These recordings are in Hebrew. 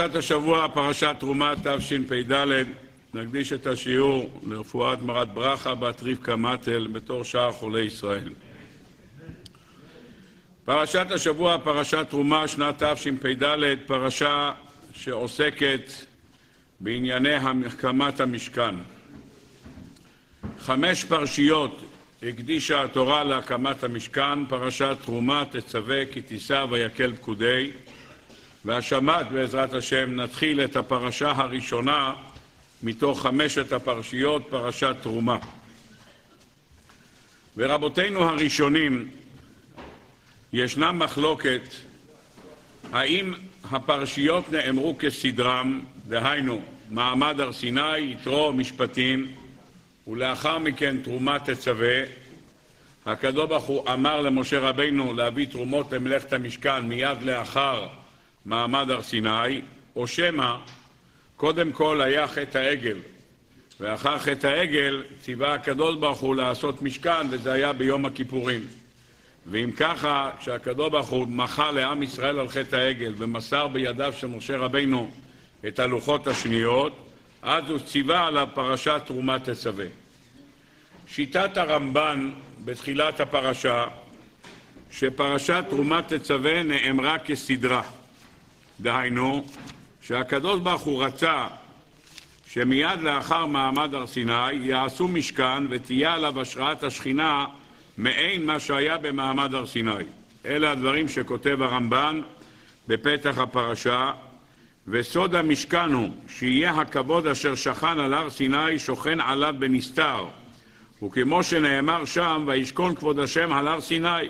פרשת השבוע, פרשת תרומה תשפ"ד, נקדיש את השיעור לרפואת מרת ברכה בת רבקה מטל בתור שאר חולי ישראל. פרשת השבוע, פרשת תרומה, שנת תשפ"ד, פרשה שעוסקת בענייני הקמת המשכן. חמש פרשיות הקדישה התורה להקמת המשכן, פרשת תרומה, תצווה כי תישא ויקל פקודי, והשבת בעזרת השם נתחיל את הפרשה הראשונה מתוך חמשת הפרשיות, פרשת תרומה. ורבותינו הראשונים, ישנה מחלוקת האם הפרשיות נאמרו כסדרם, דהיינו מעמד הר סיני, יתרו משפטים, ולאחר מכן תרומה תצווה. הקדוש ברוך הוא אמר למשה רבינו להביא תרומות למלאכת המשכן מיד לאחר מעמד הר סיני, או שמא קודם כל היה חטא העגל, ואחר חטא העגל ציווה הקדוש ברוך הוא לעשות משכן, וזה היה ביום הכיפורים. ואם ככה, כשהקדוש ברוך הוא מחה לעם ישראל על חטא העגל ומסר בידיו של משה רבינו את הלוחות השניות, אז הוא ציווה על הפרשת תרומת תצווה. שיטת הרמב"ן בתחילת הפרשה, שפרשת תרומת תצווה נאמרה כסדרה. דהיינו, שהקדוש ברוך הוא רצה שמיד לאחר מעמד הר סיני יעשו משכן ותהיה עליו השראת השכינה מעין מה שהיה במעמד הר סיני. אלה הדברים שכותב הרמב"ן בפתח הפרשה, וסוד המשכן הוא שיהיה הכבוד אשר שכן על הר סיני שוכן עליו בנסתר, וכמו שנאמר שם, וישכון כבוד השם על הר סיני.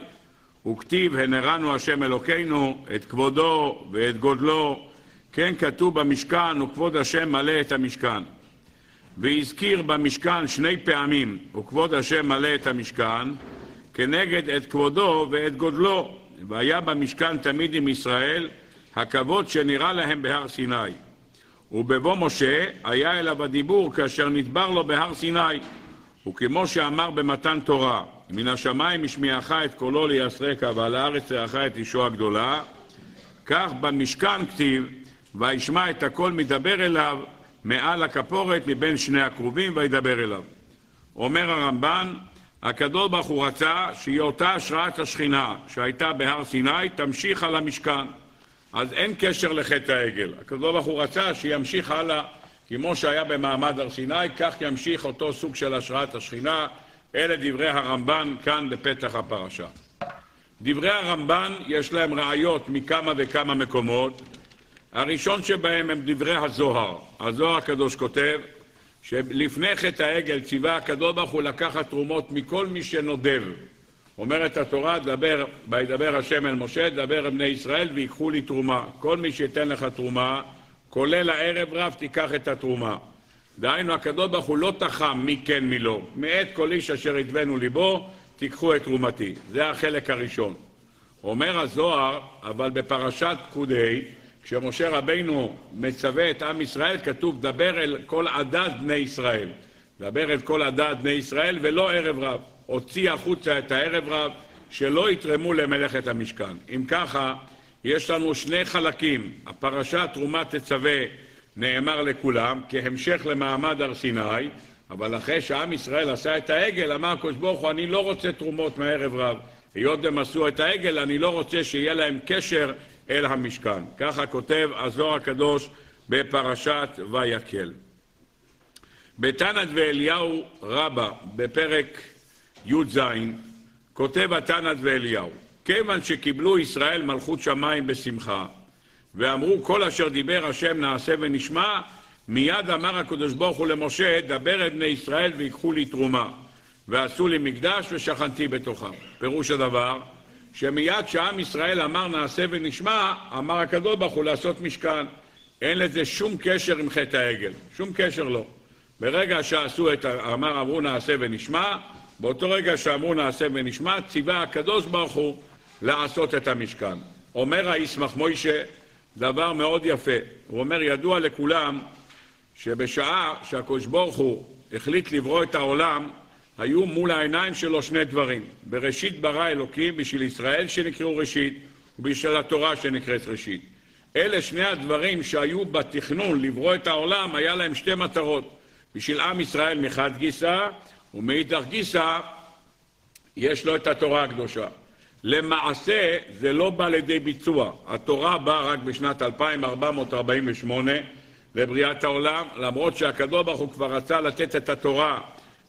וכתיב הנרנו השם אלוקינו את כבודו ואת גודלו, כן כתוב במשכן וכבוד השם מלא את המשכן. והזכיר במשכן שני פעמים וכבוד השם מלא את המשכן, כנגד את כבודו ואת גודלו, והיה במשכן תמיד עם ישראל הכבוד שנראה להם בהר סיני. ובבוא משה היה אליו הדיבור כאשר נדבר לו בהר סיני. וכמו שאמר במתן תורה, מן השמיים השמיעך את קולו ליסרקה ועל הארץ תראך את אישו הגדולה, כך במשכן כתיב, וישמע את הקול מדבר אליו מעל הכפורת מבין שני הכרובים וידבר אליו. אומר הרמב"ן, הקדוש ברוך הוא רצה שהיא אותה השראת השכינה שהייתה בהר סיני תמשיך על המשכן. אז אין קשר לחטא העגל. הקדוש ברוך הוא רצה שימשיך הלאה כמו שהיה במעמד הר סיני, כך ימשיך אותו סוג של השראת השכינה. אלה דברי הרמב"ן כאן בפתח הפרשה. דברי הרמב"ן יש להם ראיות מכמה וכמה מקומות. הראשון שבהם הם דברי הזוהר. הזוהר הקדוש כותב שלפני חטא העגל ציווה הקדוש ברוך הוא לקחת תרומות מכל מי שנודב. אומרת התורה, דבר, וידבר השם אל משה, דבר אל בני ישראל ויקחו לי תרומה. כל מי שייתן לך תרומה, כולל הערב רב, תיקח את התרומה. דהיינו, הקדוש ברוך הוא לא תחם מי כן מי לא. מאת כל איש אשר ידבנו ליבו, תיקחו את תרומתי. זה החלק הראשון. אומר הזוהר, אבל בפרשת פקודי, כשמשה רבינו מצווה את עם ישראל, כתוב, דבר אל כל עדת בני ישראל. דבר אל כל עדת בני ישראל, ולא ערב רב. הוציא החוצה את הערב רב, שלא יתרמו למלאכת המשכן. אם ככה, יש לנו שני חלקים. הפרשה תרומת תצווה נאמר לכולם כהמשך למעמד הר סיני, אבל אחרי שעם ישראל עשה את העגל, אמר הקדוש ברוך הוא, אני לא רוצה תרומות מערב רב. היות והם עשו את העגל, אני לא רוצה שיהיה להם קשר אל המשכן. ככה כותב הזוהר הקדוש בפרשת ויקל. בתנת ואליהו רבה, בפרק י"ז, כותב התנת ואליהו כיוון שקיבלו ישראל מלכות שמיים בשמחה, ואמרו כל אשר דיבר השם נעשה ונשמע, מיד אמר הקדוש ברוך הוא למשה, דבר את בני ישראל ויקחו לי תרומה, ועשו לי מקדש ושכנתי בתוכם. פירוש הדבר, שמיד שעם ישראל אמר נעשה ונשמע, אמר הקדוש ברוך הוא לעשות משכן. אין לזה שום קשר עם חטא העגל, שום קשר לא. ברגע שעשו את, אמר אמרו נעשה ונשמע, באותו רגע שאמרו נעשה ונשמע, ציווה הקדוש ברוך הוא לעשות את המשכן. אומר הישמח מוישה דבר מאוד יפה. הוא אומר, ידוע לכולם שבשעה שהקדוש ברוך הוא החליט לברוא את העולם, היו מול העיניים שלו שני דברים. בראשית ברא אלוקים בשביל ישראל שנקראו ראשית, ובשביל התורה שנקראת ראשית. אלה שני הדברים שהיו בתכנון לברוא את העולם, היה להם שתי מטרות. בשביל עם ישראל מחד גיסא, ומאידך גיסא יש לו את התורה הקדושה. למעשה זה לא בא לידי ביצוע. התורה באה רק בשנת 2448 לבריאת העולם, למרות שהקדוש ברוך הוא כבר רצה לתת את התורה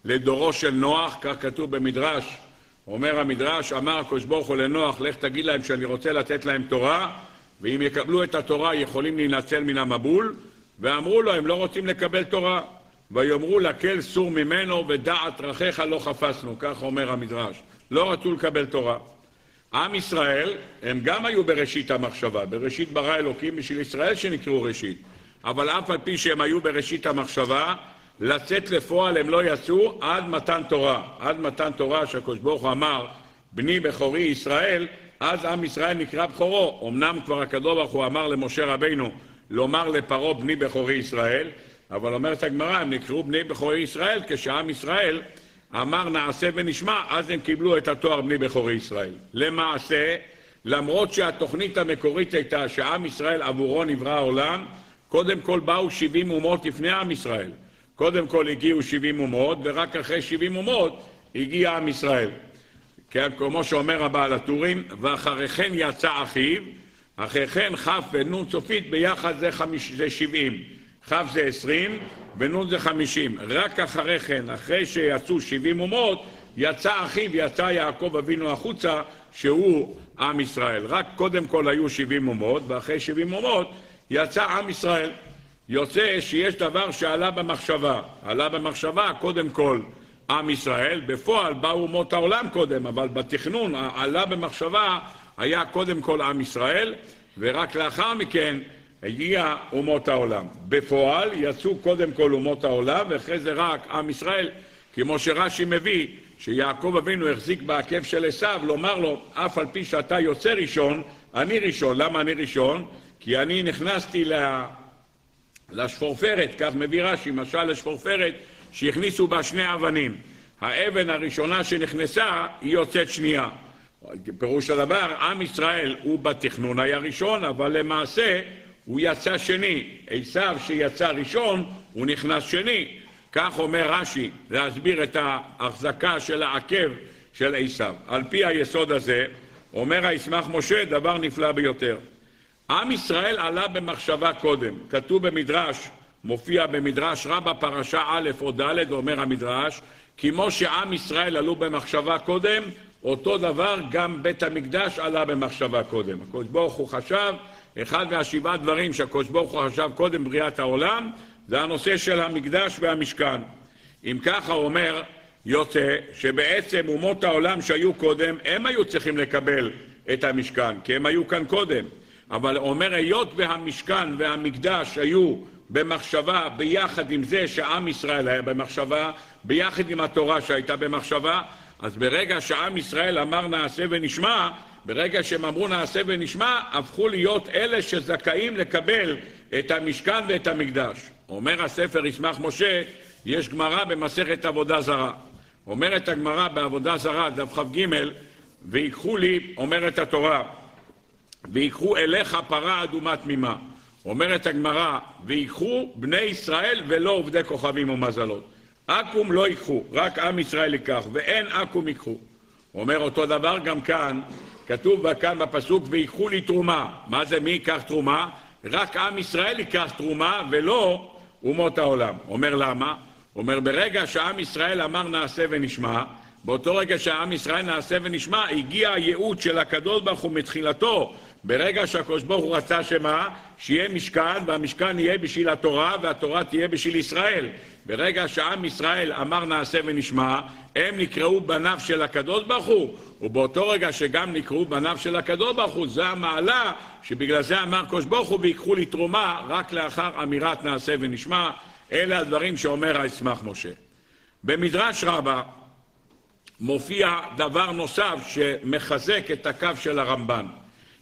לדורו של נוח, כך כתוב במדרש. אומר המדרש, אמר הקדוש ברוך הוא לנוח, לך תגיד להם שאני רוצה לתת להם תורה, ואם יקבלו את התורה יכולים להינצל מן המבול, ואמרו לו, הם לא רוצים לקבל תורה. ויאמרו לקל סור ממנו ודעת דרכיך לא חפשנו, כך אומר המדרש. לא רצו לקבל תורה. עם ישראל, הם גם היו בראשית המחשבה, בראשית ברא אלוקים בשביל ישראל שנקראו ראשית. אבל אף על פי שהם היו בראשית המחשבה, לצאת לפועל הם לא יצאו עד מתן תורה. עד מתן תורה שהקדוש ברוך הוא אמר, בני בכורי ישראל, אז עם ישראל נקרא בכורו. אמנם כבר הקדוש ברוך הוא אמר למשה רבינו לומר לפרעה בני בכורי ישראל, אבל אומרת הגמרא, הם נקראו בני בכורי ישראל כשעם ישראל אמר נעשה ונשמע, אז הם קיבלו את התואר בני בכורי ישראל. למעשה, למרות שהתוכנית המקורית הייתה שעם ישראל עבורו נברא העולם, קודם כל באו 70 אומות לפני עם ישראל. קודם כל הגיעו 70 אומות, ורק אחרי 70 אומות הגיע עם ישראל. כן, כמו שאומר הבעל הטורים, ואחרי כן יצא אחיו, אחרי כן כ' ונ' סופית ביחד זה, חמיש, זה 70. כ' זה 20 ונ' זה 50. רק אחרי כן, אחרי שיצאו 70 אומות, יצא אחיו, יצא יעקב אבינו החוצה, שהוא עם ישראל. רק קודם כל היו 70 אומות, ואחרי 70 אומות יצא עם ישראל. יוצא שיש דבר שעלה במחשבה. עלה במחשבה קודם כל עם ישראל, בפועל באו אומות העולם קודם, אבל בתכנון עלה במחשבה היה קודם כל עם ישראל, ורק לאחר מכן הגיע אומות העולם. בפועל יצאו קודם כל אומות העולם, ואחרי זה רק עם ישראל, כמו שרש"י מביא, שיעקב אבינו החזיק בעקב של עשיו, לומר לו, אף על פי שאתה יוצא ראשון, אני ראשון. למה אני ראשון? כי אני נכנסתי לשפורפרת, כך מביא רש"י, משל לשפורפרת, שהכניסו בה שני אבנים. האבן הראשונה שנכנסה, היא יוצאת שנייה. פירוש הדבר, עם ישראל הוא בתכנון היה ראשון, אבל למעשה הוא יצא שני. עשיו שיצא ראשון, הוא נכנס שני. כך אומר רש"י, להסביר את ההחזקה של העקב של עשיו. על פי היסוד הזה, אומר הישמח משה דבר נפלא ביותר. עם ישראל עלה במחשבה קודם. כתוב במדרש, מופיע במדרש רבה פרשה א' או ד', אומר המדרש, כמו שעם ישראל עלו במחשבה קודם, אותו דבר גם בית המקדש עלה במחשבה קודם. הקדוש ברוך הוא חשב, אחד מהשבעה דברים שהקדוש ברוך הוא חשב קודם בריאת העולם, זה הנושא של המקדש והמשכן. אם ככה אומר, יוצא שבעצם אומות העולם שהיו קודם, הם היו צריכים לקבל את המשכן, כי הם היו כאן קודם. אבל אומר, היות והמשכן והמקדש היו במחשבה ביחד עם זה שעם ישראל היה במחשבה, ביחד עם התורה שהייתה במחשבה, אז ברגע שעם ישראל אמר נעשה ונשמע, ברגע שהם אמרו נעשה ונשמע, הפכו להיות אלה שזכאים לקבל את המשכן ואת המקדש. אומר הספר ישמח משה, יש גמרא במסכת עבודה זרה. אומרת הגמרא בעבודה זרה, דף כ"ג, ויקחו לי, אומרת התורה, ויקחו אליך פרה אדומה תמימה. אומרת הגמרא, ויקחו בני ישראל ולא עובדי כוכבים ומזלות. עכו"ם לא ייקחו, רק עם ישראל ייקח, ואין עכו"ם ייקחו. אומר אותו דבר גם כאן, כתוב כאן בפסוק, ויקחו לי תרומה. מה זה מי ייקח תרומה? רק עם ישראל ייקח תרומה ולא אומות העולם. אומר למה? אומר ברגע שעם ישראל אמר נעשה ונשמע, באותו רגע שעם ישראל נעשה ונשמע, הגיע הייעוד של הקדוש ברוך הוא מתחילתו ברגע שהקדוש ברוך הוא רצה שמה? שיהיה משכן, והמשכן יהיה בשביל התורה, והתורה תהיה בשביל ישראל. ברגע שעם ישראל אמר נעשה ונשמע, הם נקראו בניו של הקדוש ברוך הוא, ובאותו רגע שגם נקראו בניו של הקדוש ברוך הוא, זה המעלה שבגלל זה אמר קדוש ברוך הוא, ויקחו לי תרומה רק לאחר אמירת נעשה ונשמע. אלה הדברים שאומר הישמח משה. במדרש רבה מופיע דבר נוסף שמחזק את הקו של הרמב"ן.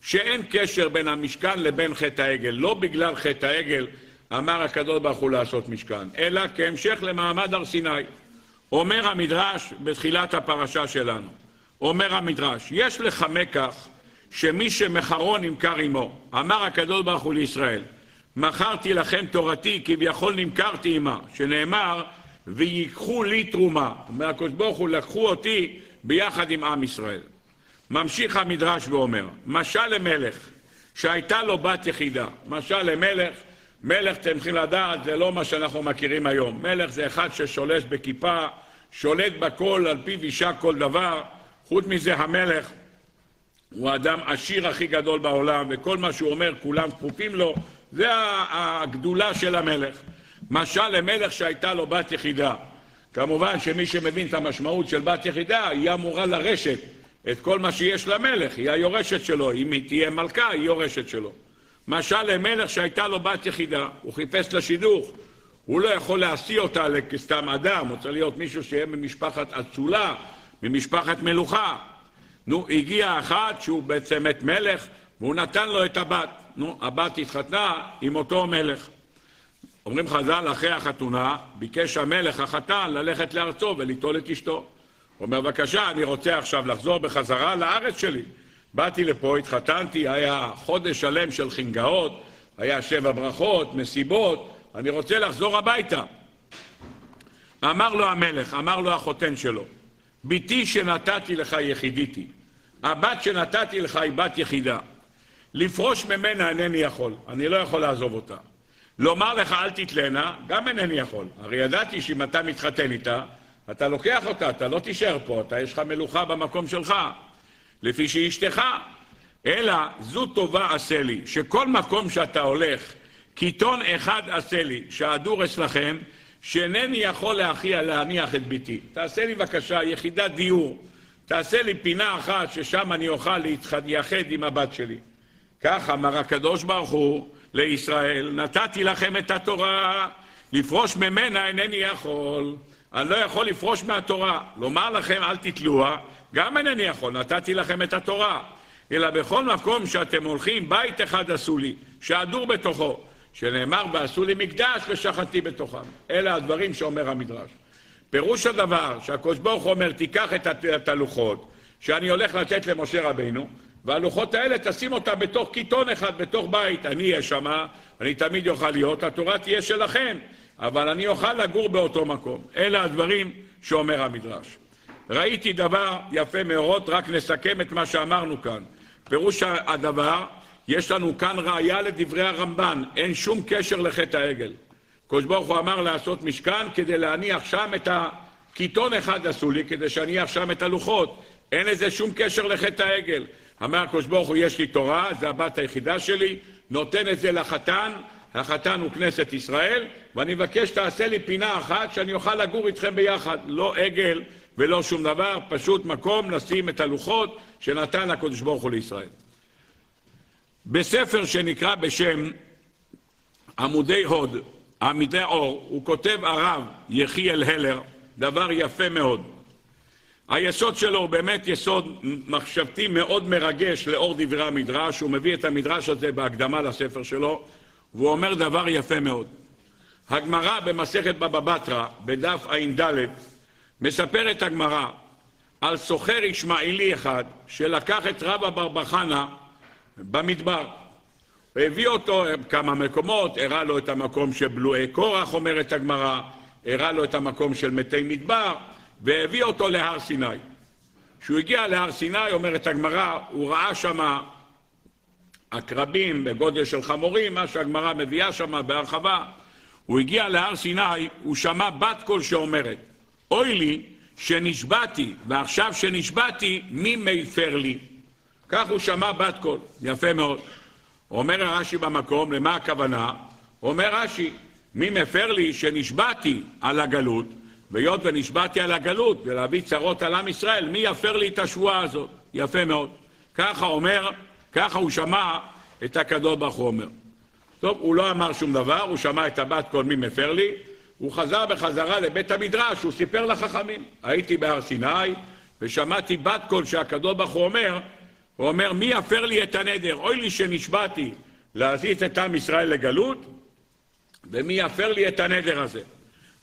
שאין קשר בין המשכן לבין חטא העגל. לא בגלל חטא העגל אמר הקדוש ברוך הוא לעשות משכן, אלא כהמשך למעמד הר סיני. אומר המדרש בתחילת הפרשה שלנו, אומר המדרש, יש לך מקח שמי שמכרו נמכר עמו. אמר הקדוש ברוך הוא לישראל, מכרתי לכם תורתי, כביכול נמכרתי עמה, שנאמר, ויקחו לי תרומה. אומר הקדוש ברוך הוא, לקחו אותי ביחד עם עם ישראל. ממשיך המדרש ואומר, משל למלך שהייתה לו בת יחידה. משל למלך, מלך, אתם צריכים לדעת, זה לא מה שאנחנו מכירים היום. מלך זה אחד ששולט בכיפה, שולט בכל, על פיו אישה כל דבר. חוץ מזה, המלך הוא האדם עשיר הכי גדול בעולם, וכל מה שהוא אומר כולם כפופים לו, זה הגדולה של המלך. משל למלך שהייתה לו בת יחידה. כמובן שמי שמבין את המשמעות של בת יחידה, היא אמורה לרשת את כל מה שיש למלך, היא היורשת שלו, אם היא תהיה מלכה, היא יורשת שלו. משל למלך שהייתה לו בת יחידה, הוא חיפש לה שידוך, הוא לא יכול להשיא אותה כסתם אדם, הוא צריך להיות מישהו שיהיה ממשפחת אצולה, ממשפחת מלוכה. נו, הגיע אחד שהוא בעצם את מלך, והוא נתן לו את הבת. נו, הבת התחתנה עם אותו מלך. אומרים חז"ל, אחרי החתונה, ביקש המלך החתן ללכת לארצו וליטול את אשתו. הוא אומר, בבקשה, אני רוצה עכשיו לחזור בחזרה לארץ שלי. באתי לפה, התחתנתי, היה חודש שלם של חינגאות, היה שבע ברכות, מסיבות, אני רוצה לחזור הביתה. אמר לו המלך, אמר לו החותן שלו, בתי שנתתי לך יחידיתי, הבת שנתתי לך היא בת יחידה. לפרוש ממנה אינני יכול, אני לא יכול לעזוב אותה. לומר לך אל תתלנה, גם אינני יכול. הרי ידעתי שאם אתה מתחתן איתה, אתה לוקח אותה, אתה לא תישאר פה, אתה יש לך מלוכה במקום שלך, לפי שהיא אשתך. אלא זו טובה עשה לי, שכל מקום שאתה הולך, קיתון אחד עשה לי, שהדור אצלכם, שאינני יכול להכיע להניח את ביתי. תעשה לי בבקשה יחידת דיור, תעשה לי פינה אחת ששם אני אוכל להתייחד עם הבת שלי. כך אמר הקדוש ברוך הוא לישראל, נתתי לכם את התורה, לפרוש ממנה אינני יכול. אני לא יכול לפרוש מהתורה. לומר לכם אל תתלוה, גם אינני יכול, נתתי לכם את התורה. אלא בכל מקום שאתם הולכים, בית אחד עשו לי, שאדור בתוכו, שנאמר ועשו לי מקדש ושחטתי בתוכם. אלה הדברים שאומר המדרש. פירוש הדבר שהקדוש ברוך הוא אומר, תיקח את הלוחות שאני הולך לתת למשה רבינו, והלוחות האלה תשים אותה בתוך קיתון אחד, בתוך בית. אני אהיה שמה, אני תמיד אוכל להיות, התורה תהיה שלכם. אבל אני אוכל לגור באותו מקום. אלה הדברים שאומר המדרש. ראיתי דבר יפה מאוד, רק נסכם את מה שאמרנו כאן. פירוש הדבר, יש לנו כאן ראיה לדברי הרמב"ן, אין שום קשר לחטא העגל. קדוש ברוך הוא אמר לעשות משכן כדי להניח שם את הקיתון אחד עשו לי, כדי שאניח שם את הלוחות. אין לזה שום קשר לחטא העגל. אמר הקדוש ברוך הוא, יש לי תורה, זה הבת היחידה שלי, נותן את זה לחתן, החתן הוא כנסת ישראל, ואני מבקש שתעשה לי פינה אחת שאני אוכל לגור איתכם ביחד. לא עגל ולא שום דבר, פשוט מקום לשים את הלוחות שנתן הקדוש ברוך הוא לישראל. בספר שנקרא בשם עמודי הוד, עמידי אור, הוא כותב הרב יחיאל הלר, דבר יפה מאוד. היסוד שלו הוא באמת יסוד מחשבתי מאוד מרגש לאור דברי המדרש, הוא מביא את המדרש הזה בהקדמה לספר שלו, והוא אומר דבר יפה מאוד. הגמרא במסכת בבא בתרא, בדף ע"ד, מספרת הגמרא על סוחר ישמעאלי אחד שלקח את רבא בר בחנה במדבר. והביא אותו כמה מקומות, הראה לו את המקום של בלועי קורח, אומרת הגמרא, הראה לו את המקום של מתי מדבר, והביא אותו להר סיני. כשהוא הגיע להר סיני, אומרת הגמרא, הוא ראה שמה עקרבים בגודל של חמורים, מה שהגמרא מביאה שם בהרחבה. הוא הגיע להר סיני, הוא שמע בת קול שאומרת, אוי לי שנשבעתי, ועכשיו שנשבעתי, מי מפר לי? כך הוא שמע בת קול, יפה מאוד. אומר רש"י במקום, למה הכוונה? אומר רש"י, מי מפר לי שנשבעתי על הגלות, והיות ונשבעתי על הגלות ולהביא צרות על עם ישראל, מי יפר לי את השבועה הזאת? יפה מאוד. ככה אומר ככה הוא שמע את הקדוש ברוך הוא אומר. טוב, הוא לא אמר שום דבר, הוא שמע את הבת כל מי מפר לי, הוא חזר בחזרה לבית המדרש, הוא סיפר לחכמים. הייתי בהר סיני ושמעתי בת קול שהקדוש ברוך הוא אומר, הוא אומר, מי יפר לי את הנדר? אוי לי שנשבעתי להזיז את עם ישראל לגלות, ומי יפר לי את הנדר הזה?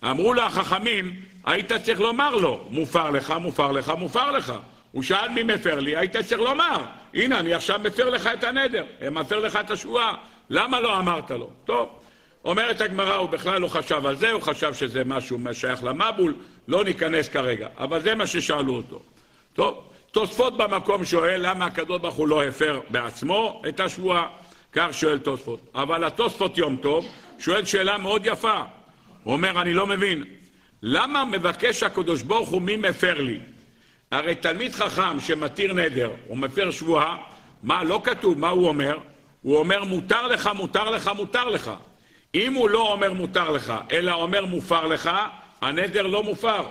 אמרו לו החכמים, היית צריך לומר לו, מופר לך, מופר לך, מופר לך. הוא שאל מי מפר לי, היית צריך לומר, הנה אני עכשיו מפר לך את הנדר, מפר לך את השבועה, למה לא אמרת לו? טוב, אומרת הגמרא, הוא בכלל לא חשב על זה, הוא חשב שזה משהו שייך למבול, לא ניכנס כרגע, אבל זה מה ששאלו אותו. טוב, תוספות במקום שואל למה הקדוש ברוך הוא לא הפר בעצמו את השבועה, כך שואל תוספות. אבל התוספות יום טוב שואל שאלה מאוד יפה. הוא אומר, אני לא מבין, למה מבקש הקדוש ברוך הוא מי מפר לי? הרי תלמיד חכם שמתיר נדר, הוא מפר שבועה, מה, לא כתוב, מה הוא אומר? הוא אומר מותר לך, מותר לך, מותר לך. אם הוא לא אומר מותר לך, אלא אומר מופר לך, הנדר לא מופר.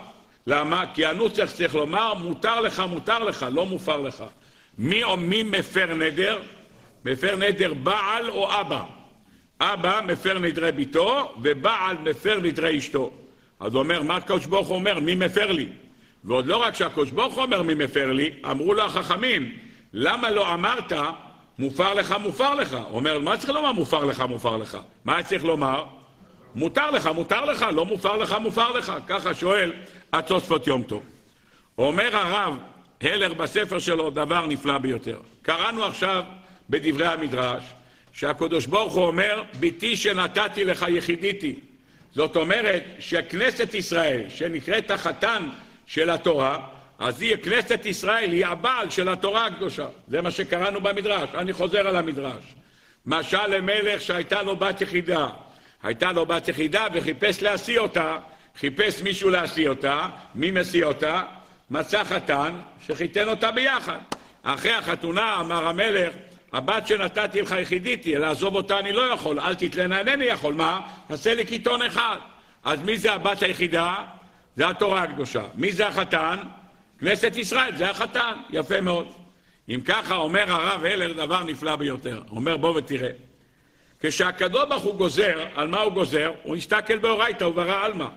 למה? כי הנוסח צריך לומר מותר לך, מותר לך, לא מופר לך. מי, או מי מפר נדר? מפר נדר בעל או אבא. אבא מפר נדרי ביתו, ובעל מפר נדרי אשתו. אז הוא אומר, מה הקדוש ברוך הוא אומר? מי מפר לי? ועוד לא רק שהקדוש ברוך הוא אומר מי מפר לי, אמרו לו החכמים, למה לא אמרת מופר לך, מופר לך? הוא אומר, מה צריך לומר מופר לך, מופר לך? מה צריך לומר? מותר לך, מותר לך, לא מופר לך, מופר לך. ככה שואל התוספות יום טוב. אומר הרב הלר בספר שלו דבר נפלא ביותר. קראנו עכשיו בדברי המדרש שהקדוש ברוך הוא אומר, ביתי שנתתי לך יחידיתי. זאת אומרת שכנסת ישראל, שנקראת החתן של התורה, אז היא, כנסת ישראל היא הבעל של התורה הקדושה. זה מה שקראנו במדרש. אני חוזר על המדרש. משל למלך שהייתה לו בת יחידה. הייתה לו בת יחידה וחיפש להשיא אותה, חיפש מישהו להשיא אותה, מי משיא אותה? מצא חתן שחיתן אותה ביחד. אחרי החתונה אמר המלך, הבת שנתתי לך יחידיתי, לעזוב אותה אני לא יכול, אל תתלנה, אינני יכול, מה? עשה לי קיתון אחד. אז מי זה הבת היחידה? זה התורה הקדושה. מי זה החתן? כנסת ישראל, זה החתן. יפה מאוד. אם ככה אומר הרב הלר דבר נפלא ביותר. אומר בוא ותראה. כשהקדוש ברוך הוא גוזר, על מה הוא גוזר? הוא מסתכל באורייתא וברא עלמא.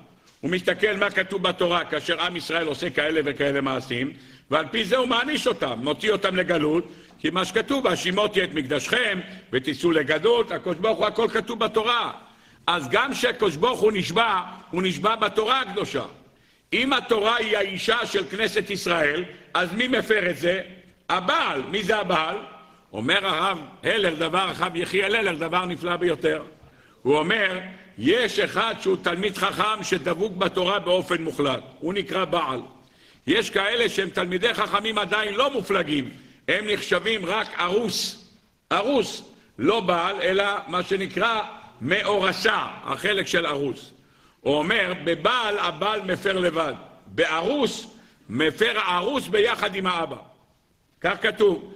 הוא מסתכל מה כתוב בתורה כאשר עם ישראל עושה כאלה וכאלה מעשים, ועל פי זה הוא מעניש אותם, מוציא אותם לגלות, כי מה שכתוב, והשימותי את מקדשכם, ותצאו לגדות, הקדוש ברוך הוא הכל כתוב בתורה. אז גם כשהקדוש ברוך הוא נשבע, הוא נשבע בתורה הקדושה. אם התורה היא האישה של כנסת ישראל, אז מי מפר את זה? הבעל. מי זה הבעל? אומר הרב הלר, דבר, הרב יחיאל הלר, דבר נפלא ביותר. הוא אומר, יש אחד שהוא תלמיד חכם שדבוק בתורה באופן מוחלט. הוא נקרא בעל. יש כאלה שהם תלמידי חכמים עדיין לא מופלגים. הם נחשבים רק ארוס. ארוס. לא בעל, אלא מה שנקרא מאורסה, החלק של ארוס. הוא אומר, בבעל הבעל מפר לבד, בארוס מפר הארוס ביחד עם האבא. כך כתוב.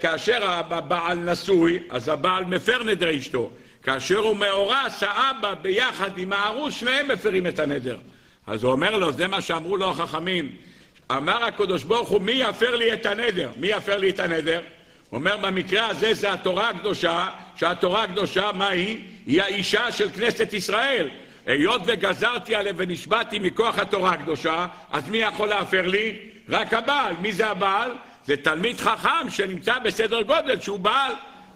כאשר הבעל נשוי, אז הבעל מפר נדר אשתו. כאשר הוא מאורס, האבא ביחד עם הארוס, שניהם מפרים את הנדר. אז הוא אומר לו, זה מה שאמרו לו החכמים. אמר הקדוש ברוך הוא, מי יפר לי את הנדר? מי יפר לי את הנדר? הוא אומר, במקרה הזה זה התורה הקדושה, שהתורה הקדושה, מה היא? היא האישה של כנסת ישראל. היות וגזרתי עליה ונשבעתי מכוח התורה הקדושה, אז מי יכול להפר לי? רק הבעל. מי זה הבעל? זה תלמיד חכם שנמצא בסדר גודל שהוא בעל.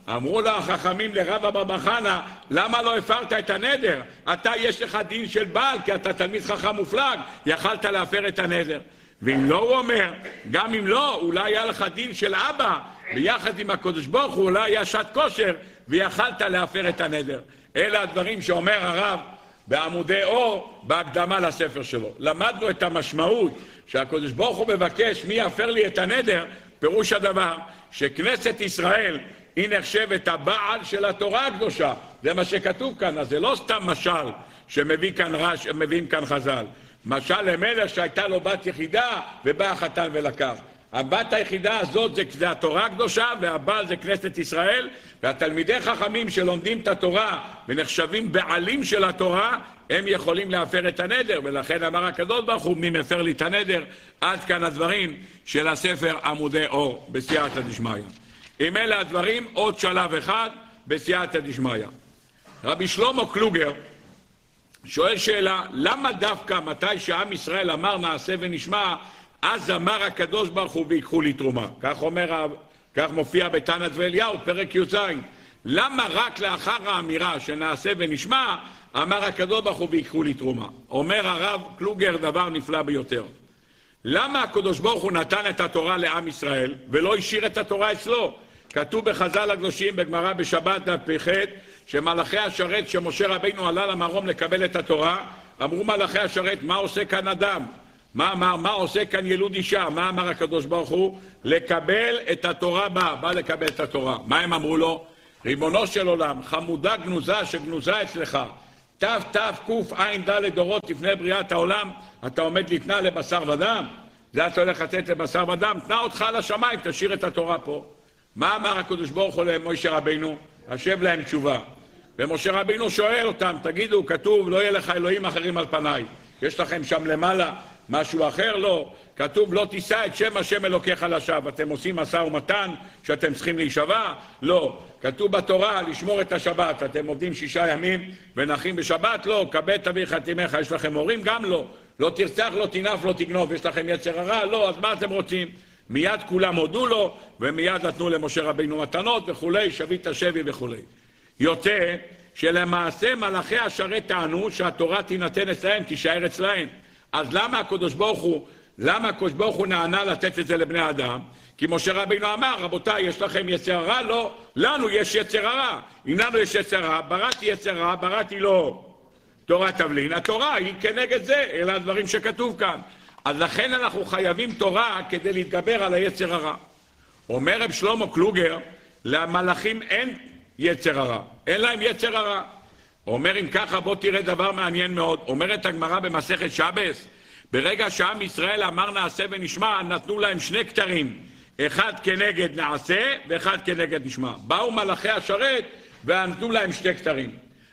אמרו לו החכמים לרב אבא חנא, למה לא הפרת את הנדר? אתה יש לך דין של בעל, כי אתה תלמיד חכם מופלג, יכלת להפר את הנדר. ואם לא, הוא אומר, גם אם לא, אולי היה לך דין של אבא, ביחד עם הקדוש ברוך הוא, אולי היה שעת כושר, ויכלת להפר את הנדר. אלה הדברים שאומר הרב בעמודי אור בהקדמה לספר שלו. למדנו את המשמעות שהקדוש ברוך הוא מבקש מי יפר לי את הנדר, פירוש הדבר שכנסת ישראל היא נחשבת הבעל של התורה הקדושה. זה מה שכתוב כאן, אז זה לא סתם משל שמביא כאן רש, מביאים כאן חז"ל. משל למלך שהייתה לו בת יחידה ובא החתן ולקח. הבת היחידה הזאת זה, זה התורה הקדושה והבעל זה כנסת ישראל והתלמידי חכמים שלומדים את התורה ונחשבים בעלים של התורה הם יכולים להפר את הנדר ולכן אמר הקדוש ברוך הוא מי מפר לי את הנדר עד כאן הדברים של הספר עמודי אור בסייעתא דשמיא. אם אלה הדברים עוד שלב אחד בסייעתא דשמיא. רבי שלמה קלוגר שואל שאלה למה דווקא מתי שעם ישראל אמר נעשה ונשמע אז אמר הקדוש ברוך הוא ויקחו לי תרומה. כך אומר, כך מופיע בתנת ואליהו, פרק י"ז. למה רק לאחר האמירה שנעשה ונשמע, אמר הקדוש ברוך הוא ויקחו לי תרומה? אומר הרב קלוגר דבר נפלא ביותר. למה הקדוש ברוך הוא נתן את התורה לעם ישראל ולא השאיר את התורה אצלו? כתוב בחז"ל הקדושים בגמרא בשבת דף פ"ח שמלאכי השרת שמשה רבינו עלה למרום לקבל את התורה אמרו מלאכי השרת מה עושה כאן אדם? מה אמר? מה עושה כאן ילוד אישה? מה אמר הקדוש ברוך הוא? לקבל את התורה בא, בא לקבל את התורה. מה הם אמרו לו? ריבונו של עולם, חמודה גנוזה שגנוזה אצלך, תתקע"ד דורות לפני בריאת העולם, אתה עומד לתנא לבשר ודם? זה אתה הולך לתת לבשר ודם? תנא אותך לשמיים, תשאיר את התורה פה. מה אמר הקדוש ברוך הוא למשה רבינו? השב להם תשובה. ומשה רבינו שואל אותם, תגידו, כתוב, לא יהיה לך אלוהים אחרים על פניי. יש לכם שם למעלה משהו אחר? לא. כתוב, לא תישא את שם השם אלוקיך לשווא. אתם עושים משא ומתן שאתם צריכים להישבע? לא. כתוב בתורה, לשמור את השבת. אתם עובדים שישה ימים ונחים בשבת? לא. כבד תביא חתימך. יש לכם הורים? גם לא. לא תרצח, לא תנף, לא תגנוב. יש לכם יצר הרע? לא. אז מה אתם רוצים? מיד כולם הודו לו, ומיד נתנו למשה רבינו מתנות וכולי, שביט השבי וכולי. יוצא שלמעשה מלאכי השרת טענו שהתורה תינתן אצלהם, תישאר אצלהם. אז למה הקדוש ברוך הוא, למה הקדוש ברוך הוא נענה לתת את זה לבני אדם? כי משה רבינו אמר, רבותיי, יש לכם יצר הרע? לא, לנו יש יצר הרע. אם לנו יש יצר הרע, בראתי יצר הרע, בראתי לו תורת תבלין. התורה היא כנגד זה, אלה הדברים שכתוב כאן. אז לכן אנחנו חייבים תורה כדי להתגבר על היצר הרע. אומר רב שלמה קלוגר, למלאכים אין יצר הרע, אין להם יצר הרע. אומר אם ככה בוא תראה דבר מעניין מאוד, אומרת הגמרא במסכת שבס, ברגע שעם ישראל אמר נעשה ונשמע, נתנו להם שני כתרים, אחד כנגד נעשה ואחד כנגד נשמע. באו מלאכי השרת ונתנו להם שתי כתרים.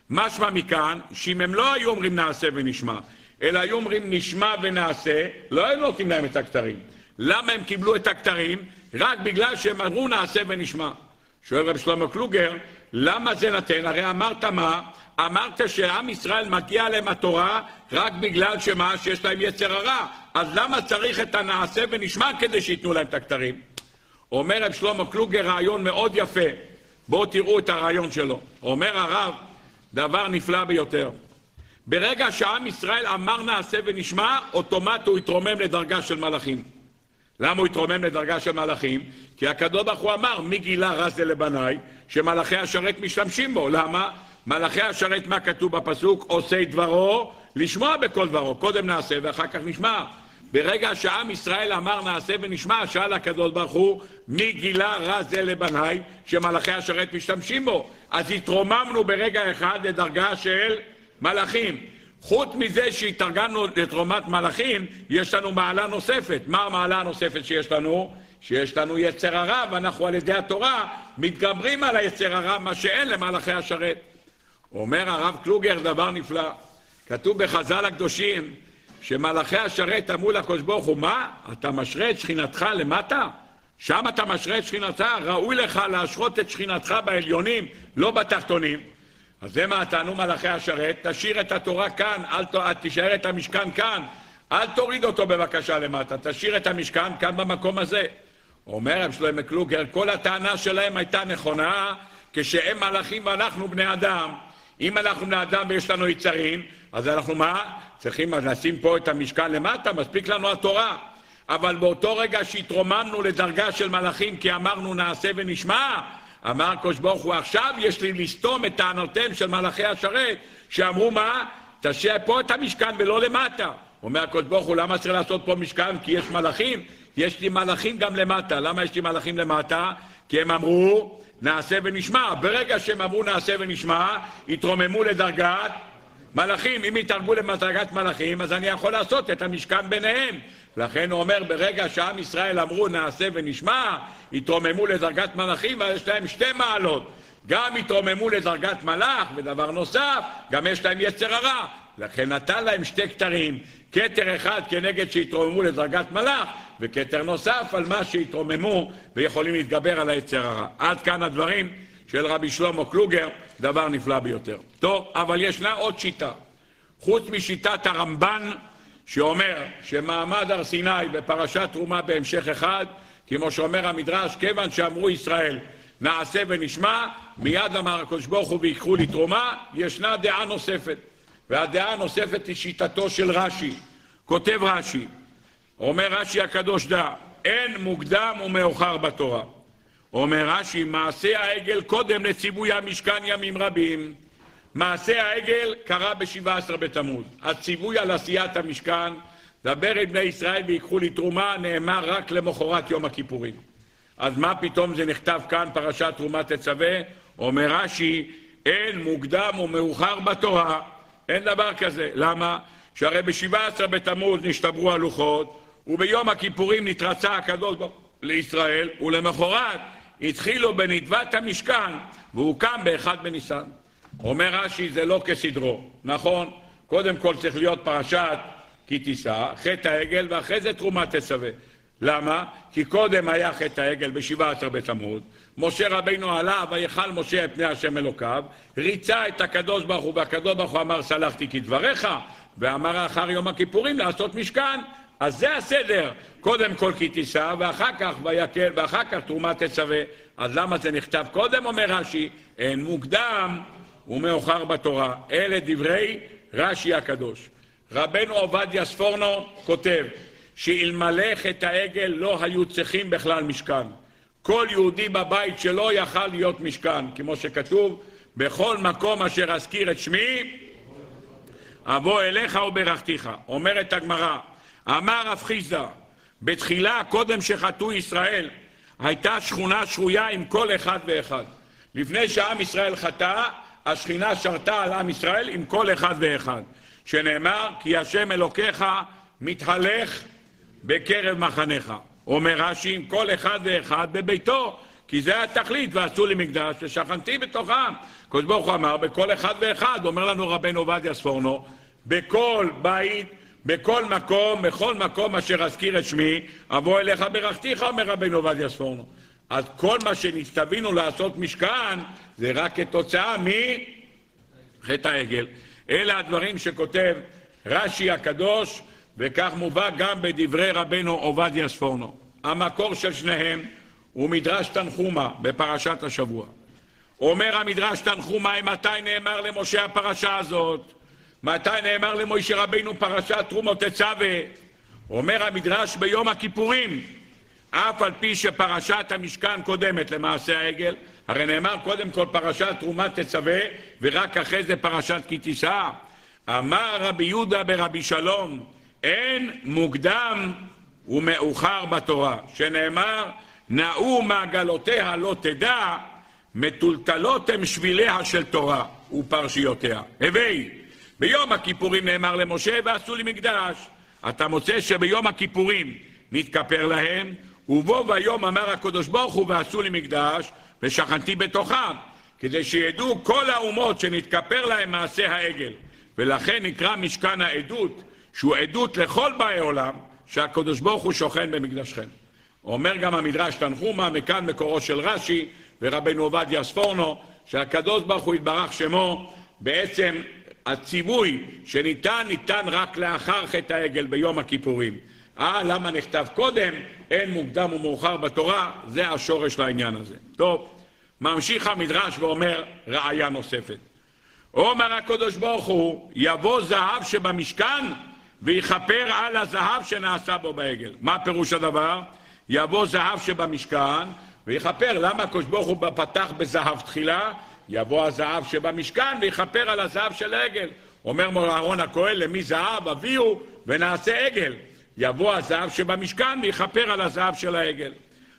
משמע מכאן, שאם הם לא היו אומרים נעשה ונשמע, אלא היו אומרים נשמע ונעשה, לא היו נותנים להם את הכתרים. למה הם קיבלו את הכתרים? רק בגלל שהם אמרו נעשה ונשמע. שואל רב שלמה קלוגר, למה זה נתן? הרי אמרת מה? אמרת שעם ישראל מגיע להם התורה רק בגלל שמה? שיש להם יצר הרע. אז למה צריך את הנעשה ונשמע כדי שייתנו להם את הכתרים? אומר רב שלמה קלוגר רעיון מאוד יפה. בואו תראו את הרעיון שלו. אומר הרב, דבר נפלא ביותר. ברגע שעם ישראל אמר נעשה ונשמע, אוטומט הוא התרומם לדרגה של מלאכים. למה הוא התרומם לדרגה של מלאכים? כי הקדוש ברוך הוא אמר, מי גילה רז זה לבניי, שמלאכי השרת משתמשים בו. למה? מלאכי השרת, מה כתוב בפסוק? עושי דברו, לשמוע בכל דברו. קודם נעשה ואחר כך נשמע. ברגע שעם ישראל אמר נעשה ונשמע, שאל הקדוש ברוך הוא, מי גילה רע זה לבניי, שמלאכי השרת משתמשים בו? אז התרוממנו ברגע אחד לדרגה של מלאכים. חוץ מזה שהתארגנו לתרומת מלאכים, יש לנו מעלה נוספת. מה המעלה הנוספת שיש לנו? שיש לנו יצר הרע, ואנחנו על ידי התורה מתגברים על היצר הרע, מה שאין למלאכי השרת. אומר הרב קלוגר דבר נפלא. כתוב בחז"ל הקדושים שמלאכי השרת אמרו לקדוש ברוך הוא, מה? אתה משרה את שכינתך למטה? שם אתה משרה את שכינתך? ראוי לך להשרות את שכינתך בעליונים, לא בתחתונים. אז זה מה טענו מלאכי השרת, תשאיר את התורה כאן, אל ת... תישאר את המשכן כאן, אל תוריד אותו בבקשה למטה, תשאיר את המשכן כאן במקום הזה. אומר רב שלמה קלוגר, כל הטענה שלהם הייתה נכונה כשהם מלאכים ואנחנו בני אדם. אם אנחנו בני אדם ויש לנו יצרים, אז אנחנו מה? צריכים לשים פה את המשכן למטה, מספיק לנו התורה. אבל באותו רגע שהתרוממנו לדרגה של מלאכים כי אמרנו נעשה ונשמע, אמר הקדוש ברוך הוא, עכשיו יש לי לסתום את טענותיהם של מלאכי השרת, שאמרו מה? תשאיר פה את המשכן ולא למטה. אומר הקדוש ברוך הוא, למה צריך לעשות פה משכן? כי יש מלאכים? יש לי מלאכים גם למטה. למה יש לי מלאכים למטה? כי הם אמרו, נעשה ונשמע. ברגע שהם אמרו נעשה ונשמע, התרוממו לדרגת מלאכים. אם יתרגו לדרגת מלאכים, אז אני יכול לעשות את המשכן ביניהם. לכן הוא אומר, ברגע שעם ישראל אמרו נעשה ונשמע, התרוממו לדרגת מלאכים, ואז יש להם שתי מעלות. גם התרוממו לדרגת מלאך, ודבר נוסף, גם יש להם יצר הרע. לכן נתן להם שתי כתרים, כתר אחד כנגד שהתרוממו לדרגת מלאך, וכתר נוסף על מה שהתרוממו ויכולים להתגבר על היצר הרע. עד כאן הדברים של רבי שלמה קלוגר, דבר נפלא ביותר. טוב, אבל ישנה עוד שיטה. חוץ משיטת הרמב"ן, שאומר שמעמד הר סיני בפרשת תרומה בהמשך אחד, כמו שאומר המדרש, כיוון שאמרו ישראל נעשה ונשמע, מיד אמר הקדוש ברוך הוא ויקחו לי תרומה, ישנה דעה נוספת. והדעה הנוספת היא שיטתו של רש"י. כותב רש"י, אומר רש"י הקדוש דע, אין מוקדם ומאוחר בתורה. אומר רש"י, מעשה העגל קודם לציווי המשכן ימים רבים. מעשה העגל קרה ב-17 בתמוז. הציווי על עשיית המשכן, דבר את בני ישראל ויקחו לי תרומה, נאמר רק למחרת יום הכיפורים. אז מה פתאום זה נכתב כאן, פרשת תרומת תצווה? אומר רש"י, אין מוקדם ומאוחר בתורה, אין דבר כזה. למה? שהרי ב-17 בתמוז נשתברו הלוחות, וביום הכיפורים נתרצה הקדוש לישראל, ולמחרת התחילו בנדבת המשכן, והוקם באחד בניסן. אומר רש"י, זה לא כסדרו. נכון, קודם כל צריך להיות פרשת כי תישא, חטא העגל, ואחרי זה תרומת תצווה. למה? כי קודם היה חטא העגל ב-17 בתמוז, משה רבינו עלה, ויכל משה את פני השם אלוקיו, ריצה את הקדוש ברוך הוא, והקדוש ברוך הוא אמר, סלחתי כדבריך, ואמר אחר יום הכיפורים לעשות משכן. אז זה הסדר, קודם כל כי תישא, ואחר כך ויקל, ואחר כך תרומת תצווה. אז למה זה נכתב קודם, אומר רש"י? אין מוקדם ומאוחר בתורה. אלה דברי רש"י הקדוש. רבנו עובדיה ספורנו כותב שאלמלא חטא העגל לא היו צריכים בכלל משכן. כל יהודי בבית שלו יכל להיות משכן, כמו שכתוב, בכל מקום אשר אזכיר את שמי, אבוא אליך וברכתיך. אומרת הגמרא, אמר רב חיסדא, בתחילה, קודם שחטאו ישראל, הייתה שכונה שרויה עם כל אחד ואחד. לפני שעם ישראל חטא, השכינה שרתה על עם ישראל עם כל אחד ואחד. שנאמר, כי השם אלוקיך מתהלך בקרב מחניך. אומר רש"י, עם כל אחד ואחד בביתו, כי זה התכלית, ועשו לי מקדש ושכנתי בתוכם. הקדוש ברוך הוא אמר, בכל אחד ואחד, אומר לנו רבנו עובדיה ספורנו, בכל בית, בכל מקום, בכל מקום אשר אזכיר את שמי, אבוא אליך ברכתיך, אומר רבנו עובדיה ספורנו. אז כל מה שנצטווינו לעשות משכן, זה רק כתוצאה מחטא העגל. אלה הדברים שכותב רש"י הקדוש, וכך מובא גם בדברי רבנו עובדיה ספורנו. המקור של שניהם הוא מדרש תנחומה בפרשת השבוע. אומר המדרש תנחומה, מתי נאמר למשה הפרשה הזאת? מתי נאמר למשה רבינו פרשת תרומות תצווה? אומר המדרש ביום הכיפורים, אף על פי שפרשת המשכן קודמת למעשה העגל, הרי נאמר קודם כל פרשת תרומת תצווה, ורק אחרי זה פרשת כי תישא. אמר רבי יהודה ברבי שלום, אין מוקדם ומאוחר בתורה, שנאמר, נאו מעגלותיה לא תדע, מטולטלות הם שביליה של תורה ופרשיותיה. הווי, ביום הכיפורים נאמר למשה, ועשו לי מקדש. אתה מוצא שביום הכיפורים נתכפר להם, ובו ביום אמר הקדוש ברוך הוא, ועשו לי מקדש, ושכנתי בתוכם, כדי שידעו כל האומות שנתכפר להם מעשה העגל. ולכן נקרא משכן העדות, שהוא עדות לכל באי עולם, שהקדוש ברוך הוא שוכן במקדשכם. אומר גם המדרש תנחומה, מכאן מקורו של רש"י ורבנו עובדיה ספורנו, שהקדוש ברוך הוא יתברך שמו, בעצם הציווי שניתן, ניתן רק לאחר חטא העגל ביום הכיפורים. אה, למה נכתב קודם? אין מוקדם ומאוחר בתורה, זה השורש לעניין הזה. טוב, ממשיך המדרש ואומר ראיה נוספת. אומר הקדוש ברוך הוא, יבוא זהב שבמשכן ויכפר על הזהב שנעשה בו בעגל. מה פירוש הדבר? יבוא זהב שבמשכן ויכפר. למה הקדוש ברוך הוא פתח בזהב תחילה? יבוא הזהב שבמשכן ויכפר על הזהב של העגל. אומר מור אהרון הכהן, למי זהב אביהו ונעשה עגל. יבוא הזהב שבמשכן ויכפר על הזהב של העגל.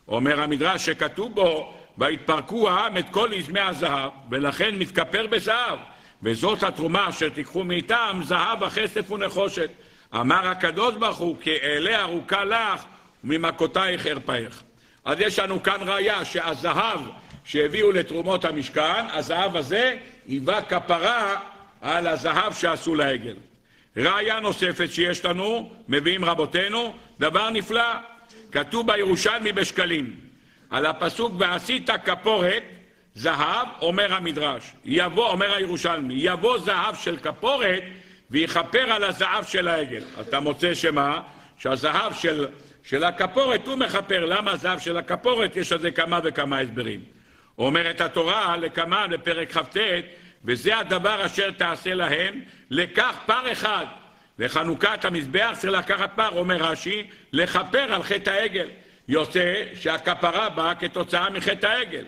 אומר המדרש שכתוב בו, ויתפרקו העם את כל עזמי הזהב, ולכן מתכפר בזהב. וזאת התרומה אשר תיקחו מאיתם, זהב, הכסף ונחושת. אמר הקדוש ברוך הוא, כי ארוכה לך, וממכותייך ארפאך. אז יש לנו כאן ראיה שהזהב שהביאו לתרומות המשכן, הזהב הזה היווה כפרה על הזהב שעשו לעגל. ראיה נוספת שיש לנו, מביאים רבותינו, דבר נפלא. כתוב בירושלמי בשקלים, על הפסוק ועשית כפורת זהב, אומר המדרש, יבוא, אומר הירושלמי, יבוא זהב של כפורת ויכפר על הזהב של העגל. אתה מוצא שמה? שהזהב של, של הכפורת הוא מכפר. למה הזהב של הכפורת? יש על זה כמה וכמה הסברים. אומרת התורה לכמה, לפרק כ"ט, וזה הדבר אשר תעשה להם, לקח פר אחד וחנוכת המזבח צריך לקחת פר, אומר רש"י, לכפר על חטא העגל. יוצא שהכפרה באה כתוצאה מחטא העגל.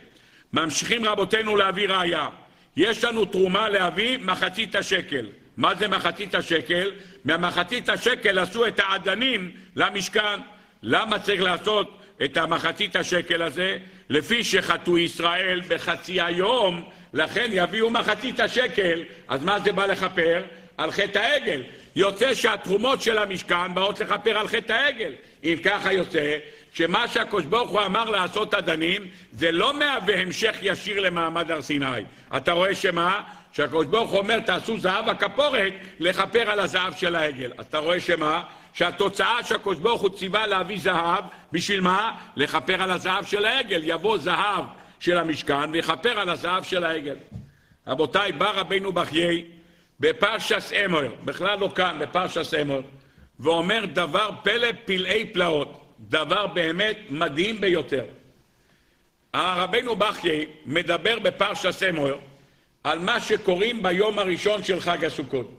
ממשיכים רבותינו להביא ראיה. יש לנו תרומה להביא מחצית השקל. מה זה מחצית השקל? מהמחצית השקל עשו את האדנים למשכן. למה צריך לעשות את המחצית השקל הזה? לפי שחטאו ישראל בחצי היום, לכן יביאו מחצית השקל. אז מה זה בא לכפר? על חטא העגל. יוצא שהתרומות של המשכן באות לכפר על חטא העגל. אם ככה יוצא שמה שהקדוש ברוך הוא אמר לעשות אדנים, זה לא מהווה המשך ישיר למעמד הר סיני. אתה רואה שמה? שהקדוש ברוך הוא אומר, תעשו זהב הכפורת, לכפר על הזהב של העגל. אתה רואה שמה? שהתוצאה שהקדוש ברוך הוא ציווה להביא זהב, בשביל מה? לכפר על הזהב של העגל. יבוא זהב של המשכן ויכפר על הזהב של העגל. רבותיי, בא רבנו בחיי בפרשס אמור, בכלל לא כאן, בפרשס אמור, ואומר דבר פלא פלאי פלאות. דבר באמת מדהים ביותר. הרבנו בחיי מדבר בפרשה סמואר על מה שקוראים ביום הראשון של חג הסוכות.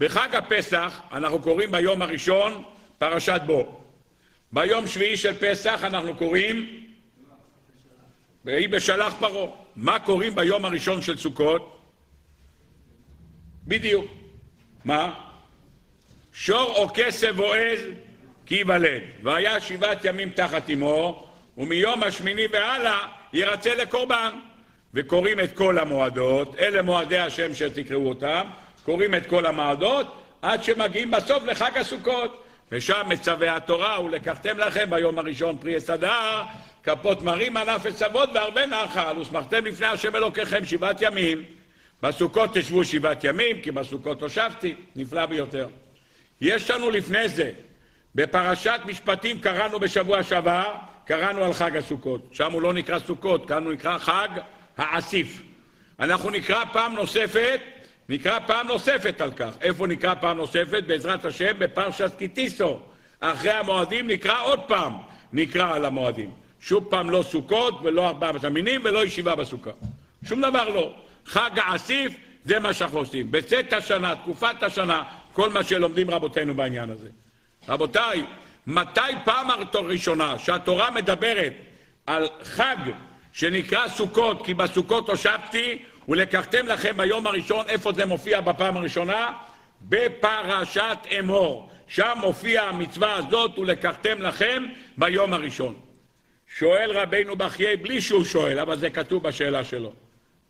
בחג הפסח אנחנו קוראים ביום הראשון פרשת בו. ביום שביעי של פסח אנחנו קוראים ויהי בשלח פרעה. מה קוראים ביום הראשון של סוכות? בדיוק. מה? שור או כסף או עז כי ייוולד. והיה שבעת ימים תחת אמו, ומיום השמיני והלאה ירצה לקורבן. וקוראים את כל המועדות, אלה מועדי השם שתקראו אותם, קוראים את כל המועדות, עד שמגיעים בסוף לחג הסוכות. ושם מצווה התורה, ולקחתם לכם ביום הראשון פרי עץ כפות מרים ענף עשבות והרבה נחל, ושמחתם לפני השם אלוקיכם שבעת ימים. בסוכות תשבו שבעת ימים, כי בסוכות הושבתי, נפלא ביותר. יש לנו לפני זה בפרשת משפטים קראנו בשבוע שעבר, קראנו על חג הסוכות. שם הוא לא נקרא סוכות, כאן הוא נקרא חג האסיף. אנחנו נקרא פעם נוספת, נקרא פעם נוספת על כך. איפה נקרא פעם נוספת? בעזרת השם, בפרשת קיטיסו. אחרי המועדים נקרא עוד פעם, נקרא על המועדים. שוב פעם לא סוכות ולא ארבעת המינים ולא ישיבה בסוכה. שום דבר לא. חג האסיף זה מה שאנחנו עושים. בצאת השנה, תקופת השנה, כל מה שלומדים רבותינו בעניין הזה. רבותיי, מתי פעם ראשונה שהתורה מדברת על חג שנקרא סוכות, כי בסוכות הושבתי ולקחתם לכם ביום הראשון, איפה זה מופיע בפעם הראשונה? בפרשת אמור. שם מופיע המצווה הזאת ולקחתם לכם ביום הראשון. שואל רבינו בחיי בלי שהוא שואל, אבל זה כתוב בשאלה שלו.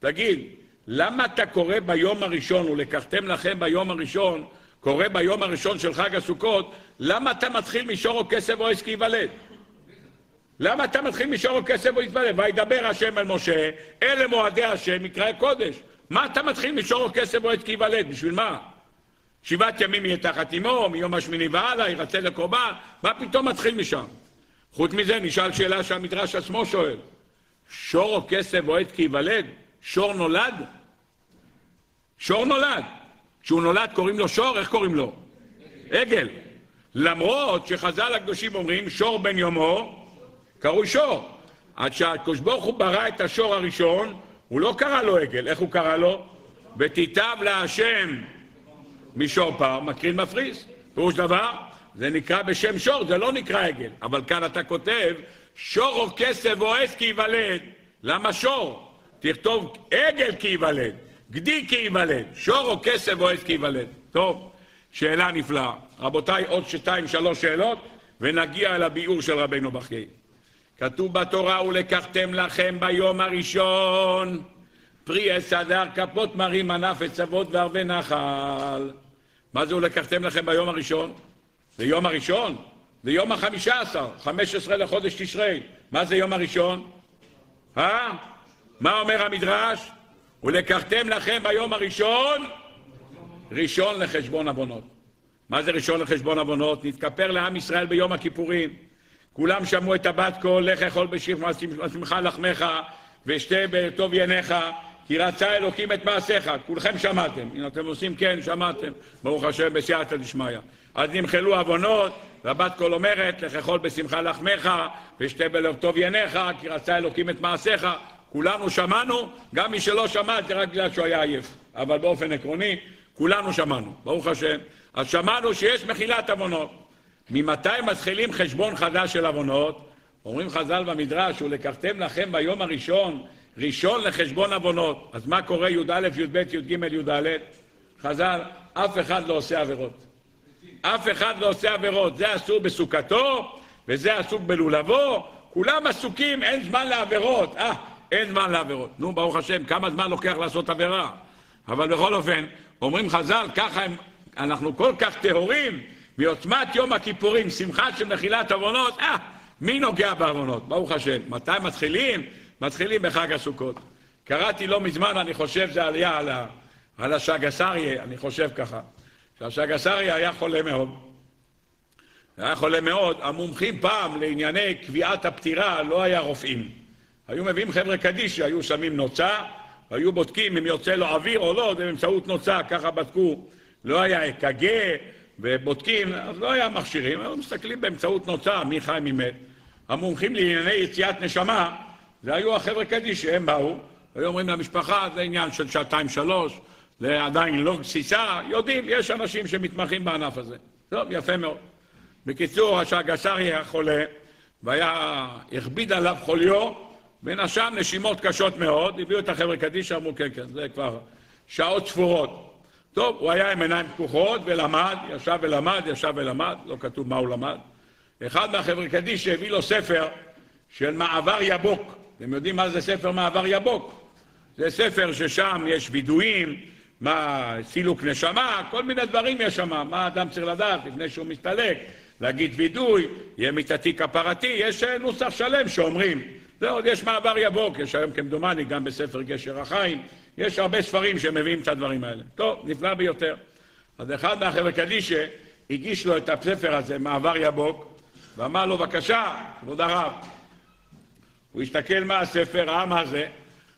תגיד, למה אתה קורא ביום הראשון ולקחתם לכם ביום הראשון קורה ביום הראשון של חג הסוכות, למה אתה מתחיל משור או כסף או כי ייוולד? למה אתה מתחיל משור או כסף או יתוולד? וידבר השם אל משה, אלה מועדי השם, מקראי קודש. מה אתה מתחיל משור או כסף או עץ כי ייוולד? בשביל מה? שבעת ימים יהיה תחת אמו, מיום השמיני והלאה, ירצה לקורבן, מה פתאום מתחיל משם? חוץ מזה, נשאל שאלה שהמדרש עצמו שואל. שור או כסף או עץ כי ייוולד? שור נולד? שור נולד. כשהוא נולד קוראים לו שור, איך קוראים לו? עגל. למרות שחז"ל הקדושים אומרים שור בן יומו, קראו שור. עד שהקדוש ברוך הוא ברא את השור הראשון, הוא לא קרא לו עגל, איך הוא קרא לו? ותיטב להשם משור פר, מקרין מפריס. פירוש דבר, זה נקרא בשם שור, זה לא נקרא עגל. אבל כאן אתה כותב, שור או כסף או עץ כי ייוולד. למה שור? תכתוב עגל כי ייוולד. גדי כי ייוולד, שור או כסף או עץ כי ייוולד. טוב, שאלה נפלאה. רבותיי, עוד שתיים, שלוש שאלות, ונגיע אל הביאור של רבנו בחיי. כתוב בתורה, ולקחתם לכם ביום הראשון פרי עץ הדר, כפות מרים, ענף עצבות וערבי נחל. מה זה ולקחתם לכם ביום הראשון? זה יום הראשון? זה יום החמישה עשר, חמש עשרה לחודש תשרי. מה זה יום הראשון? אה? מה אומר המדרש? ולקחתם לכם ביום הראשון, ראשון לחשבון עוונות. מה זה ראשון לחשבון עוונות? נתכפר לעם ישראל ביום הכיפורים. כולם שמעו את הבת קול, לך אכול בשמחה לחמך, ושתה בטוב יניך, כי רצה אלוקים את מעשיך. כולכם שמעתם. אם אתם עושים כן, שמעתם. ברוך השם, בסייעתא דשמיא. אז נמחלו עוונות, והבת קול אומרת, לך אכול בשמחה לחמך, ושתה בטוב יניך, כי רצה אלוקים את מעשיך. כולנו שמענו, גם מי שלא שמע זה רק בגלל שהוא היה עייף. אבל באופן עקרוני, כולנו שמענו, ברוך השם. אז שמענו שיש מחילת עוונות. ממתי מתחילים חשבון חדש של עוונות? אומרים חז"ל במדרש, ולקחתם לכם ביום הראשון, ראשון לחשבון עוונות. אז מה קורה י"א, י"ב, י"ג, י"ד? חז"ל, אף אחד לא עושה עבירות. אף אחד לא עושה עבירות. זה אסור בסוכתו, וזה עסוק בלולבו. כולם עסוקים, אין זמן לעבירות. אה, אין זמן לעבירות. נו, ברוך השם, כמה זמן לוקח לעשות עבירה? אבל בכל אופן, אומרים חז"ל, ככה הם, אנחנו כל כך טהורים מעוצמת יום הכיפורים, שמחה של מחילת עוונות, אה, מי נוגע בעוונות? ברוך השם. מתי מתחילים? מתחילים בחג הסוכות. קראתי לא מזמן, אני חושב זה עלייה על, ה, על השגסריה, אני חושב ככה, שהשגסריה היה חולה מאוד. היה חולה מאוד, המומחים פעם לענייני קביעת הפטירה לא היה רופאים. היו מביאים חבר'ה קדישי, היו שמים נוצה, היו בודקים אם יוצא לו אוויר או לא, זה באמצעות נוצה, ככה בדקו. לא היה אק"ג ובודקים, אז לא היה מכשירים, היו מסתכלים באמצעות נוצה, מי חי מי מת. המומחים לענייני יציאת נשמה, זה היו החבר'ה קדישי, הם באו, היו אומרים למשפחה, זה עניין של שעתיים-שלוש, זה עדיין לא גסיסה, יודעים, יש אנשים שמתמחים בענף הזה. טוב, יפה מאוד. בקיצור, השגסרי היה חולה, והיה, הכביד עליו חוליו, ונשם נשימות קשות מאוד, הביאו את החבר'ה קדישא, אמרו כן, כן, זה כבר שעות ספורות. טוב, הוא היה עם עיניים פקוחות ולמד, ישב ולמד, ישב ולמד, לא כתוב מה הוא למד. אחד מהחבר'ה קדישא הביא לו ספר של מעבר יבוק. אתם יודעים מה זה ספר מעבר יבוק? זה ספר ששם יש וידויים, מה סילוק נשמה, כל מיני דברים יש שם, מה אדם צריך לדעת לפני שהוא מסתלק, להגיד וידוי, יהיה מיתתי כפרתי, יש נוסח שלם שאומרים. זה עוד יש מעבר יבוק, יש היום כמדומני גם בספר גשר החיים, יש הרבה ספרים שמביאים את הדברים האלה. טוב, נפלא ביותר. אז אחד מהחבר'ה קדישא הגיש לו את הספר הזה, מעבר יבוק, ואמר לו, בבקשה, כבוד הרב. הוא הסתכל מה הספר, ראה מה זה,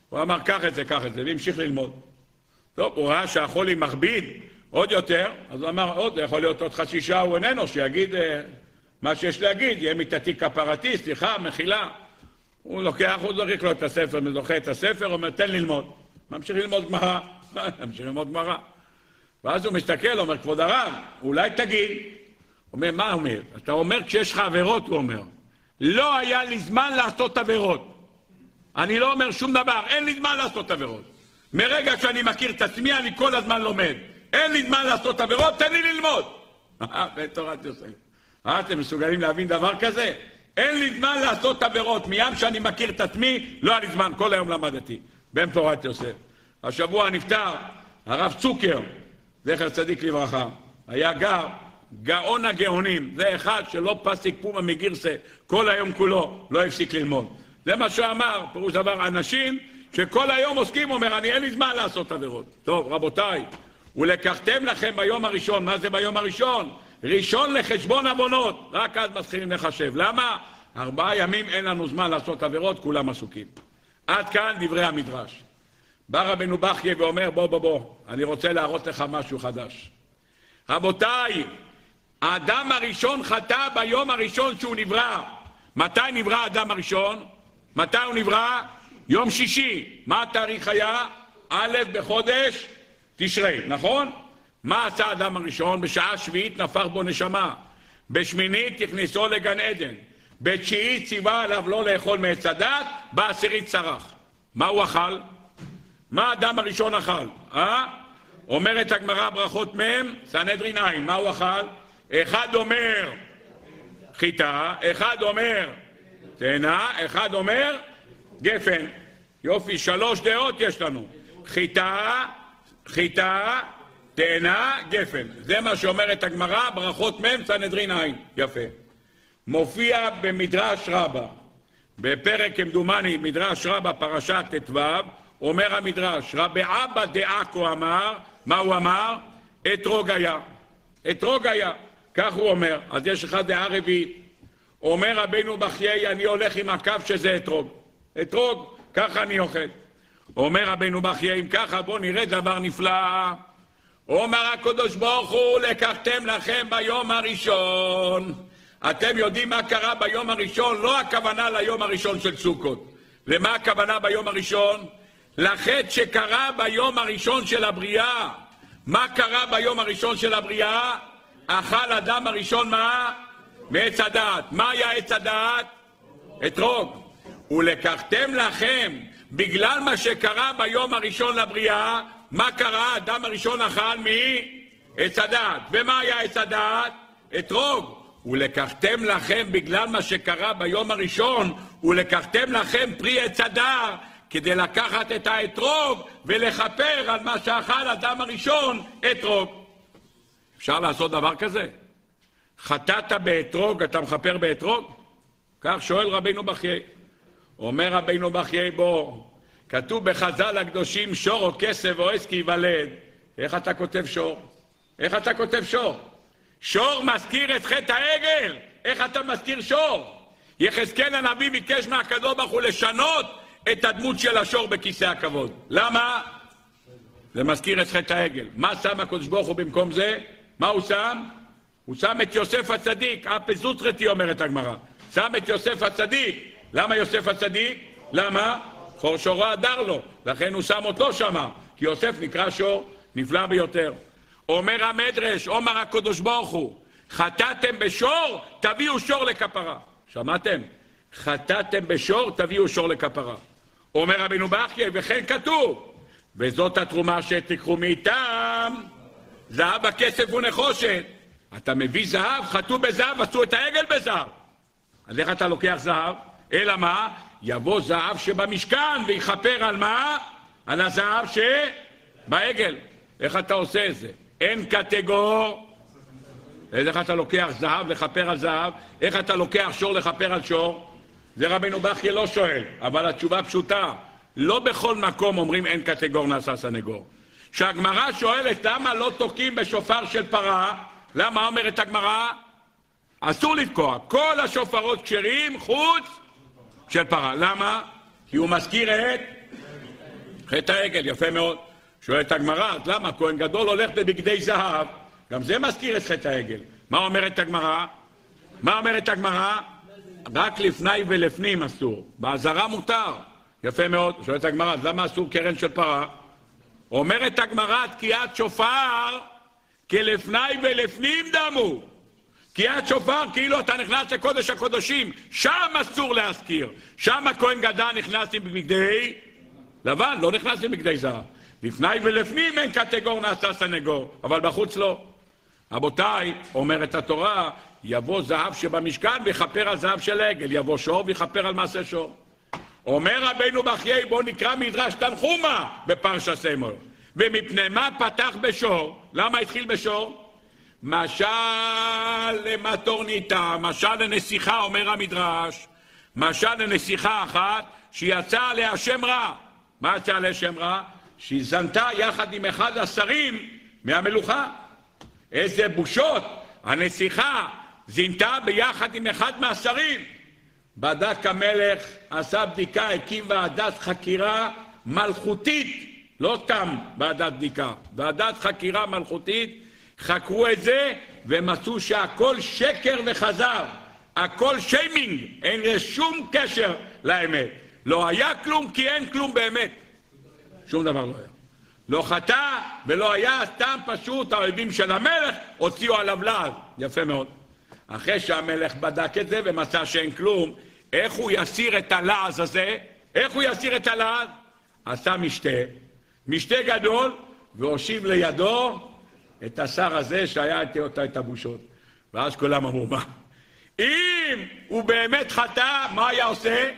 הוא אמר, קח את זה, קח את זה, והמשיך ללמוד. טוב, הוא ראה שהחולי מכביד עוד יותר, אז הוא אמר, עוד, זה יכול להיות עוד חצי שעה, הוא איננו, שיגיד אה, מה שיש להגיד, יהיה מיתתי כפרתי, סליחה, מחילה. הוא לוקח, הוא זורק לו את הספר, מזוכה את הספר, אומר, תן ללמוד. ממשיך ללמוד גמרא, ממשיך ללמוד גמרא. ואז הוא מסתכל, אומר, כבוד הרב, אולי תגיד. אומר, מה אומר? אתה אומר כשיש לך עבירות, הוא אומר. לא היה לי זמן לעשות עבירות. אני לא אומר שום דבר, אין לי זמן לעשות עבירות. מרגע שאני מכיר את עצמי, אני כל הזמן לומד. אין לי זמן לעשות עבירות, תן לי ללמוד. בתורת יוסף. אה, אתם מסוגלים להבין דבר כזה? אין לי זמן לעשות עבירות. מים שאני מכיר את עצמי, לא היה לי זמן, כל היום למדתי. בן תורת יוסף. השבוע נפטר הרב צוקר, זכר צדיק לברכה. היה גר, גאון הגאונים. זה אחד שלא פסיק פומה מגירסה כל היום כולו, לא הפסיק ללמוד. זה מה שהוא אמר, פירוש דבר, אנשים שכל היום עוסקים, אומר, אני אין לי זמן לעשות עבירות. טוב, רבותיי, ולקחתם לכם ביום הראשון, מה זה ביום הראשון? ראשון לחשבון עוונות, רק אז מתחילים לחשב. למה? ארבעה ימים אין לנו זמן לעשות עבירות, כולם עסוקים. עד כאן דברי המדרש. בא רבנו בכיה ואומר, בוא, בוא, בוא, אני רוצה להראות לך משהו חדש. רבותיי, האדם הראשון חטא ביום הראשון שהוא נברא. מתי נברא האדם הראשון? מתי הוא נברא? יום שישי. מה התאריך היה? א' בחודש תשרי, נכון? מה עשה האדם הראשון? בשעה שביעית נפח בו נשמה. בשמינית הכניסו לגן עדן. בתשיעית ציווה עליו לא לאכול מעץ הדת, בעשירית צרח. מה הוא אכל? מה האדם הראשון אכל? אה? אומרת הגמרא ברכות מ', סנהדרין עין, מה הוא אכל? אחד אומר חיטה, אחד אומר תאנה, אחד אומר גפן. יופי, שלוש דעות יש לנו. חיטה, חיטה, תאנה, גפן. זה מה שאומרת הגמרא, ברכות מ', סנהדרין עין. יפה. מופיע במדרש רבה, בפרק כמדומני, מדרש רבה, פרשת ט"ו, אומר המדרש, רבי אבא דעכו אמר, מה הוא אמר? אתרוג היה. אתרוג היה. כך הוא אומר. אז יש לך דעה רביעית. אומר רבינו בחיי, אני הולך עם הקו שזה אתרוג. אתרוג, ככה אני אוכל. אומר רבינו בחיי, אם ככה בואו נראה דבר נפלא. אומר הקדוש ברוך הוא, לקחתם לכם ביום הראשון. אתם יודעים מה קרה ביום הראשון? לא הכוונה ליום הראשון של סוכות. למה הכוונה ביום הראשון? לחטא שקרה ביום הראשון של הבריאה. מה קרה ביום הראשון של הבריאה? אכל אדם הראשון מה? מעץ הדעת. מה היה עץ הדעת? אתרוג. ולקחתם לכם, בגלל מה שקרה ביום הראשון לבריאה, מה קרה? האדם הראשון אכל מעץ הדעת. ומה היה עץ הדעת? אתרוג. ולקחתם לכם, בגלל מה שקרה ביום הראשון, ולקחתם לכם פרי עץ הדר, כדי לקחת את האתרוג ולכפר על מה שאכל אדם הראשון, אתרוג. אפשר לעשות דבר כזה? חטאת באתרוג, אתה מכפר באתרוג? כך שואל רבינו בחיי. אומר רבינו בחיי בוא, כתוב בחז"ל הקדושים שור או כסף או עץ כי ייוולד. איך אתה כותב שור? איך אתה כותב שור? שור מזכיר את חטא העגל! איך אתה מזכיר שור? יחזקאל הנביא ביקש מהקדוש ברוך הוא לשנות את הדמות של השור בכיסא הכבוד. למה? זה מזכיר את חטא העגל. מה שם הקדוש ברוך הוא במקום זה? מה הוא שם? הוא שם את יוסף הצדיק, אפי אומרת הגמרא. שם את יוסף הצדיק. למה יוסף הצדיק? למה? חור שורו הדר לו, לכן הוא שם אותו שמה, כי יוסף נקרא שור נפלא ביותר. אומר המדרש, אומר הקדוש ברוך הוא, חטאתם בשור, תביאו שור לכפרה. שמעתם? חטאתם בשור, תביאו שור לכפרה. אומר רבינו בחייה, וכן כתוב, וזאת התרומה שתיקחו מאיתם, זהב הכסף ונחושת. אתה מביא זהב, חטאו בזהב, עשו את העגל בזהב. אז איך אתה לוקח זהב? אלא מה? יבוא זהב שבמשכן ויכפר על מה? על הזהב שבעגל. איך אתה עושה את זה? אין קטגור. איך אתה לוקח זהב לכפר על זהב? איך אתה לוקח שור לכפר על שור? זה רבינו בכי לא שואל, אבל התשובה פשוטה. לא בכל מקום אומרים אין קטגור נעשה סנגור. כשהגמרא שואלת למה לא תוקעים בשופר של פרה, למה אומרת הגמרא? אסור לתקוע. כל השופרות כשרים חוץ של פרה. למה? כי הוא מזכיר את חטא העגל, יפה מאוד. שואלת הגמרא, אז למה כהן גדול הולך בבגדי זהב? גם זה מזכיר את חטא העגל. מה אומרת הגמרא? מה אומרת הגמרא? רק לפני ולפנים אסור. באזהרה מותר. יפה מאוד. שואלת הגמרא, אז למה אסור קרן של פרה? אומרת הגמרא, תקיעת שופר כלפני ולפנים דמו. תקיעת שופר כאילו אתה נכנס לקודש הקודשים, שם אסור להזכיר. שם הכהן גדל נכנס עם בגדי לבן, לא נכנס עם בגדי זהב. לפני ולפנים אין קטגור נעשה סנגור, אבל בחוץ לא. רבותיי, אומרת התורה, יבוא זהב שבמשכן ויכפר על זהב של עגל, יבוא שור ויכפר על מעשה שור. אומר רבינו בחיי, בואו נקרא מדרש תנחומה בפרשה סמור. ומפני מה פתח בשור? למה התחיל בשור? משל למטורניתא, משל לנסיכה, אומר המדרש, משל לנסיכה אחת שיצא עליה שם רע. מה יצא עליה שם רע? שהיא זנתה יחד עם אחד השרים מהמלוכה. איזה בושות! הנסיכה זינתה ביחד עם אחד מהשרים. בדק המלך, עשה בדיקה, הקים ועדת חקירה מלכותית, לא סתם ועדת בדיקה, ועדת חקירה מלכותית, חקרו את זה ומצאו שהכל שקר וחזר, הכל שיימינג, אין שום קשר לאמת. לא היה כלום כי אין כלום באמת. שום דבר לא היה. לא חטא ולא היה, סתם פשוט האויבים של המלך הוציאו עליו לעז. יפה מאוד. אחרי שהמלך בדק את זה ומצא שאין כלום, איך הוא יסיר את הלעז הזה? איך הוא יסיר את הלעז? עשה משתה, משתה גדול, והושיב לידו את השר הזה שהיה איתו את הבושות. ואז כולם אמרו, מה? אם הוא באמת חטא, מה היה עושה?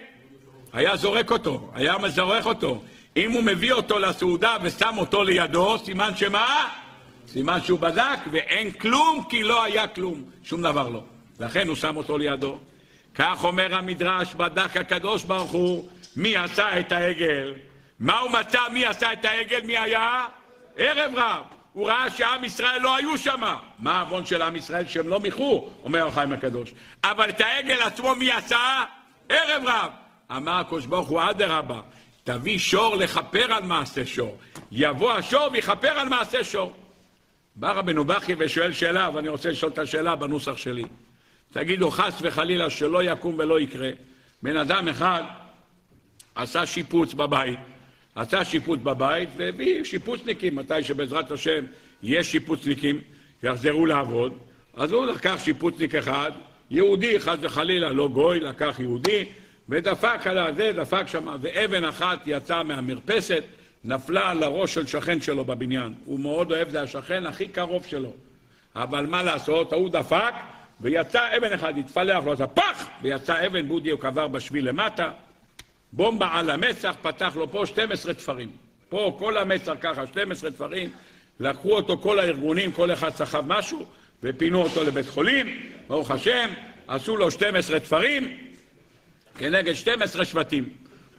היה זורק אותו, היה זורק אותו. אם הוא מביא אותו לסעודה ושם אותו לידו, סימן שמה? סימן שהוא בדק ואין כלום כי לא היה כלום, שום דבר לא. לכן הוא שם אותו לידו. כך אומר המדרש, בדק הקדוש ברוך הוא, מי עשה את העגל? מה הוא מצא מי עשה את העגל? מי היה? ערב רב. הוא ראה שעם ישראל לא היו שם. מה העוון של עם ישראל? שהם לא מיחו, אומר החיים הקדוש. אבל את העגל עצמו מי עשה? ערב רב. אמר הקדוש ברוך הוא, אדרבה, תביא שור לכפר על מעשה שור. יבוא השור ויכפר על מעשה שור. בא רבנו בכי ושואל שאלה, ואני רוצה לשאול את השאלה בנוסח שלי. תגידו, חס וחלילה שלא יקום ולא יקרה. בן אדם אחד עשה שיפוץ בבית, עשה שיפוץ בבית והביא שיפוצניקים, מתי שבעזרת השם יש שיפוצניקים, יחזרו לעבוד, אז הוא לקח שיפוצניק אחד, יהודי, חס וחלילה, לא גוי, לקח יהודי, ודפק על הזה, דפק שם, ואבן אחת יצאה מהמרפסת, נפלה על הראש של שכן שלו בבניין. הוא מאוד אוהב, זה השכן הכי קרוב שלו. אבל מה לעשות, ההוא דפק, ויצא אבן אחד, התפלח לו, עשה פח! ויצא אבן, בודי הוא קבר בשביל למטה, בומבה על המצח, פתח לו פה 12 תפרים. פה כל המצח ככה, 12 תפרים, לקחו אותו כל הארגונים, כל אחד סחב משהו, ופינו אותו לבית חולים, ברוך השם, עשו לו 12 תפרים כנגד 12 שבטים.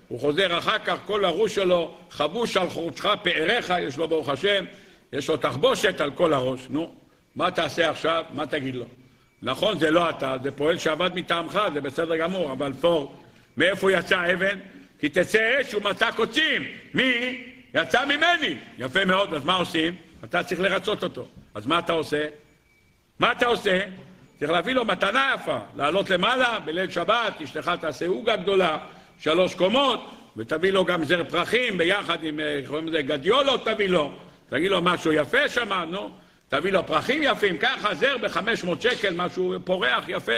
הוא חוזר אחר כך, כל הראש שלו חבוש על חורצך פאריך, יש לו ברוך השם, יש לו תחבושת על כל הראש. נו, מה תעשה עכשיו? מה תגיד לו? נכון, זה לא אתה, זה פועל שעבד מטעמך, זה בסדר גמור, אבל פה, מאיפה יצא אבן? כי תצא אש ומצא קוצים. מי? יצא ממני. יפה מאוד, אז מה עושים? אתה צריך לרצות אותו. אז מה אתה עושה? מה אתה עושה? צריך להביא לו מתנה יפה, לעלות למעלה בליל שבת, אשתך תעשה עוגה גדולה, שלוש קומות, ותביא לו גם זר פרחים ביחד עם, קוראים לזה גדיולות תביא לו, תגיד לו משהו יפה שם, נו, תביא לו פרחים יפים, ככה זר ב-500 שקל, משהו פורח יפה,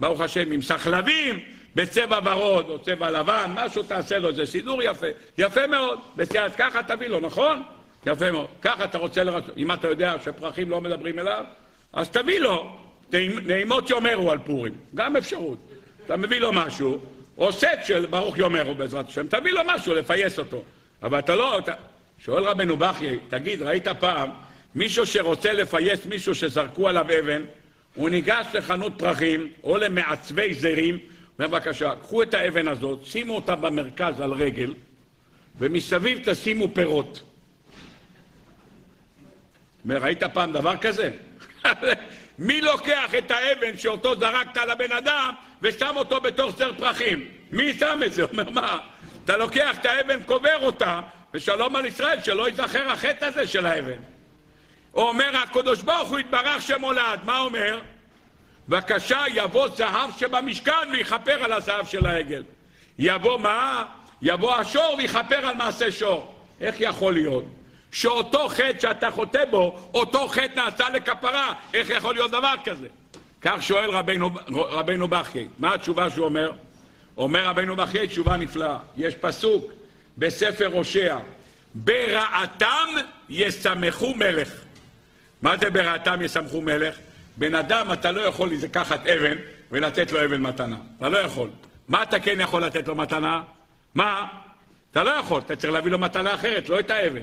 ברוך השם, עם סחלבים, בצבע ורוד או צבע לבן, משהו תעשה לו, זה סידור יפה, יפה מאוד, בסייעת ככה תביא לו, נכון? יפה מאוד, ככה אתה רוצה לרצות, אם אתה יודע שפרחים לא מדברים אליו, אז תביא לו נעימות יאמרו על פורים, גם אפשרות. אתה מביא לו משהו, או סט של ברוך יאמרו בעזרת השם, תביא לו משהו לפייס אותו. אבל אתה לא... אתה... שואל רבנו בכי, תגיד, ראית פעם מישהו שרוצה לפייס מישהו שזרקו עליו אבן, הוא ניגש לחנות פרחים או למעצבי זרים, אומר בבקשה, קחו את האבן הזאת, שימו אותה במרכז על רגל, ומסביב תשימו פירות. אומר, ראית פעם דבר כזה? מי לוקח את האבן שאותו זרקת על הבן אדם ושם אותו בתוך סר פרחים? מי שם את זה? אומר, מה? אתה לוקח את האבן, קובר אותה, ושלום על ישראל, שלא ייזכר החטא הזה של האבן. אומר הקדוש ברוך הוא יתברך שמולד, מה אומר? בבקשה יבוא זהב שבמשכן ויכפר על הזהב של העגל. יבוא מה? יבוא השור ויכפר על מעשה שור. איך יכול להיות? שאותו חטא שאתה חוטא בו, אותו חטא נעשה לכפרה. איך יכול להיות דבר כזה? כך שואל רבנו, רבנו בכי. מה התשובה שהוא אומר? אומר רבנו בכי תשובה נפלאה. יש פסוק בספר הושע, ברעתם ישמחו מלך. מה זה ברעתם ישמחו מלך? בן אדם, אתה לא יכול לקחת אבן ולתת לו אבן מתנה. אתה לא יכול. מה אתה כן יכול לתת לו מתנה? מה? אתה לא יכול, אתה צריך להביא לו מתנה אחרת, לא את האבן.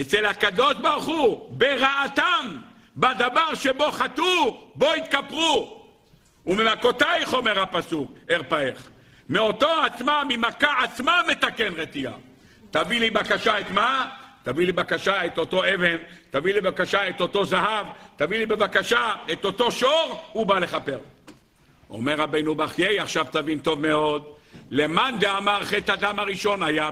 אצל הקדוש ברוך הוא, ברעתם, בדבר שבו חטאו, בו התכפרו. וממכותייך, אומר הפסוק, ארפאך. מאותו עצמה, ממכה עצמה מתקן רתיעה. תביא לי בקשה את מה? תביא לי בבקשה את אותו אבן, תביא לי בבקשה את אותו זהב, תביא לי בבקשה את אותו שור, הוא בא לכפר. אומר רבנו בחיי, עכשיו תבין טוב מאוד, למאן דאמר חטא אדם הראשון היה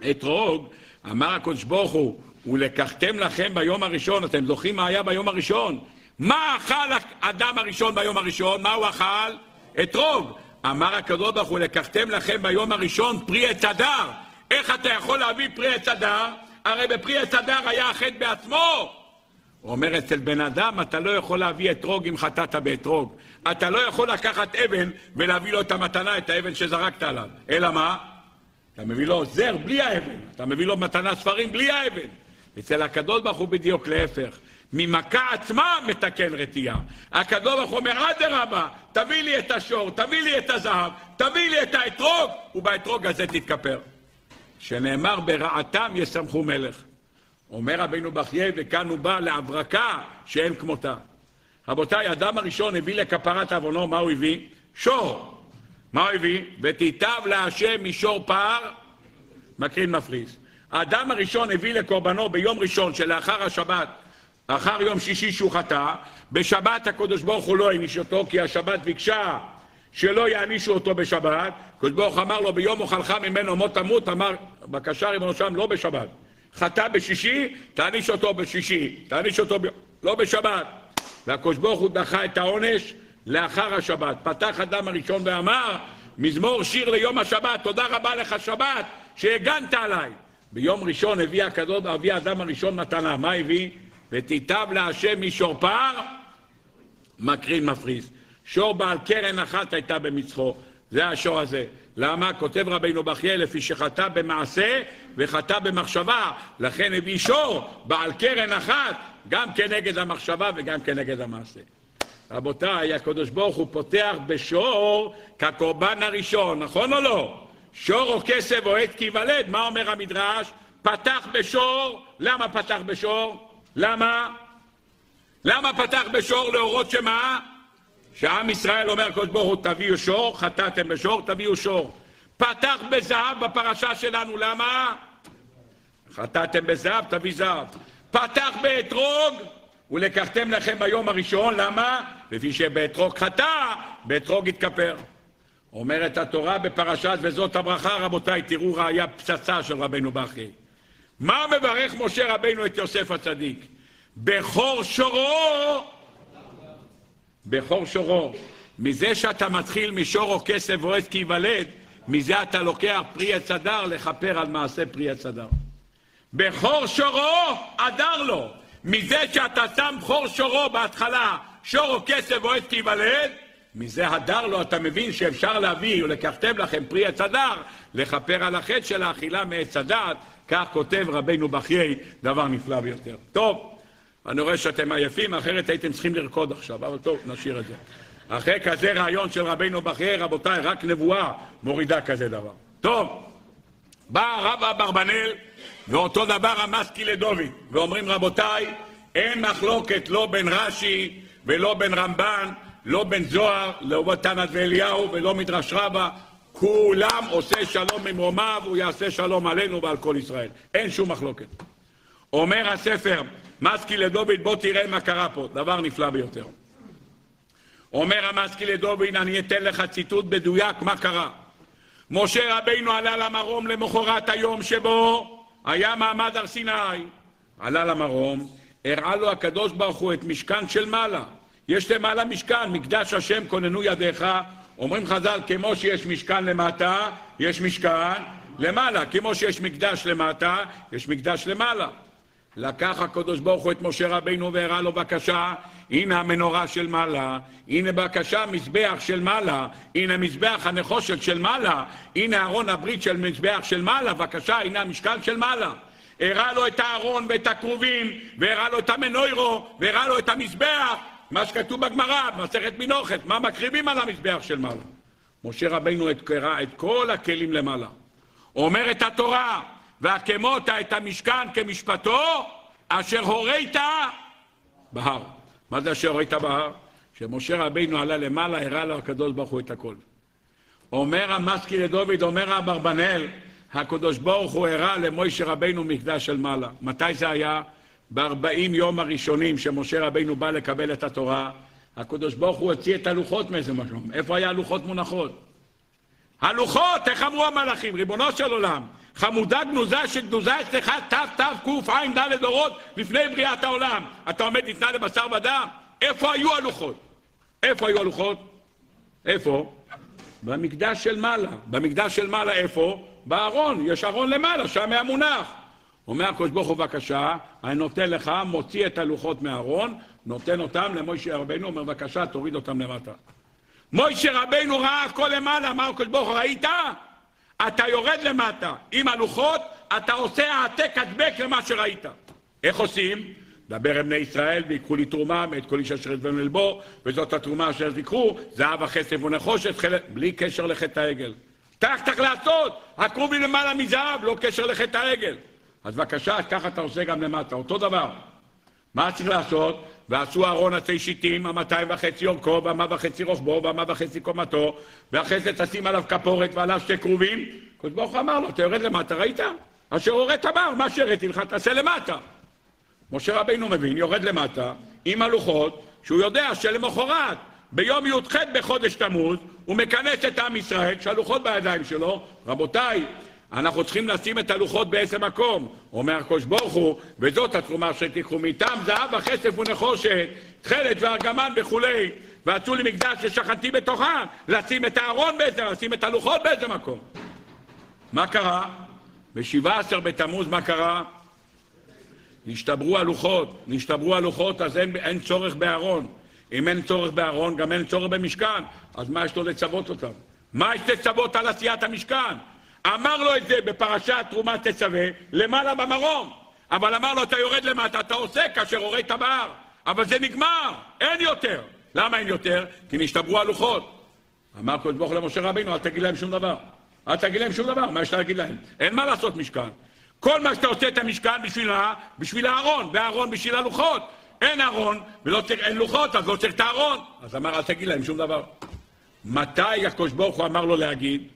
באתרוג, אמר הקדוש ברוך הוא, ולקחתם לכם ביום הראשון, אתם זוכרים מה היה ביום הראשון? מה אכל האדם הראשון ביום הראשון? מה הוא אכל? אתרוג. אמר הקדוש ברוך הוא, לקחתם לכם ביום הראשון פרי עץ הדר. איך אתה יכול להביא פרי עץ הדר? הרי בפרי עץ הדר היה החטא בעצמו. הוא אומר, אצל בן אדם אתה לא יכול להביא אתרוג אם חטאת באתרוג. אתה לא יכול לקחת אבן ולהביא לו את המתנה, את האבן שזרקת עליו. אלא מה? אתה מביא לו זר בלי האבן, אתה מביא לו מתנה ספרים בלי האבן. אצל הקדוש ברוך הוא בדיוק להפך. ממכה עצמה מתקן רתיעה. הקדוש ברוך הוא אומר, אדרבה, תביא לי את השור, תביא לי את הזהב, תביא לי את האתרוג, ובאתרוג הזה תתכפר. שנאמר, ברעתם ישמחו מלך. אומר רבינו בחייה, וכאן הוא בא להברקה שאין כמותה. רבותיי, האדם הראשון הביא לכפרת עוונו, מה הוא הביא? שור. מה הוא הביא? ותיטב להשם מישור פער, מקרין מפריס. האדם הראשון הביא לקורבנו ביום ראשון שלאחר השבת, אחר יום שישי שהוא חטא, בשבת הקדוש ברוך הוא לא העניש אותו, כי השבת ביקשה שלא יענישו אותו בשבת. הקדוש ברוך אמר לו, ביום אוכלך ממנו מות תמות, אמר, בבקשה ריבונו שם, לא בשבת. חטא בשישי, תעניש אותו בשישי, תעניש אותו ב... לא בשבת. והקדוש ברוך הוא דחה את העונש לאחר השבת. פתח אדם הראשון ואמר, מזמור שיר ליום השבת, תודה רבה לך שבת, שהגנת עליי. ביום ראשון הביא הקדוש, הביא האדם הראשון מתנה. מה הביא? ותיטב להשם משורפר, מקרין מפריס. שור בעל קרן אחת הייתה במצחו. זה השור הזה. למה? כותב רבינו בחייה, לפי שחטא במעשה וחטא במחשבה, לכן הביא שור בעל קרן אחת, גם כנגד המחשבה וגם כנגד המעשה. רבותיי, הקדוש ברוך הוא פותח בשור כקורבן הראשון, נכון או לא? שור או כסף או עת כי ייוולד, מה אומר המדרש? פתח בשור, למה פתח בשור? למה? למה פתח בשור להורות שמה? שעם ישראל אומר הקדוש ברוך הוא תביאו שור, חטאתם בשור, תביאו שור. פתח בזהב בפרשה שלנו, למה? חטאתם בזהב, תביא זהב. פתח באתרוג, ולקחתם לכם ביום הראשון, למה? לפי שבאתרוג חטא, באתרוג התכפר. אומרת התורה בפרשת וזאת הברכה, רבותיי, תראו ראיה פצצה של רבנו בכי. מה מברך משה רבנו את יוסף הצדיק? בכור שורו, בכור שורו. מזה שאתה מתחיל משור או כסף או עץ כי ייוולד, מזה אתה לוקח פרי עץ אדר לכפר על מעשה פרי עץ אדר. בכור שורו, אדר לו. מזה שאתה שם בכור שורו בהתחלה, שור או כסף או עץ כי ייוולד, מזה הדר לו, אתה מבין שאפשר להביא, ולקחתם לכם פרי עץ הדר, לכפר על החטא של האכילה מעץ הדעת, כך כותב רבנו בחיי, דבר נפלא ביותר. טוב, אני רואה שאתם עייפים, אחרת הייתם צריכים לרקוד עכשיו, אבל טוב, נשאיר את זה. אחרי כזה רעיון של רבנו בחיי, רבותיי, רק נבואה מורידה כזה דבר. טוב, בא הרב אברבנאל, ואותו דבר המסקי לדוד, ואומרים רבותיי, אין מחלוקת לא בין רש"י ולא בין רמב"ן לא בן זוהר, לא בתנת ואליהו ולא מדרש רבה, כולם עושה שלום ממרומיו, הוא יעשה שלום עלינו ועל כל ישראל. אין שום מחלוקת. אומר הספר, מסקי לדוד, בוא תראה מה קרה פה, דבר נפלא ביותר. אומר המסקי לדוד, אני אתן לך ציטוט מדויק מה קרה. משה רבינו עלה למרום למחרת היום שבו היה מעמד הר סיני. עלה למרום, הראה לו הקדוש ברוך הוא את משכן של מעלה. יש למעלה משכן, מקדש השם כוננו ידיך, אומרים חז"ל, כמו שיש משכן למטה, יש משכן למעלה, כמו שיש מקדש למטה, יש מקדש למעלה. לקח הקדוש ברוך הוא את משה רבינו והראה לו בקשה, הנה המנורה של מעלה, הנה בקשה מזבח של מעלה, הנה מזבח הנחושת של מעלה, הנה ארון הברית של מזבח של מעלה, בקשה, הנה המשכן של מעלה. הראה לו את הארון ואת הכרובים, והראה לו את המנוירו, והראה לו את המזבח, מה שכתוב בגמרא, במסכת מנוחת, מה מקריבים על המזבח של מעלה. משה רבינו קרא את כל הכלים למעלה. אומרת התורה, והקמות את המשכן כמשפטו, אשר הורית בהר. מה זה אשר הורית בהר? כשמשה רבינו עלה למעלה, הראה לו הקדוש ברוך הוא את הכל. אומר המסקי לדוד, אומר אברבנאל, הקדוש ברוך הוא הראה למוישה רבינו מקדש של מעלה. מתי זה היה? בארבעים יום הראשונים שמשה רבינו בא לקבל את התורה, הקדוש ברוך הוא הוציא את הלוחות מאיזה מקום. איפה היה הלוחות מונחות? הלוחות, איך אמרו המלאכים? ריבונו של עולם, חמודה גנוזה שגנוזה אצלך תתקע"ד דורות לפני בריאת העולם. אתה עומד ניתנה לבשר ודם? איפה היו הלוחות? איפה היו הלוחות? איפה? במקדש של מעלה. במקדש של מעלה איפה? בארון. יש ארון למעלה, שם היה מונח. אומר הקדוש ברוך הוא בבקשה, אני נותן לך, מוציא את הלוחות מהארון, נותן אותם למוישה רבנו, אומר בבקשה תוריד אותם למטה. מוישה רבנו ראה הכל למעלה, אמר הקדוש ברוך הוא ראית? אתה יורד למטה עם הלוחות, אתה עושה העתק הדבק למה שראית. איך עושים? דבר עם בני ישראל ויקחו לי תרומה מאת כל איש אשר ידבנו ללבו וזאת התרומה אשר תיקחו זהב הכסף ונחושת חלק בלי קשר לחטא העגל. כך צריך לעשות, הכרובים למעלה מזהב, לא קשר לחטא העגל. אז בבקשה, ככה אתה עושה גם למטה, אותו דבר. מה צריך לעשות? ועשו ארון עצי שיטים, המאתיים וחצי אורכו, ואמה וחצי רוחבו, ואמה וחצי קומתו, ואחרי זה תשים עליו כפורת ועליו שתי כרובים. הקדוש ברוך הוא אמר לו, אתה יורד למטה, ראית? אשר הורית אמר, מה שהראיתי לך תעשה למטה. משה רבינו מבין, יורד למטה, עם הלוחות, שהוא יודע שלמחרת, ביום י"ח בחודש תמוז, הוא מכנס את עם ישראל, שהלוחות בידיים שלו, רבותיי, אנחנו צריכים לשים את הלוחות באיזה מקום. אומר הקדוש ברוך הוא, וזאת התרומה שתיקחו מאיתם זהב וכסף ונחושת, תכלת וארגמן וכולי. ועשו לי מקדש ששכנתי בתוכם, לשים את הארון באיזה, לשים את הלוחות באיזה מקום. מה קרה? ב-17 בתמוז מה קרה? נשתברו הלוחות, נשתברו הלוחות אז אין, אין צורך בארון. אם אין צורך בארון, גם אין צורך במשכן. אז מה יש לו לצוות אותם? מה יש לצוות על עשיית המשכן? אמר לו את זה בפרשת תרומה תצווה, למעלה במרום. אבל אמר לו, אתה יורד למטה, אתה עושה כאשר הורית בהר. אבל זה נגמר, אין יותר. למה אין יותר? כי נשתברו הלוחות. אמר קדוש ברוך הוא למשה רבינו, אל תגיד להם שום דבר. אל תגיד להם שום דבר, מה יש להגיד להם? אין מה לעשות משכן. כל מה שאתה עושה את המשכן בשבילה, בשביל הארון, והארון בשביל הלוחות. אין ארון, ואין לוחות, אז לא צריך את הארון. אז אמר, אל תגיד להם שום דבר. מתי הקדוש ברוך הוא אמר לו להגיד?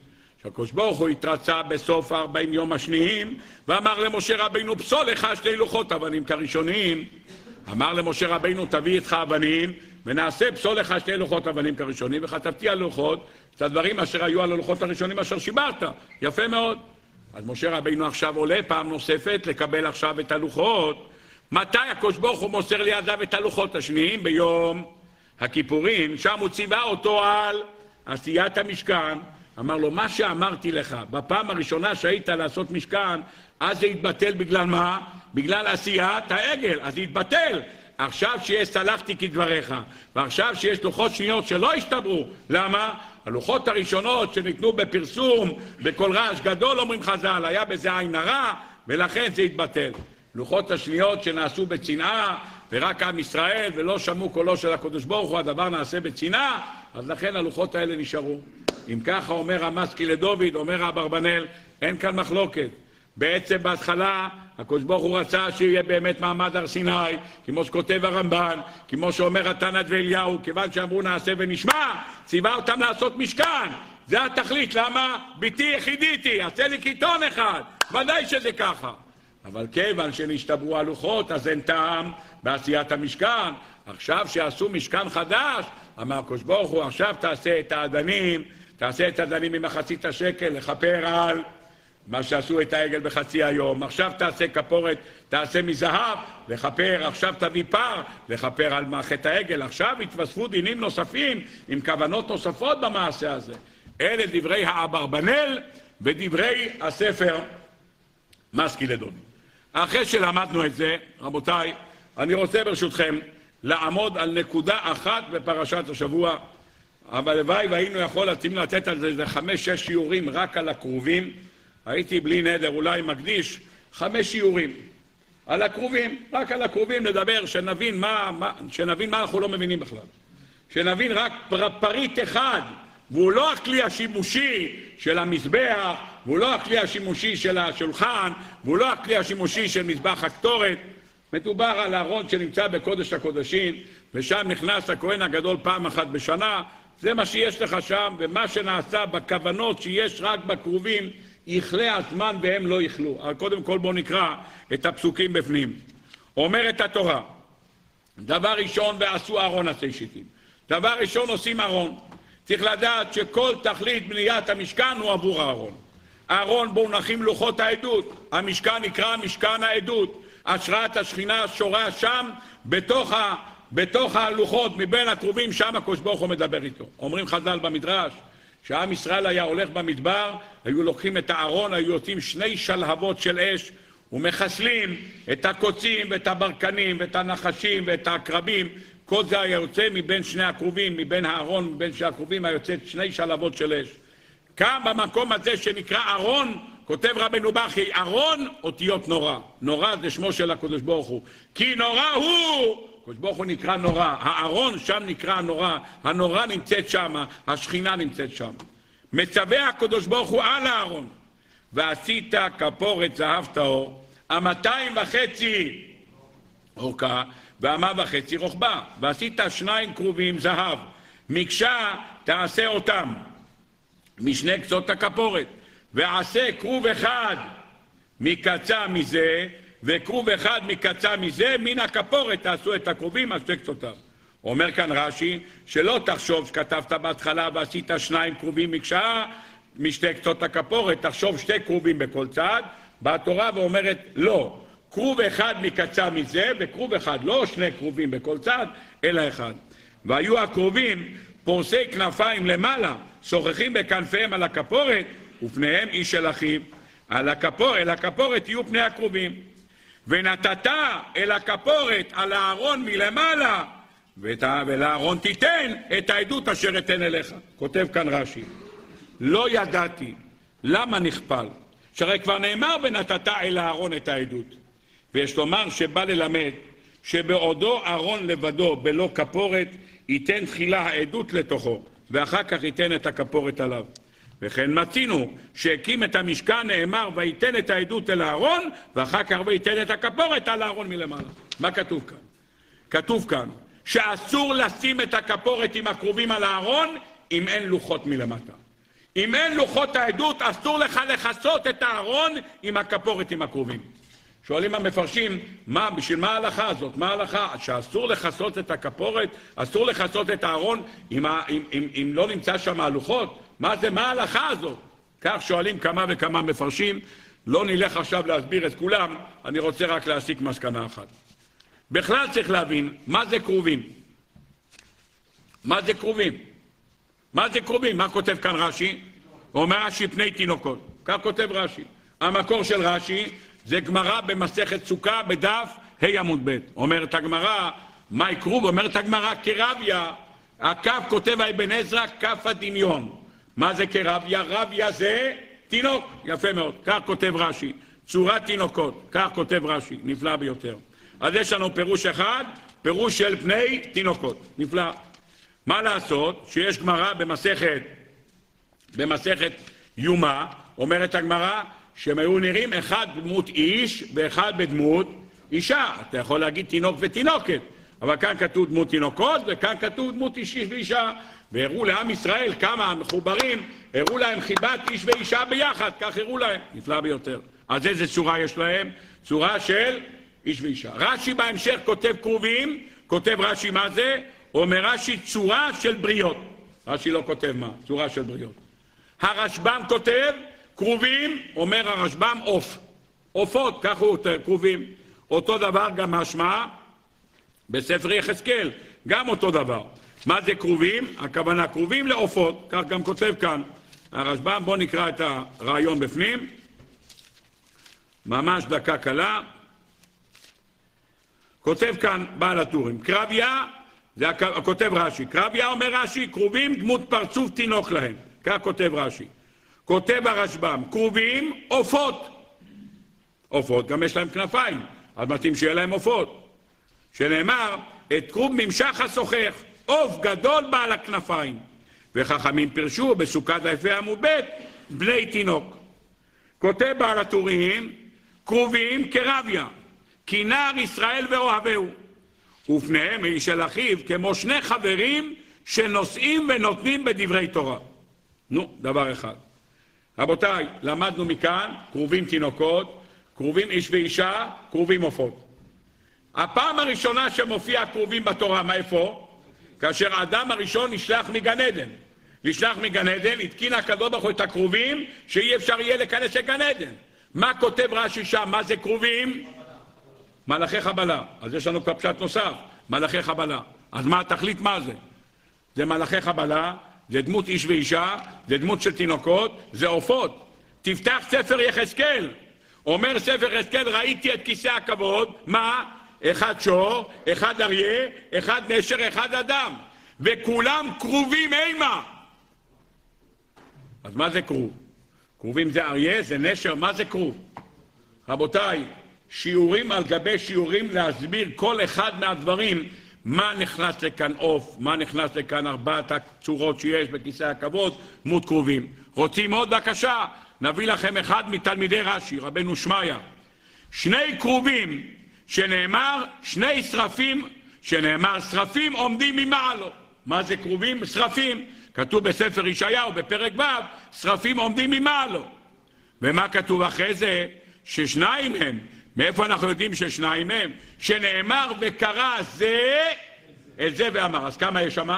שהקדוש ברוך הוא התרצה בסוף הארבעים יום השניים, ואמר למשה רבינו, פסול לך שתי לוחות אבנים כראשונים. אמר למשה רבינו, תביא איתך אבנים, ונעשה פסול לך שתי לוחות אבנים כראשונים, וכתבתי על לוחות את הדברים אשר היו על הלוחות הראשונים אשר שיברת. יפה מאוד. אז משה רבינו עכשיו עולה פעם נוספת לקבל עכשיו את הלוחות. מתי הקדוש ברוך הוא מוסר לידיו את הלוחות השניים? ביום הכיפורים, שם הוא ציווה אותו על עשיית המשכן. אמר לו, מה שאמרתי לך בפעם הראשונה שהיית לעשות משכן, אז זה התבטל בגלל מה? בגלל עשיית העגל, אז זה התבטל. עכשיו שיש סלחתי כדבריך, ועכשיו שיש לוחות שניות שלא השתברו, למה? הלוחות הראשונות שניתנו בפרסום, בקול רעש גדול, אומרים חז"ל, היה בזה עין הרע, ולכן זה התבטל. לוחות השניות שנעשו בצנעה, ורק עם ישראל, ולא שמעו קולו של הקדוש ברוך הוא, הדבר נעשה בצנעה, אז לכן הלוחות האלה נשארו. אם ככה אומר המסקי לדוד, אומר אברבנאל, אין כאן מחלוקת. בעצם בהתחלה הקדוש ברוך הוא רצה שיהיה באמת מעמד הר סיני, כמו שכותב הרמב"ן, כמו שאומר התנת ואליהו, כיוון שאמרו נעשה ונשמע, ציווה אותם לעשות משכן. זה התכלית, למה? ביתי יחידיתי, עשה לי קיתון אחד, ודאי שזה ככה. אבל כיוון שנשתברו הלוחות, אז אין טעם בעשיית המשכן. עכשיו שעשו משכן חדש, אמר הקדוש ברוך הוא, עכשיו תעשה את האדנים, תעשה את האדנים ממחצית השקל, לכפר על מה שעשו את העגל בחצי היום, עכשיו תעשה כפורת, תעשה מזהב, לכפר, עכשיו תביא פר, לכפר על חטא העגל, עכשיו התווספו דינים נוספים עם כוונות נוספות במעשה הזה. אלה דברי האברבנאל ודברי הספר מסקי לדודי. אחרי שלמדנו את זה, רבותיי, אני רוצה ברשותכם לעמוד על נקודה אחת בפרשת השבוע, אבל הלוואי והיינו יכול להתאים לתת על זה איזה חמש-שש שיעורים רק על הכרובים. הייתי בלי נדר אולי מקדיש חמש שיעורים על הכרובים, רק על הכרובים נדבר, שנבין מה, מה, שנבין מה אנחנו לא מבינים בכלל. שנבין רק פר, פריט אחד, והוא לא הכלי השימושי של המזבח, והוא לא הכלי השימושי של השולחן, והוא לא הכלי השימושי של מזבח הקטורת. מדובר על ארון שנמצא בקודש הקודשים, ושם נכנס הכהן הגדול פעם אחת בשנה. זה מה שיש לך שם, ומה שנעשה בכוונות שיש רק בכרובים, יכלה הזמן והם לא יכלו. קודם כל בואו נקרא את הפסוקים בפנים. אומרת התורה, דבר ראשון ועשו ארון עשי שיטים. דבר ראשון עושים ארון. צריך לדעת שכל תכלית בניית המשכן הוא עבור הארון. הארון בו מונחים לוחות העדות. המשכן נקרא משכן העדות. השראת השכינה שורה שם בתוך, בתוך הלוחות, מבין הקרובים, שם הקדוש ברוך הוא מדבר איתו. אומרים חז"ל במדרש, כשעם ישראל היה הולך במדבר, היו לוקחים את הארון, היו יוצאים שני שלהבות של אש ומחסלים את הקוצים ואת הברקנים ואת הנחשים ואת העקרבים. כל זה היה יוצא מבין שני הכרובים, מבין הארון, מבין שני הכרובים, היה יוצא שני שלהבות של אש. כאן במקום הזה שנקרא ארון, כותב רבנו בכי, ארון אותיות נורא. נורא זה שמו של הקדוש ברוך הוא. כי נורא הוא הקדוש ברוך הוא נקרא נורא, הארון שם נקרא נורא, הנורא נמצאת שם, השכינה נמצאת שם. מצווה הקדוש ברוך הוא על הארון, ועשית כפורת זהב טהור, המאתיים וחצי אורכה, והמה וחצי רוחבה, ועשית שניים כרובים זהב, מקשה תעשה אותם משני קצות הכפורת, ועשה כרוב אחד מקצה מזה, וכרוב אחד מקצה מזה, מן הכפורת תעשו את הכרובים על שתי קצותיו. אומר כאן רש"י, שלא תחשוב שכתבת בהתחלה ועשית שניים כרובים מקשה משתי קצות הכפורת, תחשוב שתי כרובים בכל צד, באה התורה ואומרת לא, כרוב אחד מקצה מזה וכרוב אחד, לא שני כרובים בכל צד, אלא אחד. והיו הכרובים פורסי כנפיים למעלה, שוחחים בכנפיהם על הכפורת, ופניהם איש אל אחיו. על הכפור, אל הכפורת יהיו פני הקרובים. ונתת אל הכפורת על הארון מלמעלה, ולארון תיתן את העדות אשר אתן אליך. כותב כאן רש"י, לא ידעתי למה נכפל, שהרי כבר נאמר ונתת אל הארון את העדות. ויש לומר שבא ללמד שבעודו ארון לבדו בלא כפורת, ייתן תחילה העדות לתוכו, ואחר כך ייתן את הכפורת עליו. וכן מצינו שהקים את המשכן נאמר וייתן את העדות אל הארון ואחר כך וייתן את הכפורת על הארון מלמעלה. מה כתוב כאן? כתוב כאן שאסור לשים את הכפורת עם הקרובים על הארון אם אין לוחות מלמטה. אם אין לוחות העדות אסור לך לכסות את הארון עם הכפורת עם הקרובים. שואלים המפרשים, מה, בשביל מה ההלכה הזאת? מה ההלכה? שאסור לכסות את הכפורת, אסור לכסות את הארון אם, אם, אם, אם לא נמצא שם הלוחות? מה זה, מה ההלכה הזאת? כך שואלים כמה וכמה מפרשים, לא נלך עכשיו להסביר את כולם, אני רוצה רק להסיק מסקנה אחת. בכלל צריך להבין מה זה קרובים. מה זה קרובים? מה זה קרובים? מה כותב כאן רש"י? אומר רש"י פני תינוקות. כך כותב רש"י. המקור של רש"י זה גמרא במסכת סוכה בדף ה' עמוד ב'. אומרת הגמרא, מהי קרוב? אומרת הגמרא כרביה, הכף כותב האבן עזרא, כף הדמיון. מה זה כרביה? רביה זה תינוק, יפה מאוד, כך כותב רש"י, צורת תינוקות, כך כותב רש"י, נפלא ביותר. אז יש לנו פירוש אחד, פירוש של פני תינוקות, נפלא. מה לעשות שיש גמרא במסכת, במסכת יומא, אומרת הגמרא שהם היו נראים אחד בדמות איש ואחד בדמות אישה. אתה יכול להגיד תינוק ותינוקת, אבל כאן כתוב דמות תינוקות וכאן כתוב דמות איש ואישה. והראו לעם ישראל כמה מחוברים, הראו להם חיבת איש ואישה ביחד, כך הראו להם, נפלא ביותר. אז איזה צורה יש להם? צורה של איש ואישה. רש"י בהמשך כותב כרובים, כותב רש"י מה זה? אומר רש"י צורה של בריות. רש"י לא כותב מה, צורה של בריות. הרשב"ם כותב כרובים, אומר הרשב"ם עוף. עופות, ככה הוא כרובים. אותו דבר גם משמע בספר יחזקאל, גם אותו דבר. מה זה כרובים? הכוונה כרובים לעופות, כך גם כותב כאן הרשב"ם, בואו נקרא את הרעיון בפנים, ממש דקה קלה. כותב כאן בעל הטורים, קרביה, זה כותב רש"י, קרביה אומר רש"י, כרובים דמות פרצוף תינוק להם, כך כותב רש"י. כותב הרשב"ם, כרובים עופות. עופות גם יש להם כנפיים, אז מתאים שיהיה להם עופות. שנאמר, את כרוב ממשך השוחך. עוף גדול בעל הכנפיים. וחכמים פירשו בסוכת היפה עמוד ב' בני תינוק. כותב בעל הטורים, כרובים כרביה, כי נער ישראל ואוהביהו, ופניהם היא של אחיו כמו שני חברים שנושאים ונותנים בדברי תורה. נו, דבר אחד. רבותיי, למדנו מכאן, כרובים תינוקות, כרובים איש ואישה, כרובים עופות. הפעם הראשונה שמופיע כרובים בתורה, מאיפה? כאשר האדם הראשון נשלח מגן עדן. נשלח מגן עדן, התקין הקדוש ברוך הוא את הכרובים, שאי אפשר יהיה להיכנס לגן עדן. מה כותב רש"י שם? מה זה כרובים? מלאכי חבלה. אז יש לנו כבר פשט נוסף, מלאכי חבלה. אז מה התכלית מה זה? זה מלאכי חבלה, זה דמות איש ואישה, זה דמות של תינוקות, זה עופות. תפתח ספר יחזקאל. אומר ספר יחזקאל, ראיתי את כיסא הכבוד, מה? אחד שור, אחד אריה, אחד נשר, אחד אדם, וכולם כרובים אימה. אז מה זה כרוב? כרובים זה אריה, זה נשר, מה זה כרוב? רבותיי, שיעורים על גבי שיעורים להסביר כל אחד מהדברים מה נכנס לכאן עוף, מה נכנס לכאן ארבעת הצורות שיש בכיסא הכבוד, דמות כרובים. רוצים עוד? בבקשה, נביא לכם אחד מתלמידי רש"י, רבנו שמעיה. שני כרובים שנאמר שני שרפים, שנאמר שרפים עומדים ממעלו. מה זה כרובים? שרפים. כתוב בספר ישעיהו בפרק ו', שרפים עומדים ממעלו. ומה כתוב אחרי זה? ששניים הם. מאיפה אנחנו יודעים ששניים הם? שנאמר וקרא זה את זה ואמר. אז כמה יש שם?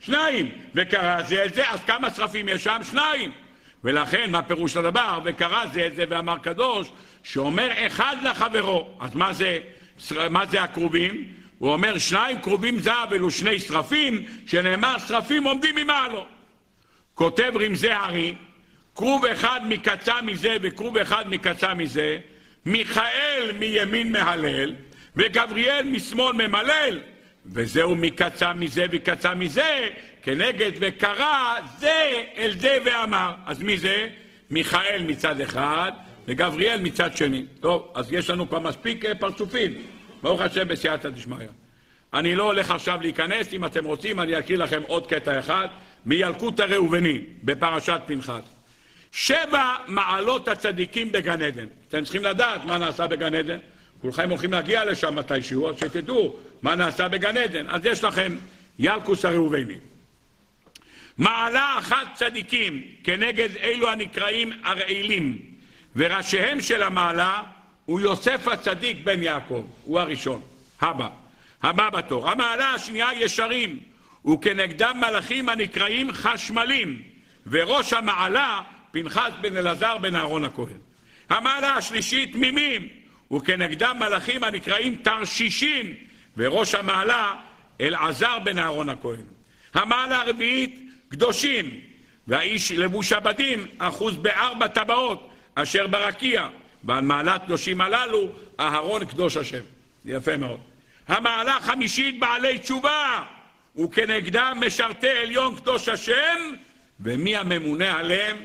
שניים. וקרא זה את זה, אז כמה שרפים יש שם? שניים. ולכן, מה פירוש הדבר? וקרא זה את זה ואמר קדוש, שאומר אחד לחברו. אז מה זה, מה זה הכרובים? הוא אומר שניים כרובים זהב אלו שני שרפים, שנאמר שרפים עומדים ממעלו. כותב רמזי הארי, כרוב אחד מקצה מזה וכרוב אחד מקצה מזה, מיכאל מימין מהלל, וגבריאל משמאל ממלל, וזהו מקצה מזה וקצה מזה, כנגד וקרא זה אל זה ואמר. אז מי זה? מיכאל מצד אחד, וגבריאל מצד שני. טוב, אז יש לנו כבר מספיק אה, פרצופים. ברוך השם בסייעתא דשמיא. אני לא הולך עכשיו להיכנס, אם אתם רוצים אני אקריא לכם עוד קטע אחד מילקוט הראובני בפרשת פנחת. שבע מעלות הצדיקים בגן עדן. אתם צריכים לדעת מה נעשה בגן עדן. כולכם הולכים להגיע לשם מתישהו, אז שתדעו מה נעשה בגן עדן. אז יש לכם ילקוס הראובני. מעלה אחת צדיקים כנגד אלו הנקראים הרעילים, וראשיהם של המעלה הוא יוסף הצדיק בן יעקב, הוא הראשון. הבא. הבא בתור. המעלה השנייה ישרים, וכנגדם מלאכים הנקראים חשמלים, וראש המעלה פנחס בן אלעזר בן אהרון הכהן. המעלה השלישית תמימים, וכנגדם מלאכים הנקראים תרשישים, וראש המעלה אלעזר בן אהרון הכהן. המעלה הרביעית קדושים, והאיש לבוש הבדים אחוז בארבע טבעות אשר ברקיע, ועל מעלת קדושים הללו אהרון קדוש השם. יפה מאוד. המעלה החמישית בעלי תשובה, וכנגדם משרתי עליון קדוש השם, ומי הממונה עליהם?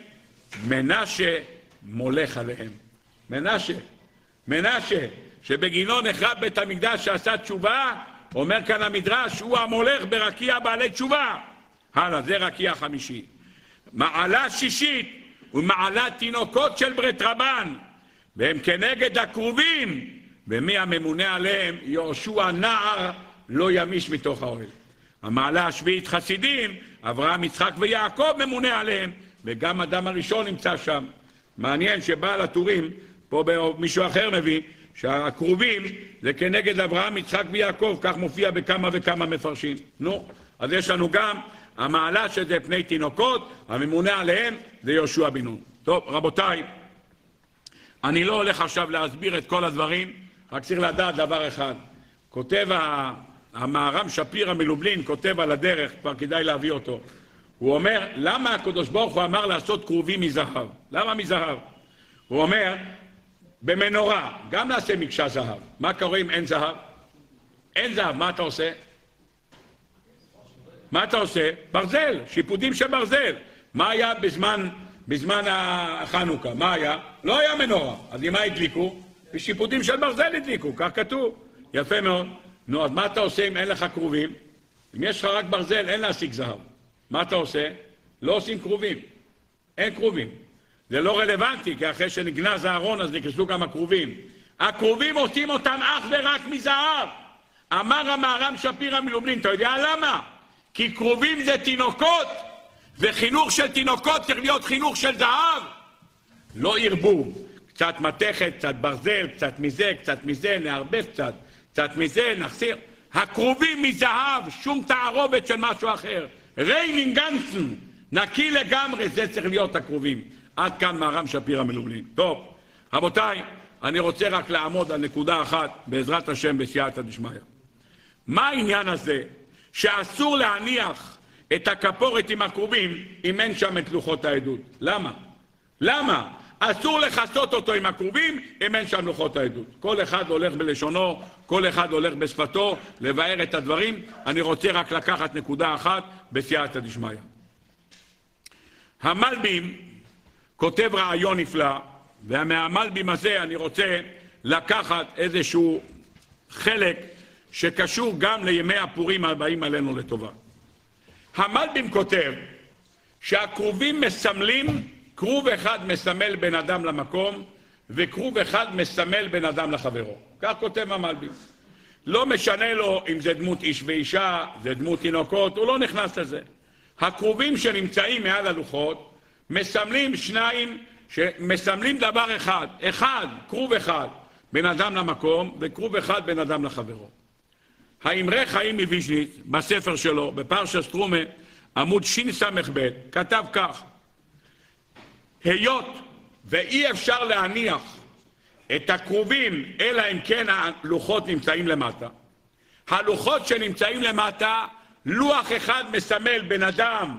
מנשה מולך עליהם. מנשה, מנשה, שבגינו נחרב בית המקדש שעשה תשובה, אומר כאן המדרש, הוא המולך ברקיע בעלי תשובה. הלאה, זה רקיע חמישי. מעלה שישית ומעלת תינוקות של ברית רבן, והם כנגד הכרובים, ומי הממונה עליהם? יהושע נער לא ימיש מתוך האוהל. המעלה השביעית חסידים, אברהם, יצחק ויעקב ממונה עליהם, וגם אדם הראשון נמצא שם. מעניין שבעל הטורים, פה מישהו אחר מביא, שהכרובים זה כנגד אברהם, יצחק ויעקב, כך מופיע בכמה וכמה מפרשים. נו, אז יש לנו גם המעלה שזה פני תינוקות, הממונה עליהם זה יהושע בן נון. טוב, רבותיי, אני לא הולך עכשיו להסביר את כל הדברים, רק צריך לדעת דבר אחד. כותב המהר"ם שפירא מלובלין, כותב על הדרך, כבר כדאי להביא אותו. הוא אומר, למה הקדוש ברוך הוא אמר לעשות כרובים מזהב? למה מזהב? הוא אומר, במנורה, גם נעשה מקשה זהב. מה קורה אם אין זהב? אין זהב, מה אתה עושה? מה אתה עושה? ברזל, שיפודים של ברזל. מה היה בזמן, בזמן החנוכה? מה היה? לא היה מנורה. אז עם מה הדליקו? בשיפודים של ברזל הדליקו, כך כתוב. יפה מאוד. נו, אז מה אתה עושה אם אין לך כרובים? אם יש לך רק ברזל, אין להשיג זהב. מה אתה עושה? לא עושים כרובים. אין כרובים. זה לא רלוונטי, כי אחרי שנגנז הארון אז נכנסו גם הכרובים. הכרובים עושים אותם אך ורק מזהב. אמר המהר"ם שפירא מלובלין, אתה יודע למה? כי כרובים זה תינוקות, וחינוך של תינוקות צריך להיות חינוך של זהב. לא ירבו. קצת מתכת, קצת ברזל, קצת מזה, קצת מזה, נערבב קצת, קצת מזה, נחסיר. הכרובים מזהב, שום תערובת של משהו אחר. ריין אינגאנצן, נקי לגמרי, זה צריך להיות הכרובים. עד כאן מהר"ם שפירא מלובלין. טוב, רבותיי, אני רוצה רק לעמוד על נקודה אחת, בעזרת השם, בסייעתא דשמיא. מה העניין הזה שאסור להניח את הכפורת עם הכרובים אם אין שם את לוחות העדות? למה? למה? אסור לכסות אותו עם הכרובים אם אין שם לוחות העדות. כל אחד הולך בלשונו, כל אחד הולך בשפתו, לבאר את הדברים. אני רוצה רק לקחת נקודה אחת בסייעתא דשמיא. המלבים כותב רעיון נפלא, ומהמלבים הזה אני רוצה לקחת איזשהו חלק שקשור גם לימי הפורים הבאים עלינו לטובה. המלבים כותב שהכרובים מסמלים, כרוב אחד מסמל בן אדם למקום, וכרוב אחד מסמל בן אדם לחברו. כך כותב המלבים. לא משנה לו אם זה דמות איש ואישה, זה דמות תינוקות, הוא לא נכנס לזה. הכרובים שנמצאים מעל הלוחות מסמלים שניים, מסמלים דבר אחד. אחד, כרוב אחד, בן אדם למקום, וכרוב אחד, בן אדם לחברו. האמרי חיים מוויז'ניץ, בספר שלו, בפרשה סטרומה, עמוד שס"ב, כתב כך: היות ואי אפשר להניח את הכרובים, אלא אם כן הלוחות נמצאים למטה. הלוחות שנמצאים למטה, לוח אחד מסמל בן אדם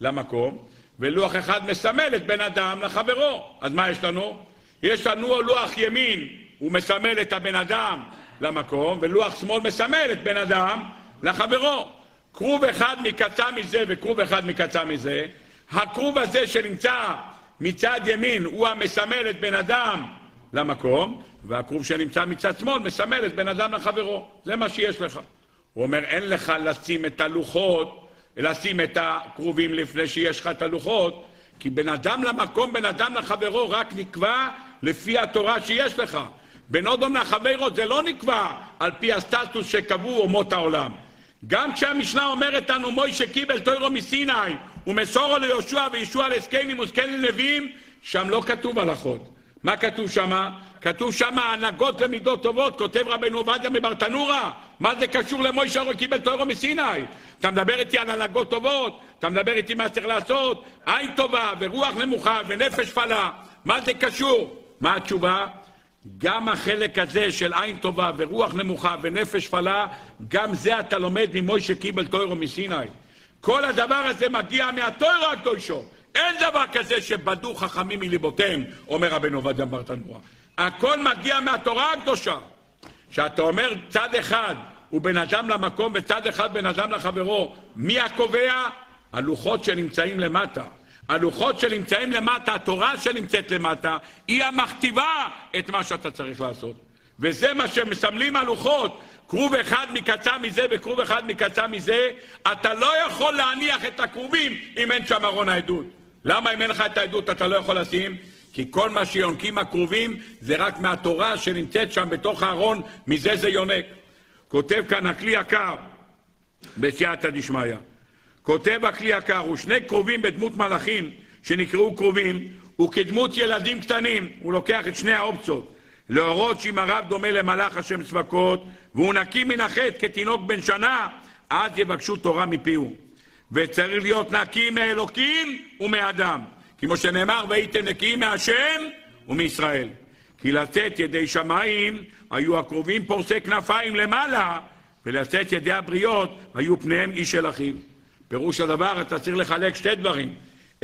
למקום, ולוח אחד מסמל את בן אדם לחברו. אז מה יש לנו? יש לנו לוח ימין, הוא מסמל את הבן אדם למקום, ולוח שמאל מסמל את בן אדם לחברו. כרוב אחד מקצה מזה וכרוב אחד מקצה מזה. הכרוב הזה שנמצא מצד ימין הוא המסמל את בן אדם למקום, והכרוב שנמצא מצד שמאל מסמל את בן אדם לחברו. זה מה שיש לך. הוא אומר, אין לך לשים את הלוחות, לשים את הכרובים לפני שיש לך את הלוחות, כי בן אדם למקום, בן אדם לחברו, רק נקבע לפי התורה שיש לך. בין אודום לחברו זה לא נקבע על פי הסטטוס שקבעו אומות העולם. גם כשהמשנה אומרת לנו מוישה קיבל תוירו מסיני ומסורו ליהושע וישוע לזקנים וזקנים לווים, שם לא כתוב הלכות. מה כתוב שמה? כתוב שם הנהגות למידות טובות, כותב רבנו עובדיה מברטנורה. מה זה קשור למוישה קיבל תוירו מסיני? אתה מדבר איתי על הנהגות טובות, אתה מדבר איתי מה צריך לעשות, עין טובה ורוח נמוכה ונפש פלה. מה זה קשור? מה התשובה? גם החלק הזה של עין טובה ורוח נמוכה ונפש פלה, גם זה אתה לומד ממוישה קיבל תוירו מסיני. כל הדבר הזה מגיע מהתוירו הקדושו. אין דבר כזה שבדו חכמים מליבותיהם, אומר רבנו עובדיה ברטנורה. הכל מגיע מהתורה הקדושה. שאתה אומר צד אחד הוא בן אדם למקום וצד אחד בן אדם לחברו, מי הקובע? הלוחות שנמצאים למטה. הלוחות שנמצאים למטה, התורה שנמצאת למטה, היא המכתיבה את מה שאתה צריך לעשות. וזה מה שמסמלים הלוחות. כרוב אחד מקצה מזה וכרוב אחד מקצה מזה, אתה לא יכול להניח את הכרובים אם אין שם ארון העדות. למה אם אין לך את העדות אתה לא יכול לשים? כי כל מה שיונקים הכרובים זה רק מהתורה שנמצאת שם בתוך הארון, מזה זה יונק. כותב כאן הכלי יקר בסייעתא דשמיא. כותב הכלי יקר, הוא שני קרובים בדמות מלאכים שנקראו קרובים, וכדמות ילדים קטנים, הוא לוקח את שני האופציות, להורות שאם הרב דומה למלאך השם צבקות, והוא נקי מן החטא כתינוק בן שנה, אז יבקשו תורה מפיהו. וצריך להיות נקי מאלוקים ומאדם. כמו שנאמר, והייתם נקיים מהשם ומישראל. כי לצאת ידי שמיים היו הקרובים פורסי כנפיים למעלה, ולצאת ידי הבריות היו פניהם איש של אחיו. פירוש הדבר, אתה צריך לחלק שתי דברים.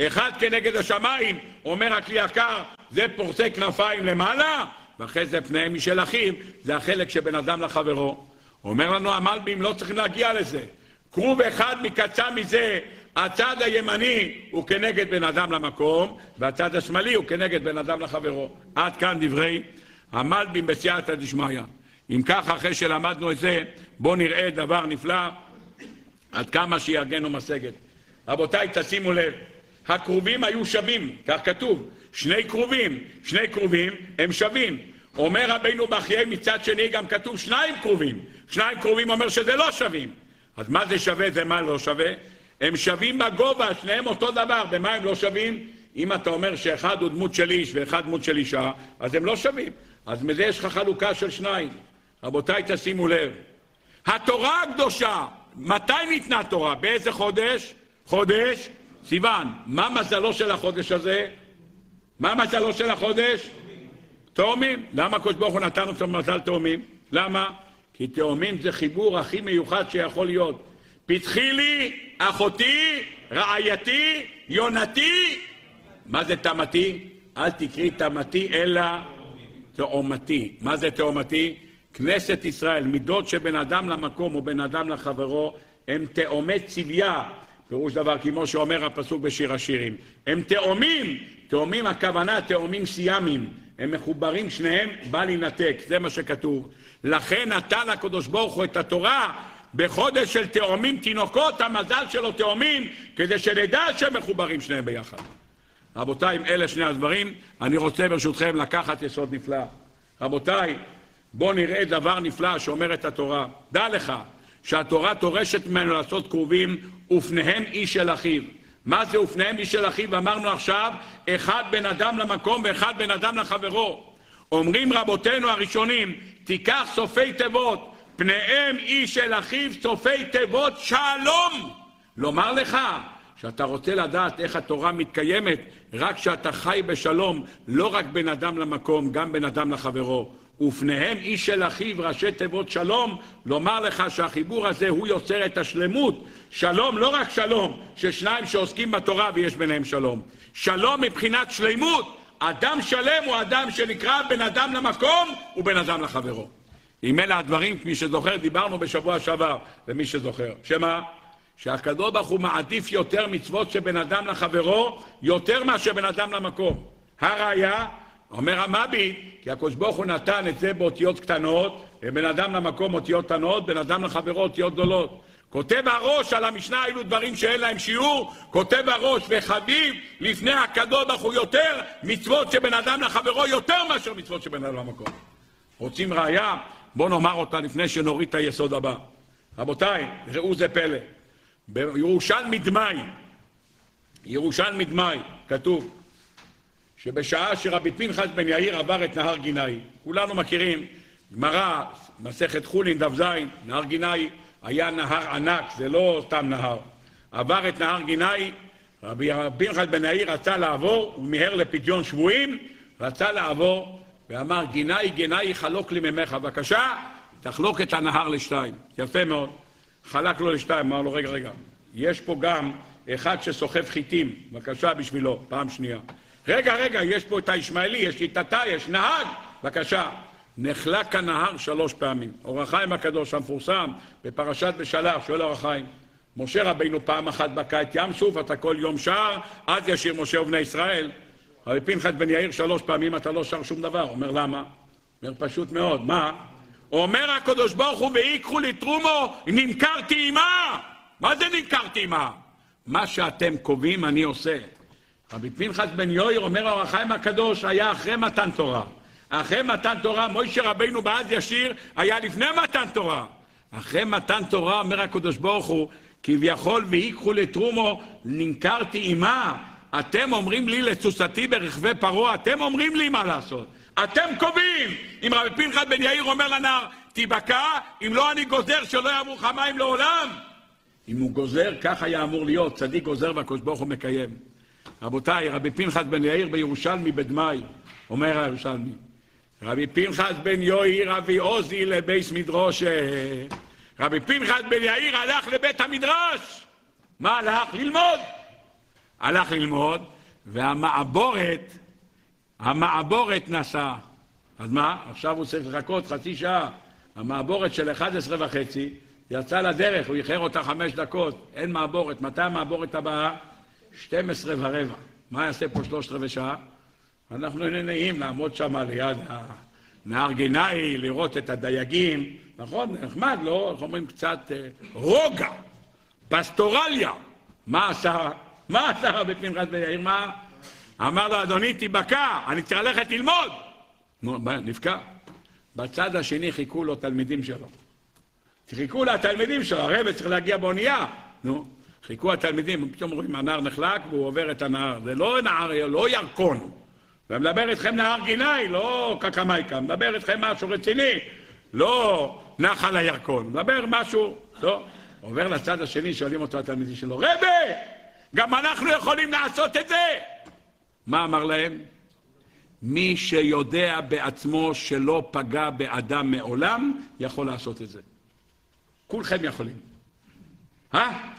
אחד כנגד השמיים, אומר הכלי יקר, זה פורסי כנפיים למעלה, ואחרי זה פניהם משל אחיו, זה החלק שבין אדם לחברו. אומר לנו המלבים, לא צריכים להגיע לזה. כרוב אחד מקצה מזה, הצד הימני הוא כנגד בן אדם למקום, והצד השמאלי הוא כנגד בן אדם לחברו. עד כאן דברי המלבים בסייעתא דשמיא. אם כך, אחרי שלמדנו את זה, בואו נראה דבר נפלא. עד כמה שיגנו משגת. רבותיי, תשימו לב, הכרובים היו שווים, כך כתוב, שני כרובים, שני כרובים הם שווים. אומר רבינו בחיי מצד שני גם כתוב שניים כרובים. שניים כרובים אומר שזה לא שווים. אז מה זה שווה ומה לא שווה? הם שווים בגובה, שניהם אותו דבר. במה הם לא שווים? אם אתה אומר שאחד הוא דמות של איש ואחד דמות של אישה, אז הם לא שווים. אז מזה יש לך חלוקה של שניים. רבותיי, תשימו לב. התורה הקדושה מתי ניתנה תורה? באיזה חודש? חודש סיוון. מה מזלו של החודש הזה? מה מזלו של החודש? תאומים. למה הקדוש ברוך הוא נתן אותו מזל תאומים? למה? כי תאומים זה חיבור הכי מיוחד שיכול להיות. פתחי לי, אחותי, רעייתי, יונתי. מה זה תמתי? אל תקראי תמתי אלא תאומתי. מה זה תאומתי? כנסת ישראל, מידות שבין אדם למקום ובין אדם לחברו, הם תאומי צביה, פירוש דבר כמו שאומר הפסוק בשיר השירים. הם תאומים, תאומים הכוונה תאומים סיאמים, הם מחוברים שניהם, בל יינתק, זה מה שכתוב. לכן נתן הקדוש ברוך הוא את התורה בחודש של תאומים תינוקות, המזל שלו תאומים, כדי שנדע שהם מחוברים שניהם ביחד. רבותיי, אם אלה שני הדברים, אני רוצה ברשותכם לקחת יסוד נפלא. רבותיי, בוא נראה דבר נפלא שאומרת התורה. דע לך שהתורה דורשת ממנו לעשות קרובים ופניהם איש אל אחיו. מה זה ופניהם איש אל אחיו? אמרנו עכשיו, אחד בן אדם למקום ואחד בן אדם לחברו. אומרים רבותינו הראשונים, תיקח סופי תיבות, פניהם איש אל אחיו, סופי תיבות שלום. לומר לך שאתה רוצה לדעת איך התורה מתקיימת, רק כשאתה חי בשלום, לא רק בין אדם למקום, גם בין אדם לחברו. ופניהם איש של אחיו ראשי תיבות שלום, לומר לך שהחיבור הזה הוא יוצר את השלמות. שלום, לא רק שלום, ששניים שעוסקים בתורה ויש ביניהם שלום. שלום מבחינת שלמות. אדם שלם הוא אדם שנקרא בן אדם למקום ובן אדם לחברו. אם אלה הדברים, מי שזוכר, דיברנו בשבוע שעבר, למי שזוכר. שמה? שהקדוש ברוך הוא מעדיף יותר מצוות שבין אדם לחברו, יותר מאשר בין אדם למקום. הראיה, אומר המבי, כי הקדוש ברוך הוא נתן את זה באותיות קטנות, בין אדם למקום אותיות קטנות, בין אדם לחברו אותיות גדולות. כותב הראש על המשנה אלו דברים שאין להם שיעור, כותב הראש וחביב לפני הקדוש ברוך הוא יותר מצוות שבין אדם לחברו יותר מאשר מצוות שבין אדם למקום. רוצים ראיה? בואו נאמר אותה לפני שנוריד את היסוד הבא. רבותיי, ראו זה פלא. בירושלמי דמאי, ירושלמי דמאי, כתוב שבשעה שרבי פנחס בן יאיר עבר את נהר גינאי, כולנו מכירים, גמרא, מסכת חולין, דף ז, נהר גינאי היה נהר ענק, זה לא סתם נהר. עבר את נהר גינאי, רבי פנחס בן יאיר רצה לעבור, הוא מיהר לפדיון שבויים, רצה לעבור, ואמר, גינאי גינאי חלוק לי ממך, בבקשה, תחלוק את הנהר לשתיים. יפה מאוד. חלק לו לשתיים, אמר לו, רגע, רגע, יש פה גם אחד שסוחב חיטים, בבקשה בשבילו, פעם שנייה. רגע, רגע, יש פה את הישמעאלי, יש שיטתה, יש נהג, בבקשה. נחלק הנהר שלוש פעמים. אור החיים הקדוש המפורסם בפרשת בשלח, שואל אור החיים, משה רבינו פעם אחת בקע את ים סוף, אתה כל יום שר, אז ישיר משה ובני ישראל. רבי פנחס בן יאיר שלוש פעמים אתה לא שר שום דבר. אומר למה? אומר פשוט מאוד, מה? אומר הקדוש ברוך הוא, ויקחו לי תרומו, נמכרתי עמה. מה זה נמכרתי עמה? מה שאתם קובעים אני עושה. רבי פנחס בן יאיר אומר אור החיים הקדוש היה אחרי מתן תורה. אחרי מתן תורה, מוישה רבינו בעד ישיר היה לפני מתן תורה. אחרי מתן תורה אומר הקדוש ברוך הוא, כביכול ויקחו לתרומו, נמכרתי עמה. אתם אומרים לי לתסוסתי ברכבי פרעה, אתם אומרים לי מה לעשות. אתם קובעים! אם רבי פנחס בן יאיר אומר לנער, תיבקע, אם לא אני גוזר שלא יעברו לך מים לעולם. אם הוא גוזר, כך היה אמור להיות, צדיק גוזר והקדוש ברוך הוא מקיים. רבותיי, רבי פנחס בן יאיר בירושלמי בדמאי, אומר הירושלמי, רבי פנחס בן יאיר אבי עוזי לביס מדרושה. רבי פנחס בן יאיר הלך לבית המדרש. מה הלך? ללמוד. הלך ללמוד, והמעבורת, המעבורת נסע. אז מה? עכשיו הוא צריך לחכות חצי שעה. המעבורת של 11 וחצי יצא לדרך, הוא איחר אותה חמש דקות, אין מעבורת. מתי המעבורת הבאה? 12 ורבע. מה יעשה פה שלושת רבעי שעה? אנחנו נהנים לעמוד שם ליד נהר גינאי, לראות את הדייגים, נכון? נחמד, לא? איך אומרים? קצת אה, רוגע, פסטורליה. מה עשה? מה עשה רבי פנחס בן יאיר? מה? אמר לו, אדוני, תיבקע, אני צריך ללכת ללמוד. נו, נבקע. בצד השני חיכו לו תלמידים שלו. חיכו לתלמידים שלו, הרב צריך להגיע באונייה. נו, חיכו התלמידים, פתאום רואים, הנהר נחלק והוא עובר את הנהר. זה לא נהר, לא ירקון. ומדבר איתכם נהר גינאי, לא קקמייקה, מדבר איתכם משהו רציני, לא נחל הירקון, מדבר משהו, לא. עובר לצד השני, שואלים אותו התלמידים שלו, רבה, גם אנחנו יכולים לעשות את זה! מה אמר להם? מי שיודע בעצמו שלא פגע באדם מעולם, יכול לעשות את זה. כולכם יכולים. אה?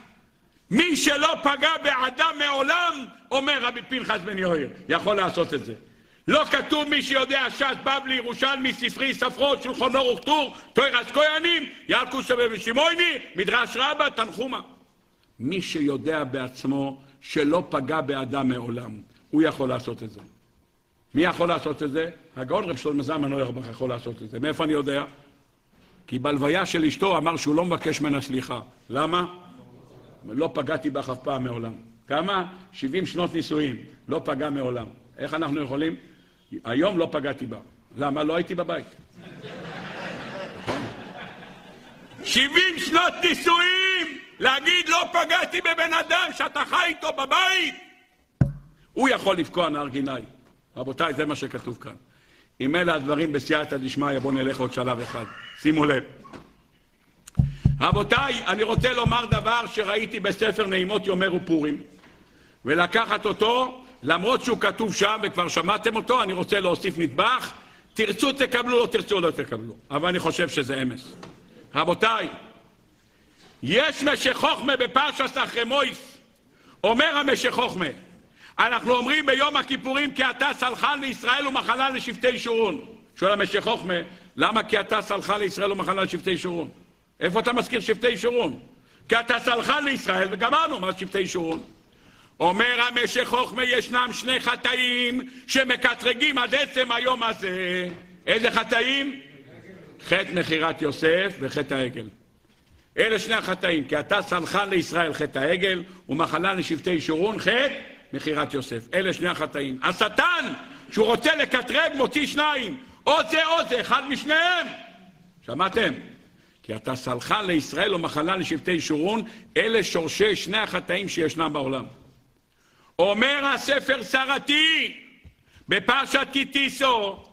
מי שלא פגע באדם מעולם, אומר רבי פנחס בן יאיר, יכול לעשות את זה. לא כתוב מי שיודע ש"ס, בבלי, ירושלמי, ספרי, ספרות, שולחון אורך טור, תוירס כהנים, ילקוס ושמעוני, מדרש רבה, תנחומה. מי שיודע בעצמו שלא פגע באדם מעולם, הוא יכול לעשות את זה. מי יכול לעשות את זה? הגאון רב שלמה זלמן אוירבך יכול לעשות את זה. מאיפה אני יודע? כי בלוויה של אשתו אמר שהוא לא מבקש ממנה סליחה. למה? לא פגעתי בך אף פעם מעולם. כמה? 70 שנות נישואים. לא פגע מעולם. איך אנחנו יכולים? היום לא פגעתי בה. למה? לא הייתי בבית. 70 שנות נישואים! להגיד לא פגעתי בבן אדם שאתה חי איתו בבית! הוא יכול לפקוע נהר גיני. רבותיי, זה מה שכתוב כאן. אם אלה הדברים בסייעתא דשמיא, בואו נלך עוד שלב אחד. שימו לב. רבותיי, אני רוצה לומר דבר שראיתי בספר נעימות יומר ופורים, ולקחת אותו, למרות שהוא כתוב שם וכבר שמעתם אותו, אני רוצה להוסיף נדבך, תרצו תקבלו, לא תרצו לא תקבלו. אבל אני חושב שזה אמס. רבותיי, יש משך חוכמה בפרשת אחרי מויס. אומר המשך חוכמה, אנחנו אומרים ביום הכיפורים כי אתה סלחן לישראל ומחלה לשבטי שורון. שואל המשך חוכמה, למה כי אתה סלחן לישראל ומחלה לשבטי שורון? איפה אתה מזכיר שבטי שורון? כי אתה סלחן לישראל וגמרנו מה שבטי שורון. אומר המשך חוכמה ישנם שני חטאים שמקטרגים עד עצם היום הזה. איזה חטאים? חטא מכירת יוסף וחטא העגל. אלה שני החטאים, כי אתה סלחן לישראל חטא העגל ומחלה לשבטי שורון חטא מכירת יוסף. אלה שני החטאים. השטן, שהוא רוצה לקטרג, מוציא שניים. או זה או זה, אחד משניהם. שמעתם? כי אתה סלחן לישראל ומחלה לשבטי שורון, אלה שורשי שני החטאים שישנם בעולם. אומר הספר שרתי בפרשת קיטיסו,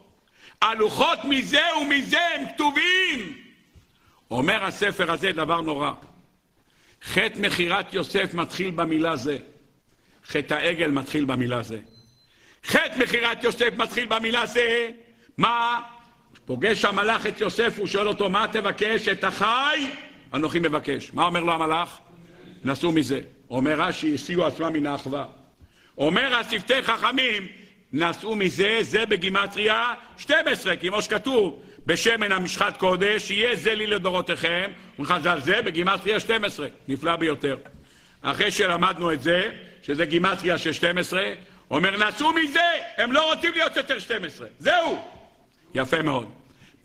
הלוחות מזה ומזה הם כתובים. אומר הספר הזה דבר נורא. חטא מכירת יוסף מתחיל במילה זה. חטא העגל מתחיל במילה זה. חטא מכירת יוסף מתחיל במילה זה. מה? פוגש המלאך את יוסף, הוא שואל אותו, מה תבקש? את החי? אנוכי מבקש. מה אומר לו המלאך? נסו מזה. אומר רש"י, הסיעו עצמם מן האחווה. אומר השפתי חכמים, נשאו מזה, זה בגימטריה 12, כמו שכתוב, בשמן המשחת קודש, יהיה זה לי לדורותיכם, וחז"ל זה בגימטריה 12, נפלא ביותר. אחרי שלמדנו את זה, שזה גימטריה של 12, אומר, נשאו מזה, הם לא רוצים להיות יותר 12, זהו. יפה מאוד.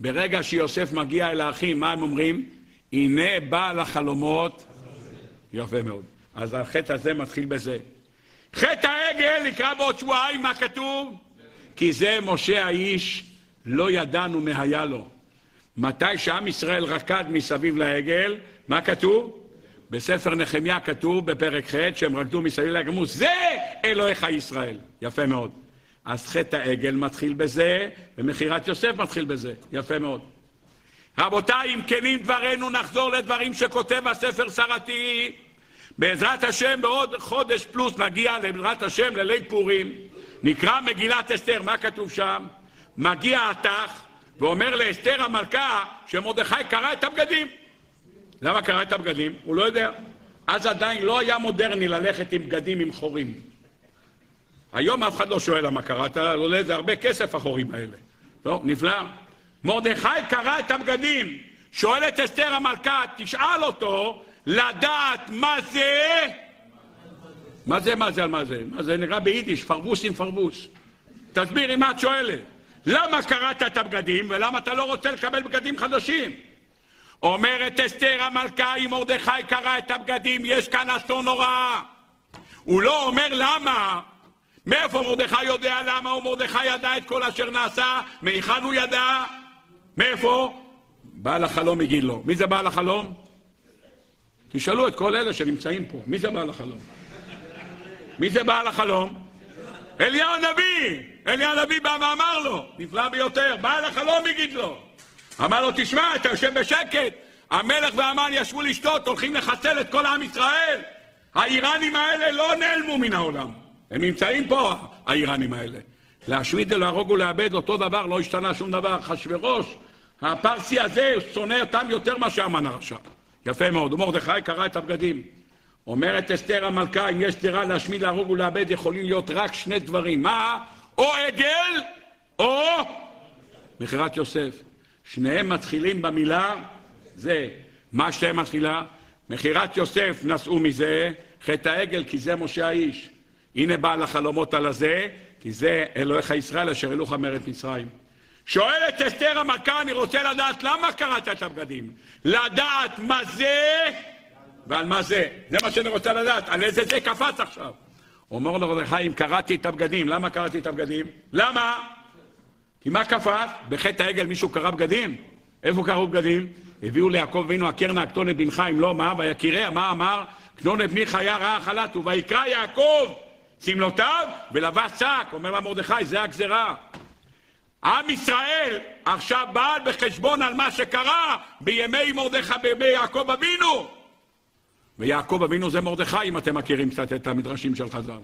ברגע שיוסף מגיע אל האחים, מה הם אומרים? הנה בעל החלומות. יפה מאוד. אז החטא הזה מתחיל בזה. חטא העגל נקרא בעוד שבועיים, מה כתוב? כי זה משה האיש, לא ידענו מהיה לו. מתי שעם ישראל רקד מסביב לעגל, מה כתוב? בספר נחמיה כתוב בפרק ח' שהם רקדו מסביב לעגל, זה אלוהיך ישראל. יפה מאוד. אז חטא העגל מתחיל בזה, ומכירת יוסף מתחיל בזה. יפה מאוד. רבותיי, אם כנים דברינו, נחזור לדברים שכותב הספר שרתי. בעזרת השם בעוד חודש פלוס נגיע בעזרת השם לליל פורים, נקרא מגילת אסתר, מה כתוב שם? מגיע התח ואומר לאסתר המלכה שמרדכי קרא את הבגדים. למה קרא את הבגדים? הוא לא יודע. אז עדיין לא היה מודרני ללכת עם בגדים עם חורים. היום אף אחד לא שואל למה קראת, עולה זה הרבה כסף החורים האלה. לא, נפלא. מרדכי קרא את הבגדים. שואלת אסתר המלכה, תשאל אותו לדעת מה זה... מה זה, מה זה, מה זה? מה זה נראה ביידיש, פרבוס עם פרבוס. תסבירי מה את שואלת. למה קראת את הבגדים ולמה אתה לא רוצה לקבל בגדים חדשים? אומרת אסתר המלכה, אם מרדכי קרא את הבגדים, יש כאן אסון נורא. הוא לא אומר למה. מאיפה מרדכי יודע למה? ומרדכי ידע את כל אשר נעשה. מהיכן הוא ידע? מאיפה? בעל החלום הגיד לו. מי זה בעל החלום? תשאלו את כל אלה שנמצאים פה, מי זה בעל החלום? מי זה בעל החלום? אליהו הנביא! אליהו הנביא בא ואמר לו, נפלא ביותר, בעל החלום הגיד לו. אמר לו, תשמע, אתה יושב בשקט, המלך והמן ישבו לשתות, הולכים לחסל את כל עם ישראל. האיראנים האלה לא נעלמו מן העולם. הם נמצאים פה, האיראנים האלה. להשמיד ולהרוג ולאבד אותו דבר, לא השתנה שום דבר. אחשוורוש, הפרסי הזה, שונא אותם יותר מאשר המן הרשע. יפה מאוד. ומרדכי קרא את הבגדים. אומרת אסתר המלכה, אם יש דירה להשמיד, להרוג ולאבד, יכולים להיות רק שני דברים. מה? או עגל, או מכירת יוסף. שניהם מתחילים במילה זה. מה שניהם מתחילה? מכירת יוסף נשאו מזה, חטא העגל, כי זה משה האיש. הנה בעל החלומות על הזה, כי זה אלוהיך ישראל אשר אלוך מארץ מצרים. שואלת אסתר המלכה, אני רוצה לדעת למה קראת את הבגדים. לדעת מה זה ועל מה זה. זה מה שאני רוצה לדעת, על איזה זה קפץ עכשיו. אומר לו מרדכי, אם קראתי את הבגדים, למה קראתי את הבגדים? למה? כי מה קפץ? בחטא העגל מישהו קרא בגדים? איפה קראו בגדים? הביאו ליעקב אבינו הקרנה הקטונת בנך אם לא מה? ויקיריה, מה אמר? קטונת בני חיה רעה חלתו, ויקרא יעקב שמלותיו ולבש שק. אומר לה מרדכי, זה הגזרה. עם ישראל עכשיו בא בחשבון על מה שקרה בימי מרדכי, בימי יעקב אבינו. ויעקב אבינו זה מרדכי, אם אתם מכירים קצת את המדרשים של חז"ל.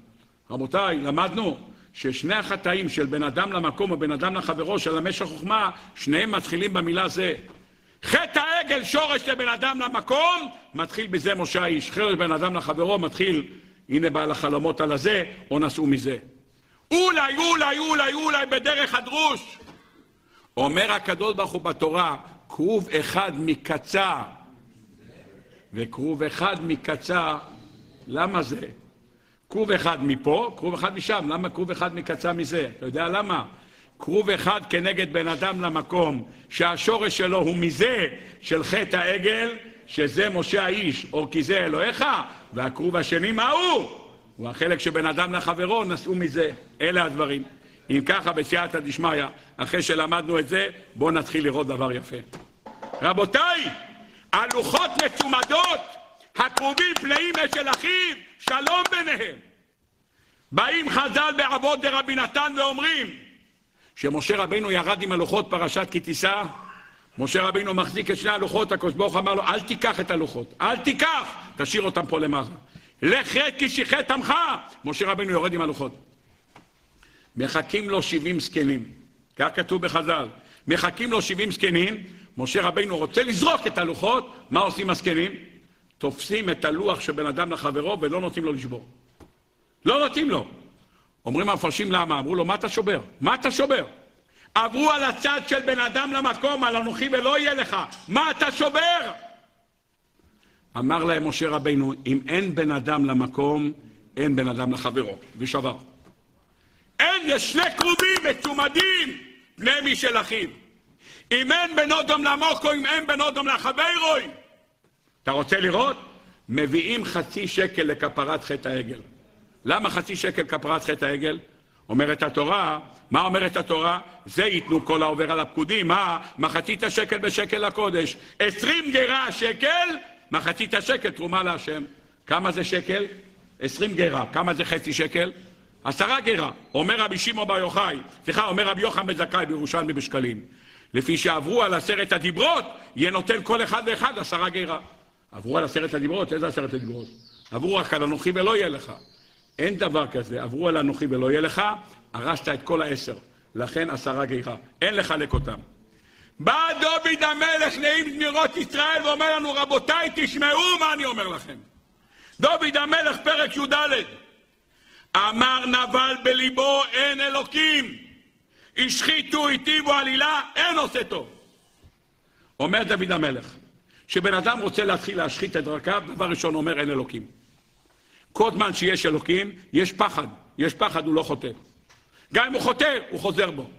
רבותיי, למדנו ששני החטאים של בן אדם למקום או בן אדם לחברו של המשך חוכמה, שניהם מתחילים במילה זה. חטא העגל, שורש לבן אדם למקום, מתחיל בזה משה האיש. חטא בן אדם לחברו מתחיל, הנה בעל החלומות על הזה, או נסעו מזה. אולי, אולי, אולי, אולי בדרך הדרוש. אומר הקדוש ברוך הוא בתורה, כרוב אחד מקצה וכרוב אחד מקצה, למה זה? כרוב אחד מפה, כרוב אחד משם, למה כרוב אחד מקצה מזה? אתה יודע למה? כרוב אחד כנגד בן אדם למקום, שהשורש שלו הוא מזה של חטא העגל, שזה משה האיש, או כי זה אלוהיך, והכרוב השני מה הוא? הוא החלק שבין אדם לחברו, נשאו מזה. אלה הדברים. אם ככה, בסייעתא דשמיא, אחרי שלמדנו את זה, בואו נתחיל לראות דבר יפה. רבותיי, הלוחות מצומדות, הקרובים פלאים אשל אחיו, שלום ביניהם. באים חז"ל בעבוד דרבי נתן ואומרים שמשה רבינו ירד עם הלוחות פרשת כי תישא, משה רבינו מחזיק את שני הלוחות, הקדוש ברוך אמר לו, אל תיקח את הלוחות, אל תיקח, תשאיר אותם פה למעלה. לך חטא כי שיחת עמך. משה רבינו יורד עם הלוחות. מחכים לו שבעים זקנים, כך כתוב בחז"ל. מחכים לו שבעים זקנים, משה רבינו רוצה לזרוק את הלוחות, מה עושים הזקנים? תופסים את הלוח של בן אדם לחברו ולא נותנים לו לשבור. לא נותנים לו. אומרים המפרשים למה? אמרו לו, מה אתה שובר? מה אתה שובר? עברו על הצד של בן אדם למקום, על אנוכי ולא יהיה לך. מה אתה שובר? אמר להם משה רבינו, אם אין בן אדם למקום, אין בן אדם לחברו. ושבר. אין, יש שני קרובים מצומדים, בני מי של אחיו. אם אין בן אודום למוקו, אם אין בן אודום לחברוי. אתה רוצה לראות? מביאים חצי שקל לכפרת חטא העגל. למה חצי שקל כפרת חטא העגל? אומרת התורה, מה אומרת התורה? זה ייתנו כל העובר על הפקודים, מה? מחצית השקל בשקל לקודש. עשרים גרה שקל, מחצית השקל תרומה להשם. כמה זה שקל? עשרים גרה. כמה זה חצי שקל? עשרה גרה. אומר רבי שמעון בר יוחאי, סליחה, אומר רבי יוחנן בן זכאי בירושלמי בשקלים. לפי שעברו על עשרת הדיברות, יהיה נותן כל אחד ואחד עשרה גרה. עברו על עשרת הדיברות, איזה עשרת הדיברות? עברו רק על אנוכי ולא יהיה לך. אין דבר כזה, עברו על אנוכי ולא יהיה לך, הרסת את כל העשר. לכן עשרה גירה. אין לחלק אותם. בא דוד המלך נעים זמירות ישראל ואומר לנו, רבותיי, תשמעו מה אני אומר לכם. דוד המלך, פרק י"ד, אמר נבל בליבו אין אלוקים. השחיתו, היטיבו עלילה, אין עושה טוב. אומר דוד המלך, כשבן אדם רוצה להתחיל להשחית את דרכיו, דבר ראשון אומר אין אלוקים. כל זמן שיש אלוקים, יש פחד. יש פחד, הוא לא חוטא. גם אם הוא חוטא, הוא חוזר בו.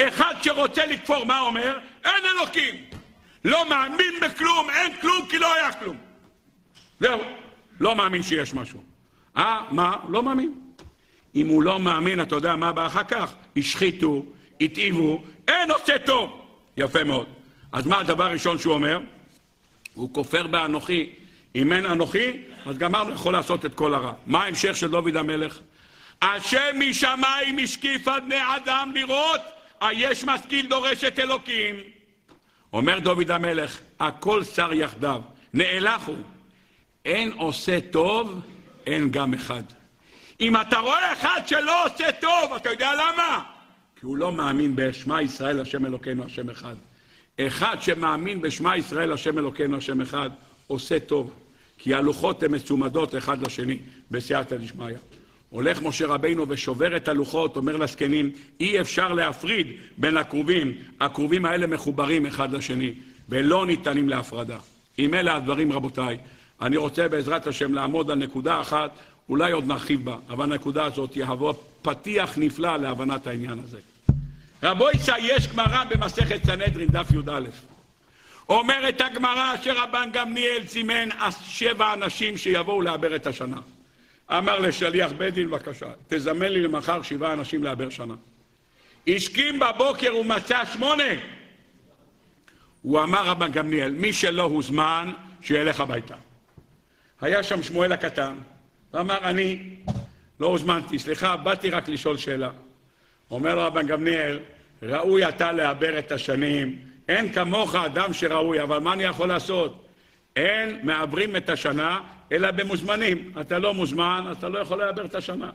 אחד שרוצה לכפור, מה אומר? אין אלוקים. לא מאמין בכלום, אין כלום כי לא היה כלום. זהו, לא מאמין שיש משהו. אה, מה? לא מאמין. אם הוא לא מאמין, אתה יודע מה בא אחר כך? השחיתו, התאיבו, אין עושה טוב. יפה מאוד. אז מה הדבר הראשון שהוא אומר? הוא כופר באנוכי. אם אין אנוכי, אז גמרנו, יכול לעשות את כל הרע. מה ההמשך של דוד המלך? השם משמיים השקיף על בני אדם לראות, היש משכיל דורש את אלוקים. אומר דוד המלך, הכל שר יחדיו, נאלח הוא. אין עושה טוב, אין גם אחד. אם אתה רואה אחד שלא עושה טוב, אתה יודע למה? כי הוא לא מאמין בשמע ישראל השם אלוקינו השם אחד. אחד שמאמין בשמע ישראל השם אלוקינו השם אחד, עושה טוב. כי הלוחות הן מצומדות אחד לשני, בסייעתא דשמיא. הולך משה רבינו ושובר את הלוחות, אומר לזקנים, אי אפשר להפריד בין הכרובים. הכרובים האלה מחוברים אחד לשני, ולא ניתנים להפרדה. אם אלה הדברים, רבותיי, אני רוצה בעזרת השם לעמוד על נקודה אחת, אולי עוד נרחיב בה, אבל הנקודה הזאת יהווה פתיח נפלא להבנת העניין הזה. רבו יצא, יש גמרא במסכת סנהדרין, דף י"א. אומרת הגמרא שרבן גמליאל סימן שבע אנשים שיבואו לעבר את השנה. אמר לשליח בית דין, בבקשה, תזמן לי למחר שבעה אנשים לעבר שנה. השכים בבוקר ומצא שמונה. הוא אמר רבן גמליאל, מי שלא הוזמן, שילך הביתה. היה שם שמואל הקטן, ואמר, אני לא הוזמנתי, סליחה, באתי רק לשאול שאלה. אומר רבן גמליאל, ראוי אתה לעבר את השנים, אין כמוך אדם שראוי, אבל מה אני יכול לעשות? אין מעברים את השנה, אלא במוזמנים. אתה לא מוזמן, אתה לא יכול לעבר את השנה.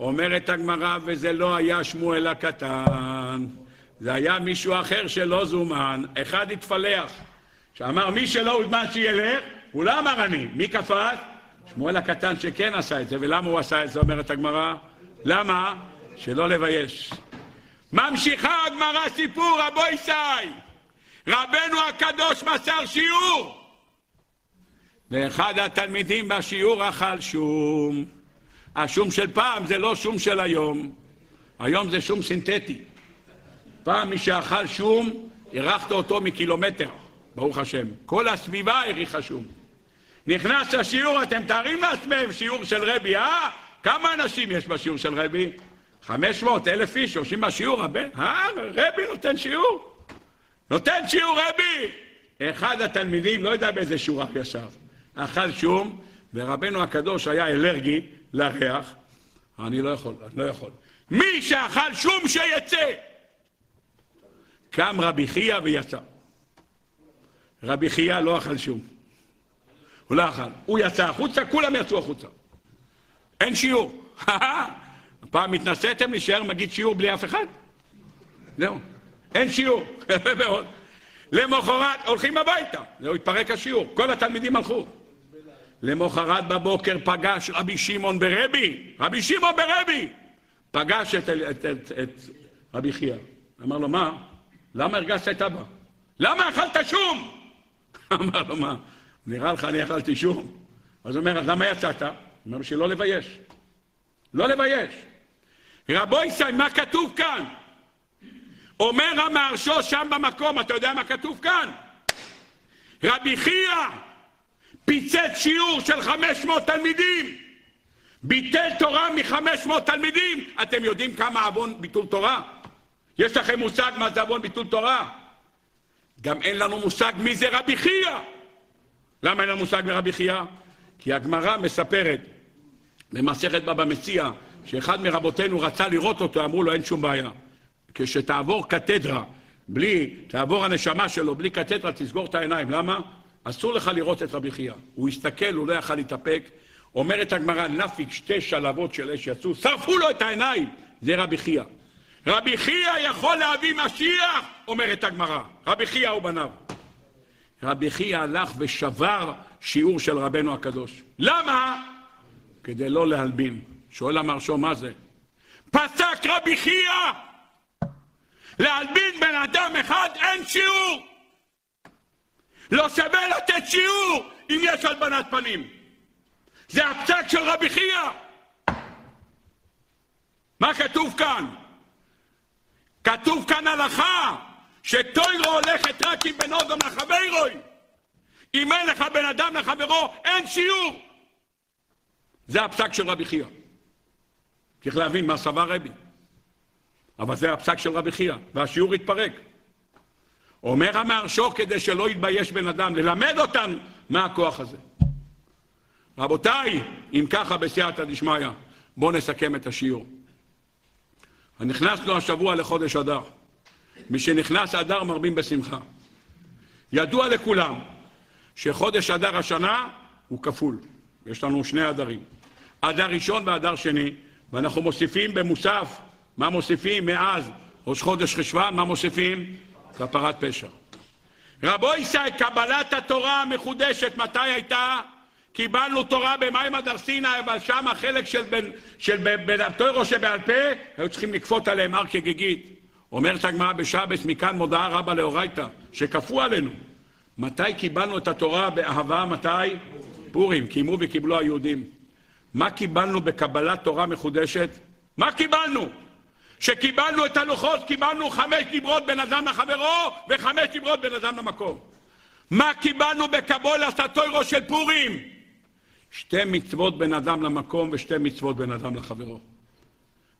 אומרת הגמרא, וזה לא היה שמואל הקטן, זה היה מישהו אחר שלא זומן. אחד התפלח, שאמר מי שלא הוזמן שילך, הוא לא אמר אני. מי קפץ? שמואל הקטן שכן עשה את זה, ולמה הוא עשה את זה, אומרת הגמרא? למה? שלא לבייש. ממשיכה הגמרא סיפור, רבו ישי. רבנו הקדוש מסר שיעור. ואחד התלמידים בשיעור אכל שום. השום של פעם זה לא שום של היום. היום זה שום סינתטי. פעם מי שאכל שום, אירחת אותו מקילומטר, ברוך השם. כל הסביבה העריכה שום. נכנס לשיעור, אתם תארים לעצמם שיעור של רבי, אה? כמה אנשים יש בשיעור של רבי? 500, אלף איש יושבים בשיעור, הבן, אה? רבי נותן שיעור? נותן שיעור רבי! אחד התלמידים, לא יודע באיזה שורה ישב, אכל שום, ורבנו הקדוש היה אלרגי לריח, אני לא יכול, אני לא יכול. מי שאכל שום שיצא! קם רבי חייא ויצא. רבי חייא לא אכל שום. הוא לא אכל. הוא יצא החוצה, כולם יצאו החוצה. אין שיעור. פעם התנסיתם להישאר מגיד שיעור בלי אף אחד? זהו. אין שיעור. מאוד. למחרת הולכים הביתה. זהו, התפרק השיעור. כל התלמידים הלכו. למחרת בבוקר פגש רבי שמעון ברבי, רבי שמעון ברבי, פגש את, את, את, את רבי חייא. אמר לו, מה? למה הרגשת את אבא? למה אכלת שום? אמר לו, מה? נראה לך אני אכלתי שום? אז הוא אומר, אז למה יצאת? הוא אומר, בשביל לא לבייש. לא לבייש. רבו ישראל, מה כתוב כאן? אומר המהרשו שם במקום, אתה יודע מה כתוב כאן? רבי חייא פיצץ שיעור של 500 תלמידים, ביטל תורה מ-500 תלמידים. אתם יודעים כמה עוון ביטול תורה? יש לכם מושג מה זה עוון ביטול תורה? גם אין לנו מושג מי זה רבי חייא. למה אין לנו מושג מרבי חייא? כי הגמרא מספרת במסכת בבא מציע שאחד מרבותינו רצה לראות אותו, אמרו לו אין שום בעיה. כשתעבור קתדרה, בלי, תעבור הנשמה שלו, בלי קתדרה, תסגור את העיניים. למה? אסור לך לראות את רבי חייא. הוא הסתכל, הוא לא יכל להתאפק. אומרת הגמרא, נפיק שתי שלבות של אש יצאו, שרפו לו את העיניים. זה רבי חייא. רבי חייא יכול להביא משיח, אומרת הגמרא. רבי חייא ובניו. רבי חייא הלך ושבר שיעור של רבנו הקדוש. למה? כדי לא להלבין. שואל המרשו, מה זה? פסק רבי חייא! להלבין בן אדם אחד אין שיעור! לא שווה לתת שיעור אם יש הלבנת פנים. זה הפסק של רבי חייא. מה כתוב כאן? כתוב כאן הלכה שטוירו הולכת רק עם בן אדם לחברוי. אם אין לך בן אדם לחברו, אין שיעור. זה הפסק של רבי חייא. צריך להבין מה סבר רבי. אבל זה הפסק של רבי חייא, והשיעור התפרק. אומר המהרשו כדי שלא יתבייש בן אדם, ללמד אותנו מה הכוח הזה. רבותיי, אם ככה בסייעתא דשמיא, בואו נסכם את השיעור. נכנסנו השבוע לחודש אדר. משנכנס אדר מרבים בשמחה. ידוע לכולם שחודש אדר השנה הוא כפול. יש לנו שני אדרים. אדר ראשון ואדר שני, ואנחנו מוסיפים במוסף, מה מוסיפים מאז ראש חודש חשוון, מה מוסיפים? כפרת פשע. רבו ישי, קבלת התורה המחודשת, מתי הייתה? קיבלנו תורה במים הדר סיני, אבל שם החלק של בן, של בן התוירו שבעל פה, היו צריכים לכפות עליהם הר כגיגית. אומרת הגמרא בשבס, מכאן מודעה רבה לאורייתא, שכפו עלינו. מתי קיבלנו את התורה באהבה? מתי? פורים, קיימו וקיבלו היהודים. מה קיבלנו בקבלת תורה מחודשת? מה קיבלנו? שקיבלנו את הלוחות, קיבלנו חמש דיברות בין אדם לחברו וחמש דיברות בין אדם למקום. מה קיבלנו בקבולת התוירו של פורים? שתי מצוות בין אדם למקום ושתי מצוות בין אדם לחברו.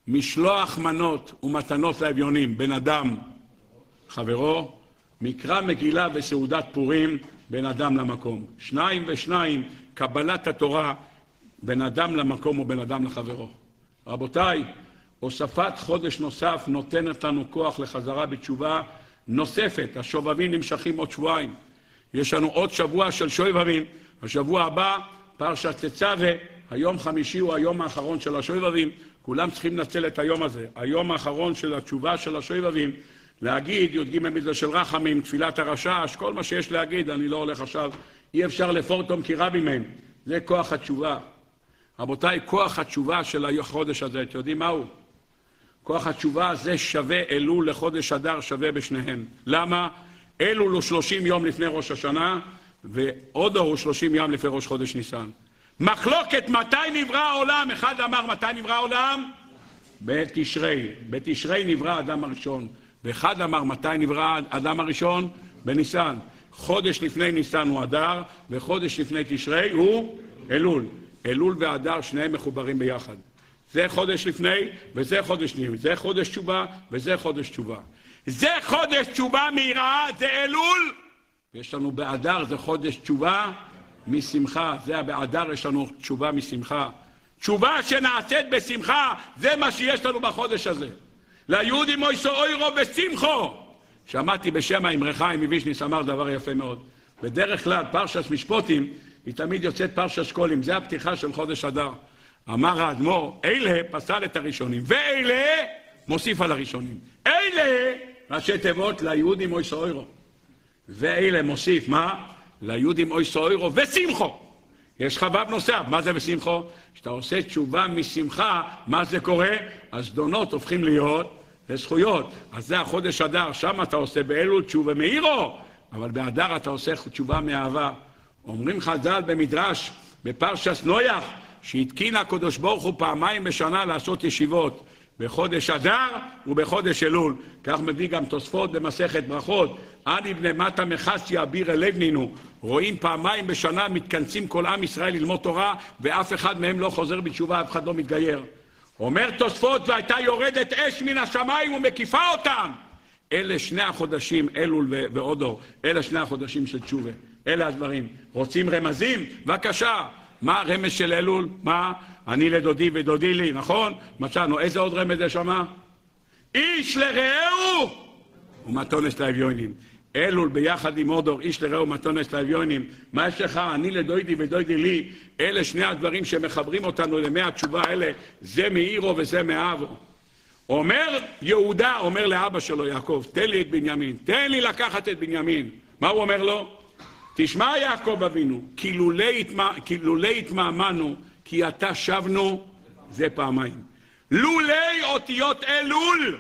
משלוח מנות ומתנות לאביונים בין אדם חברו, מקרא מגילה וסעודת פורים בין אדם למקום. שניים ושניים, קבלת התורה בין אדם למקום ובין אדם לחברו. רבותיי, הוספת חודש נוסף נותנת לנו כוח לחזרה בתשובה נוספת. השובבים נמשכים עוד שבועיים. יש לנו עוד שבוע של שובבים. השבוע הבא, פרשת תצווה, היום חמישי הוא היום האחרון של השובבים. כולם צריכים לנצל את היום הזה, היום האחרון של התשובה של השובבים, להגיד י"ג מצווה של רחמים, תפילת הרשש, כל מה שיש להגיד, אני לא הולך עכשיו, אי אפשר לפורטום כי רבי מהם, זה כוח התשובה. רבותיי, כוח התשובה של החודש הזה, אתם יודעים מהו? כוח התשובה הזה שווה אלול לחודש אדר, שווה בשניהם. למה? אלול הוא שלושים יום לפני ראש השנה, ואודו הוא שלושים יום לפני ראש חודש ניסן. מחלוקת מתי נברא העולם, אחד אמר מתי נברא העולם? בתשרי, בתשרי נברא האדם הראשון, ואחד אמר מתי נברא האדם הראשון? בניסן. חודש לפני ניסן הוא אדר, וחודש לפני תשרי הוא אלול. אלול ואדר שניהם מחוברים ביחד. זה חודש לפני וזה חודש ניר, זה חודש תשובה וזה חודש תשובה. זה חודש תשובה מיראה, זה אלול, יש לנו באדר, זה חודש תשובה משמחה, זה באדר יש לנו תשובה משמחה. תשובה שנעשית בשמחה, זה מה שיש לנו בחודש הזה. ליהודי מויסו אוירו ושמחו. שמעתי בשם האמרי חיים מווישניס אמר דבר יפה מאוד. בדרך כלל פרשת משפוטים היא תמיד יוצאת פרשת שקולים, זה הפתיחה של חודש אדר. אמר האדמו"ר, אלה פסל את הראשונים, ואלה מוסיף על הראשונים. אלה ראשי תיבות ליהודים אוי סוירו. ואלה מוסיף, מה? ליהודים אוי סוירו ושמחו. יש לך ו' נוסף, מה זה ושמחו? כשאתה עושה תשובה משמחה, מה זה קורה? הזדונות הופכים להיות לזכויות. אז זה החודש אדר, שם אתה עושה באלול תשובה מאירו, אבל באדר אתה עושה תשובה מאהבה. אומרים חז"ל במדרש, בפרשס נויח, שהתקין הקדוש ברוך הוא פעמיים בשנה לעשות ישיבות, בחודש אדר ובחודש אלול. כך מביא גם תוספות במסכת ברכות. אני בני מטה מחסיה אביר אלבנינו. רואים פעמיים בשנה מתכנסים כל עם ישראל ללמוד תורה, ואף אחד מהם לא חוזר בתשובה, אף אחד לא מתגייר. אומר תוספות, והייתה יורדת אש מן השמיים ומקיפה אותם. אלה שני החודשים, אלול ואודו, אלה שני החודשים של תשובה. אלה הדברים. רוצים רמזים? בבקשה. מה הרמז של אלול? מה? אני לדודי ודודי לי, נכון? מצאנו. איזה עוד רמז יש שמה? איש לרעהו ומתונס לאביונים. אלול ביחד עם אודור, איש לרעהו ומתונס לאביונים. מה יש לך? אני לדוידי ודוידי לי. אלה שני הדברים שמחברים אותנו למי התשובה האלה. זה מאירו וזה מאבו. אומר יהודה, אומר לאבא שלו יעקב, תן לי את בנימין, תן לי לקחת את בנימין. מה הוא אומר לו? תשמע יעקב אבינו, כי לולי התמהמנו, כי עתה שבנו, זה פעמיים. לולי אותיות אלול,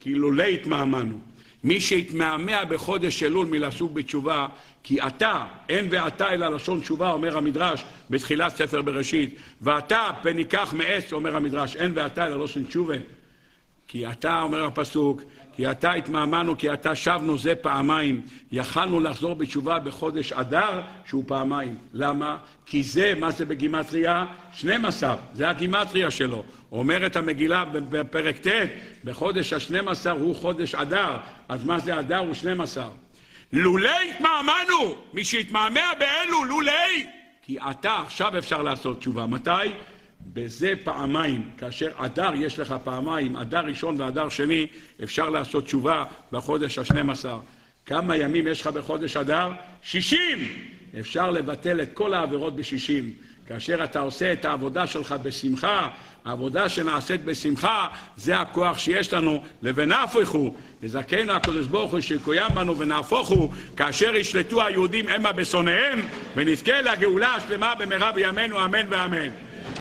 כי לולי התמהמנו. מי שהתמהמה בחודש אלול מלשוב בתשובה, כי אתה, אין ואתה אלא לשון תשובה, אומר המדרש בתחילת ספר בראשית, ואתה פן ייקח מעץ, אומר המדרש, אין ואתה אלא לשון תשובה. כי אתה, אומר הפסוק, כי עתה התמהמנו, כי עתה שבנו זה פעמיים. יכלנו לחזור בתשובה בחודש אדר, שהוא פעמיים. למה? כי זה, מה זה בגימטריה? 12, זה הגימטריה שלו. אומרת המגילה בפרק ט', בחודש השנים עשר הוא חודש אדר, אז מה זה אדר? הוא 12. לולי התמהמנו, מי שהתמהמה באלו, לולי! כי עתה, עכשיו אפשר לעשות תשובה. מתי? בזה פעמיים, כאשר אדר יש לך פעמיים, אדר ראשון ואדר שני, אפשר לעשות תשובה בחודש השנים עשר. כמה ימים יש לך בחודש אדר? שישים! אפשר לבטל את כל העבירות בשישים. כאשר אתה עושה את העבודה שלך בשמחה, העבודה שנעשית בשמחה, זה הכוח שיש לנו, לבנהפכו, לזכנו הקדוש ברוך הוא שיקוים בנו ונהפוכו, כאשר ישלטו היהודים המה בשונאיהם, ונזכה לגאולה השלמה במהרה בימינו, אמן ואמן.